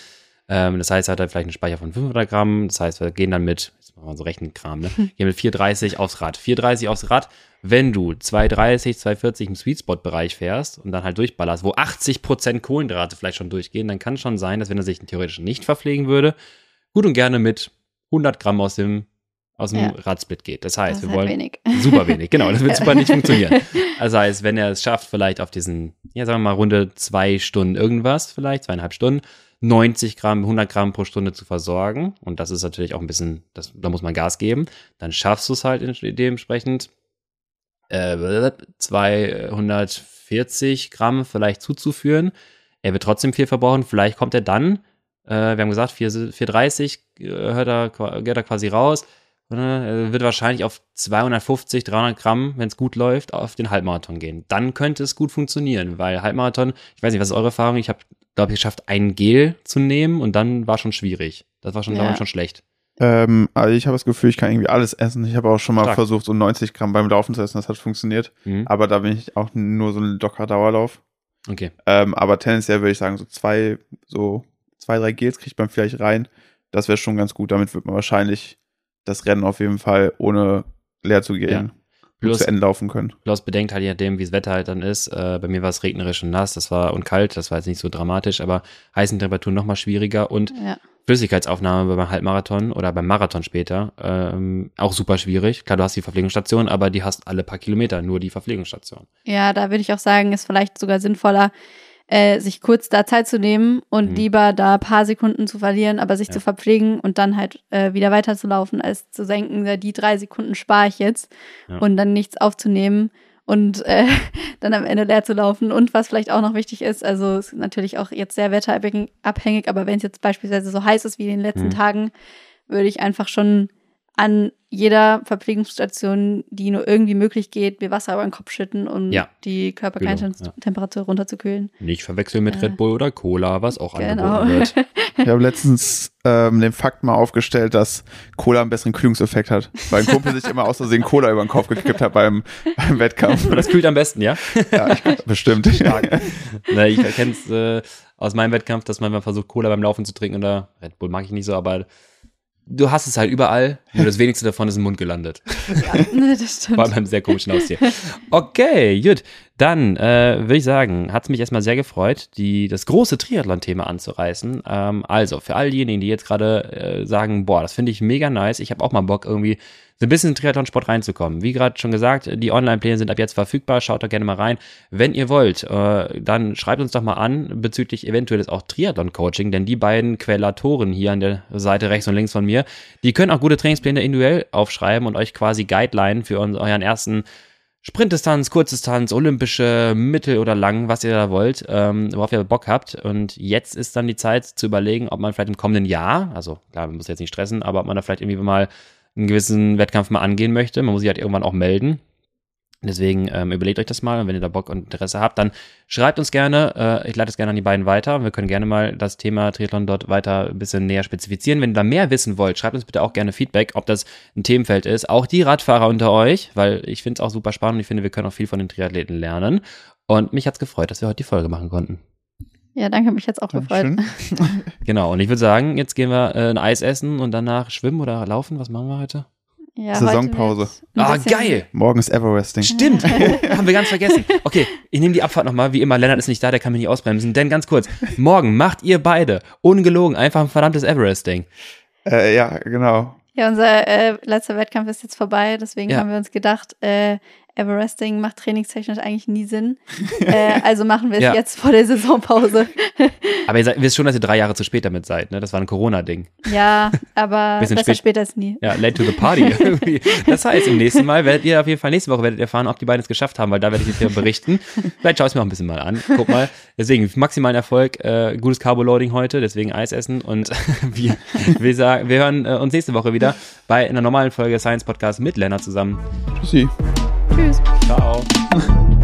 Ähm, das heißt, er hat er vielleicht einen Speicher von 500 Gramm. Das heißt, wir gehen dann mit, jetzt machen wir so Rechenkram, ne? Gehen mit 430 aufs Rad. 430 aufs Rad. Wenn du 230, 240 im Sweet Spot Bereich fährst und dann halt durchballerst, wo 80% Kohlenhydrate vielleicht schon durchgehen, dann kann schon sein, dass wenn er sich theoretisch nicht verpflegen würde, gut und gerne mit 100 Gramm aus dem, aus dem Ja. Radsplit geht. Das das heißt, ist wir halt wollen wenig. super wenig, genau, das wird super nicht funktionieren. Das heißt, wenn er es schafft, vielleicht auf diesen, ja, sagen wir mal, Runde zwei Stunden irgendwas, vielleicht zweieinhalb Stunden, 90 Gramm, 100 Gramm pro Stunde zu versorgen, und das ist natürlich auch ein bisschen, das, da muss man Gas geben, dann schaffst du es halt dementsprechend, äh, 240 Gramm vielleicht zuzuführen. Er wird trotzdem viel verbrauchen, vielleicht kommt er dann, äh, wir haben gesagt, 4, 430 äh, hört er, geht er quasi raus, äh, er wird wahrscheinlich auf 250, 300 Gramm, wenn es gut läuft, auf den Halbmarathon gehen. Dann könnte es gut funktionieren, weil Halbmarathon, ich weiß nicht, was ist eure Erfahrung? Ich habe, glaube ich, geschafft, ein Gel zu nehmen und dann war schon schwierig. Das war schon, Ja. schon schlecht. Ähm, also ich habe das Gefühl, ich kann irgendwie alles essen. Ich habe auch schon mal Stark. versucht, so 90 Gramm beim Laufen zu essen. Das hat funktioniert. Mhm. Aber da bin ich auch nur so ein locker Dauerlauf. Okay. Ähm, aber tendenziell würde ich sagen, so zwei, so zwei, drei Gels kriegt man vielleicht rein. Das wäre schon ganz gut. Damit wird man wahrscheinlich das Rennen auf jeden Fall ohne leer zu gehen gut Plus, zu Ende laufen können. Bloß bedenkt halt je nachdem, wie das Wetter halt dann ist. Äh, bei mir war es regnerisch und nass, das war und kalt, das war jetzt nicht so dramatisch, aber heißen Temperaturen noch mal schwieriger und Ja. Flüssigkeitsaufnahme beim Halbmarathon oder beim Marathon später ähm, auch super schwierig. Klar, du hast die Verpflegungsstation, aber die hast alle paar Kilometer nur die Verpflegungsstation. Ja, da würde ich auch sagen, ist vielleicht sogar sinnvoller, äh, sich kurz da Zeit zu nehmen und Mhm. lieber da ein paar Sekunden zu verlieren, aber sich Ja. zu verpflegen und dann halt äh, wieder weiterzulaufen, als zu denken, ja, die drei Sekunden spare ich jetzt Ja. und dann nichts aufzunehmen und äh, dann am Ende leer zu laufen. Und was vielleicht auch noch wichtig ist, also es ist natürlich auch jetzt sehr wetterabhängig, aber wenn es jetzt beispielsweise so heiß ist wie in den letzten Mhm. Tagen, würde ich einfach schon an jeder Verpflegungsstation, die nur irgendwie möglich geht, mir Wasser über den Kopf schütten, um Ja. die Genau, Körperkerntemperatur runterzukühlen. Nicht verwechseln mit Äh, Red Bull oder Cola, was auch Genau. angeboten wird. Ich habe letztens ähm, den Fakt mal aufgestellt, dass Cola einen besseren Kühlungseffekt hat. Weil ein Kumpel sich immer aus Versehen Cola über den Kopf gekippt hat beim, beim Wettkampf. Und das kühlt am besten, ja? Ja, ich, bestimmt. Na, ich kenne es äh, aus meinem Wettkampf, dass man mal versucht, Cola beim Laufen zu trinken oder Red Bull mag ich nicht so, aber du hast es halt überall, nur das wenigste davon ist im Mund gelandet. Ja, ne, das stimmt. Vor allem beim sehr komischen Haustier. Okay, gut. Dann äh, würde ich sagen, hat es mich erstmal sehr gefreut, die, das große Triathlon-Thema anzureißen. Ähm, also, für all diejenigen, die jetzt gerade äh, sagen, boah, das finde ich mega nice, ich habe auch mal Bock, irgendwie so ein bisschen in Triathlon-Sport reinzukommen. Wie gerade schon gesagt, die Online-Pläne sind ab jetzt verfügbar, schaut da gerne mal rein. Wenn ihr wollt, äh, dann schreibt uns doch mal an bezüglich eventuelles auch Triathlon-Coaching, denn die beiden Quellatoren hier an der Seite rechts und links von mir, die können auch gute Trainingspläne individuell aufschreiben und euch quasi Guideline für euren ersten Sprintdistanz, Kurzdistanz, olympische, mittel oder lang, was ihr da wollt, ähm, worauf ihr Bock habt. Und jetzt ist dann die Zeit zu überlegen, ob man vielleicht im kommenden Jahr, also klar, man muss jetzt nicht stressen, aber ob man da vielleicht irgendwie mal einen gewissen Wettkampf mal angehen möchte. Man muss sich halt irgendwann auch melden. Deswegen ähm, überlegt euch das mal und wenn ihr da Bock und Interesse habt, dann schreibt uns gerne. Äh, ich leite es gerne an die beiden weiter. Wir können gerne mal das Thema Triathlon dort weiter ein bisschen näher spezifizieren. Wenn ihr da mehr wissen wollt, schreibt uns bitte auch gerne Feedback, ob das ein Themenfeld ist. Auch die Radfahrer unter euch, weil ich finde es auch super spannend und ich finde, wir können auch viel von den Triathleten lernen. Und mich hat's gefreut, dass wir heute die Folge machen konnten. Ja, danke, mich jetzt auch gefreut. genau, und ich würde sagen, jetzt gehen wir äh, ein Eis essen und danach schwimmen oder laufen. Was machen wir heute? Ja, Saisonpause. Ah, geil. Morgen ist Everesting. Stimmt. Haben wir ganz vergessen. Okay, ich nehme die Abfahrt nochmal. Wie immer, Lennart ist nicht da, der kann mich nicht ausbremsen. Denn ganz kurz, morgen macht ihr beide, ungelogen, einfach ein verdammtes Everesting. Äh, ja, genau. Ja, unser äh, letzter Wettkampf ist jetzt vorbei, deswegen Ja. haben wir uns gedacht, äh, Everesting macht trainingstechnisch eigentlich nie Sinn. äh, also machen wir es Ja. jetzt vor der Saisonpause. Aber ihr seid, wisst schon, dass ihr drei Jahre zu spät damit seid, ne? Das war ein Corona-Ding. ja, aber Bisschen besser spät. später als nie. Ja, late to the party. das heißt, im nächsten Mal werdet ihr auf jeden Fall, nächste Woche werdet ihr erfahren, ob die beiden es geschafft haben, weil da werde ich jetzt berichten. Vielleicht schaue ich es mir auch ein bisschen mal an. Guck mal. Deswegen, maximalen Erfolg, äh, gutes Carbo-Loading heute, deswegen Eis essen und wir, wir, sagen, wir hören äh, uns nächste Woche wieder bei einer normalen Folge Science Podcast mit Lennart zusammen. Tschüssi. Tschüss. Ciao.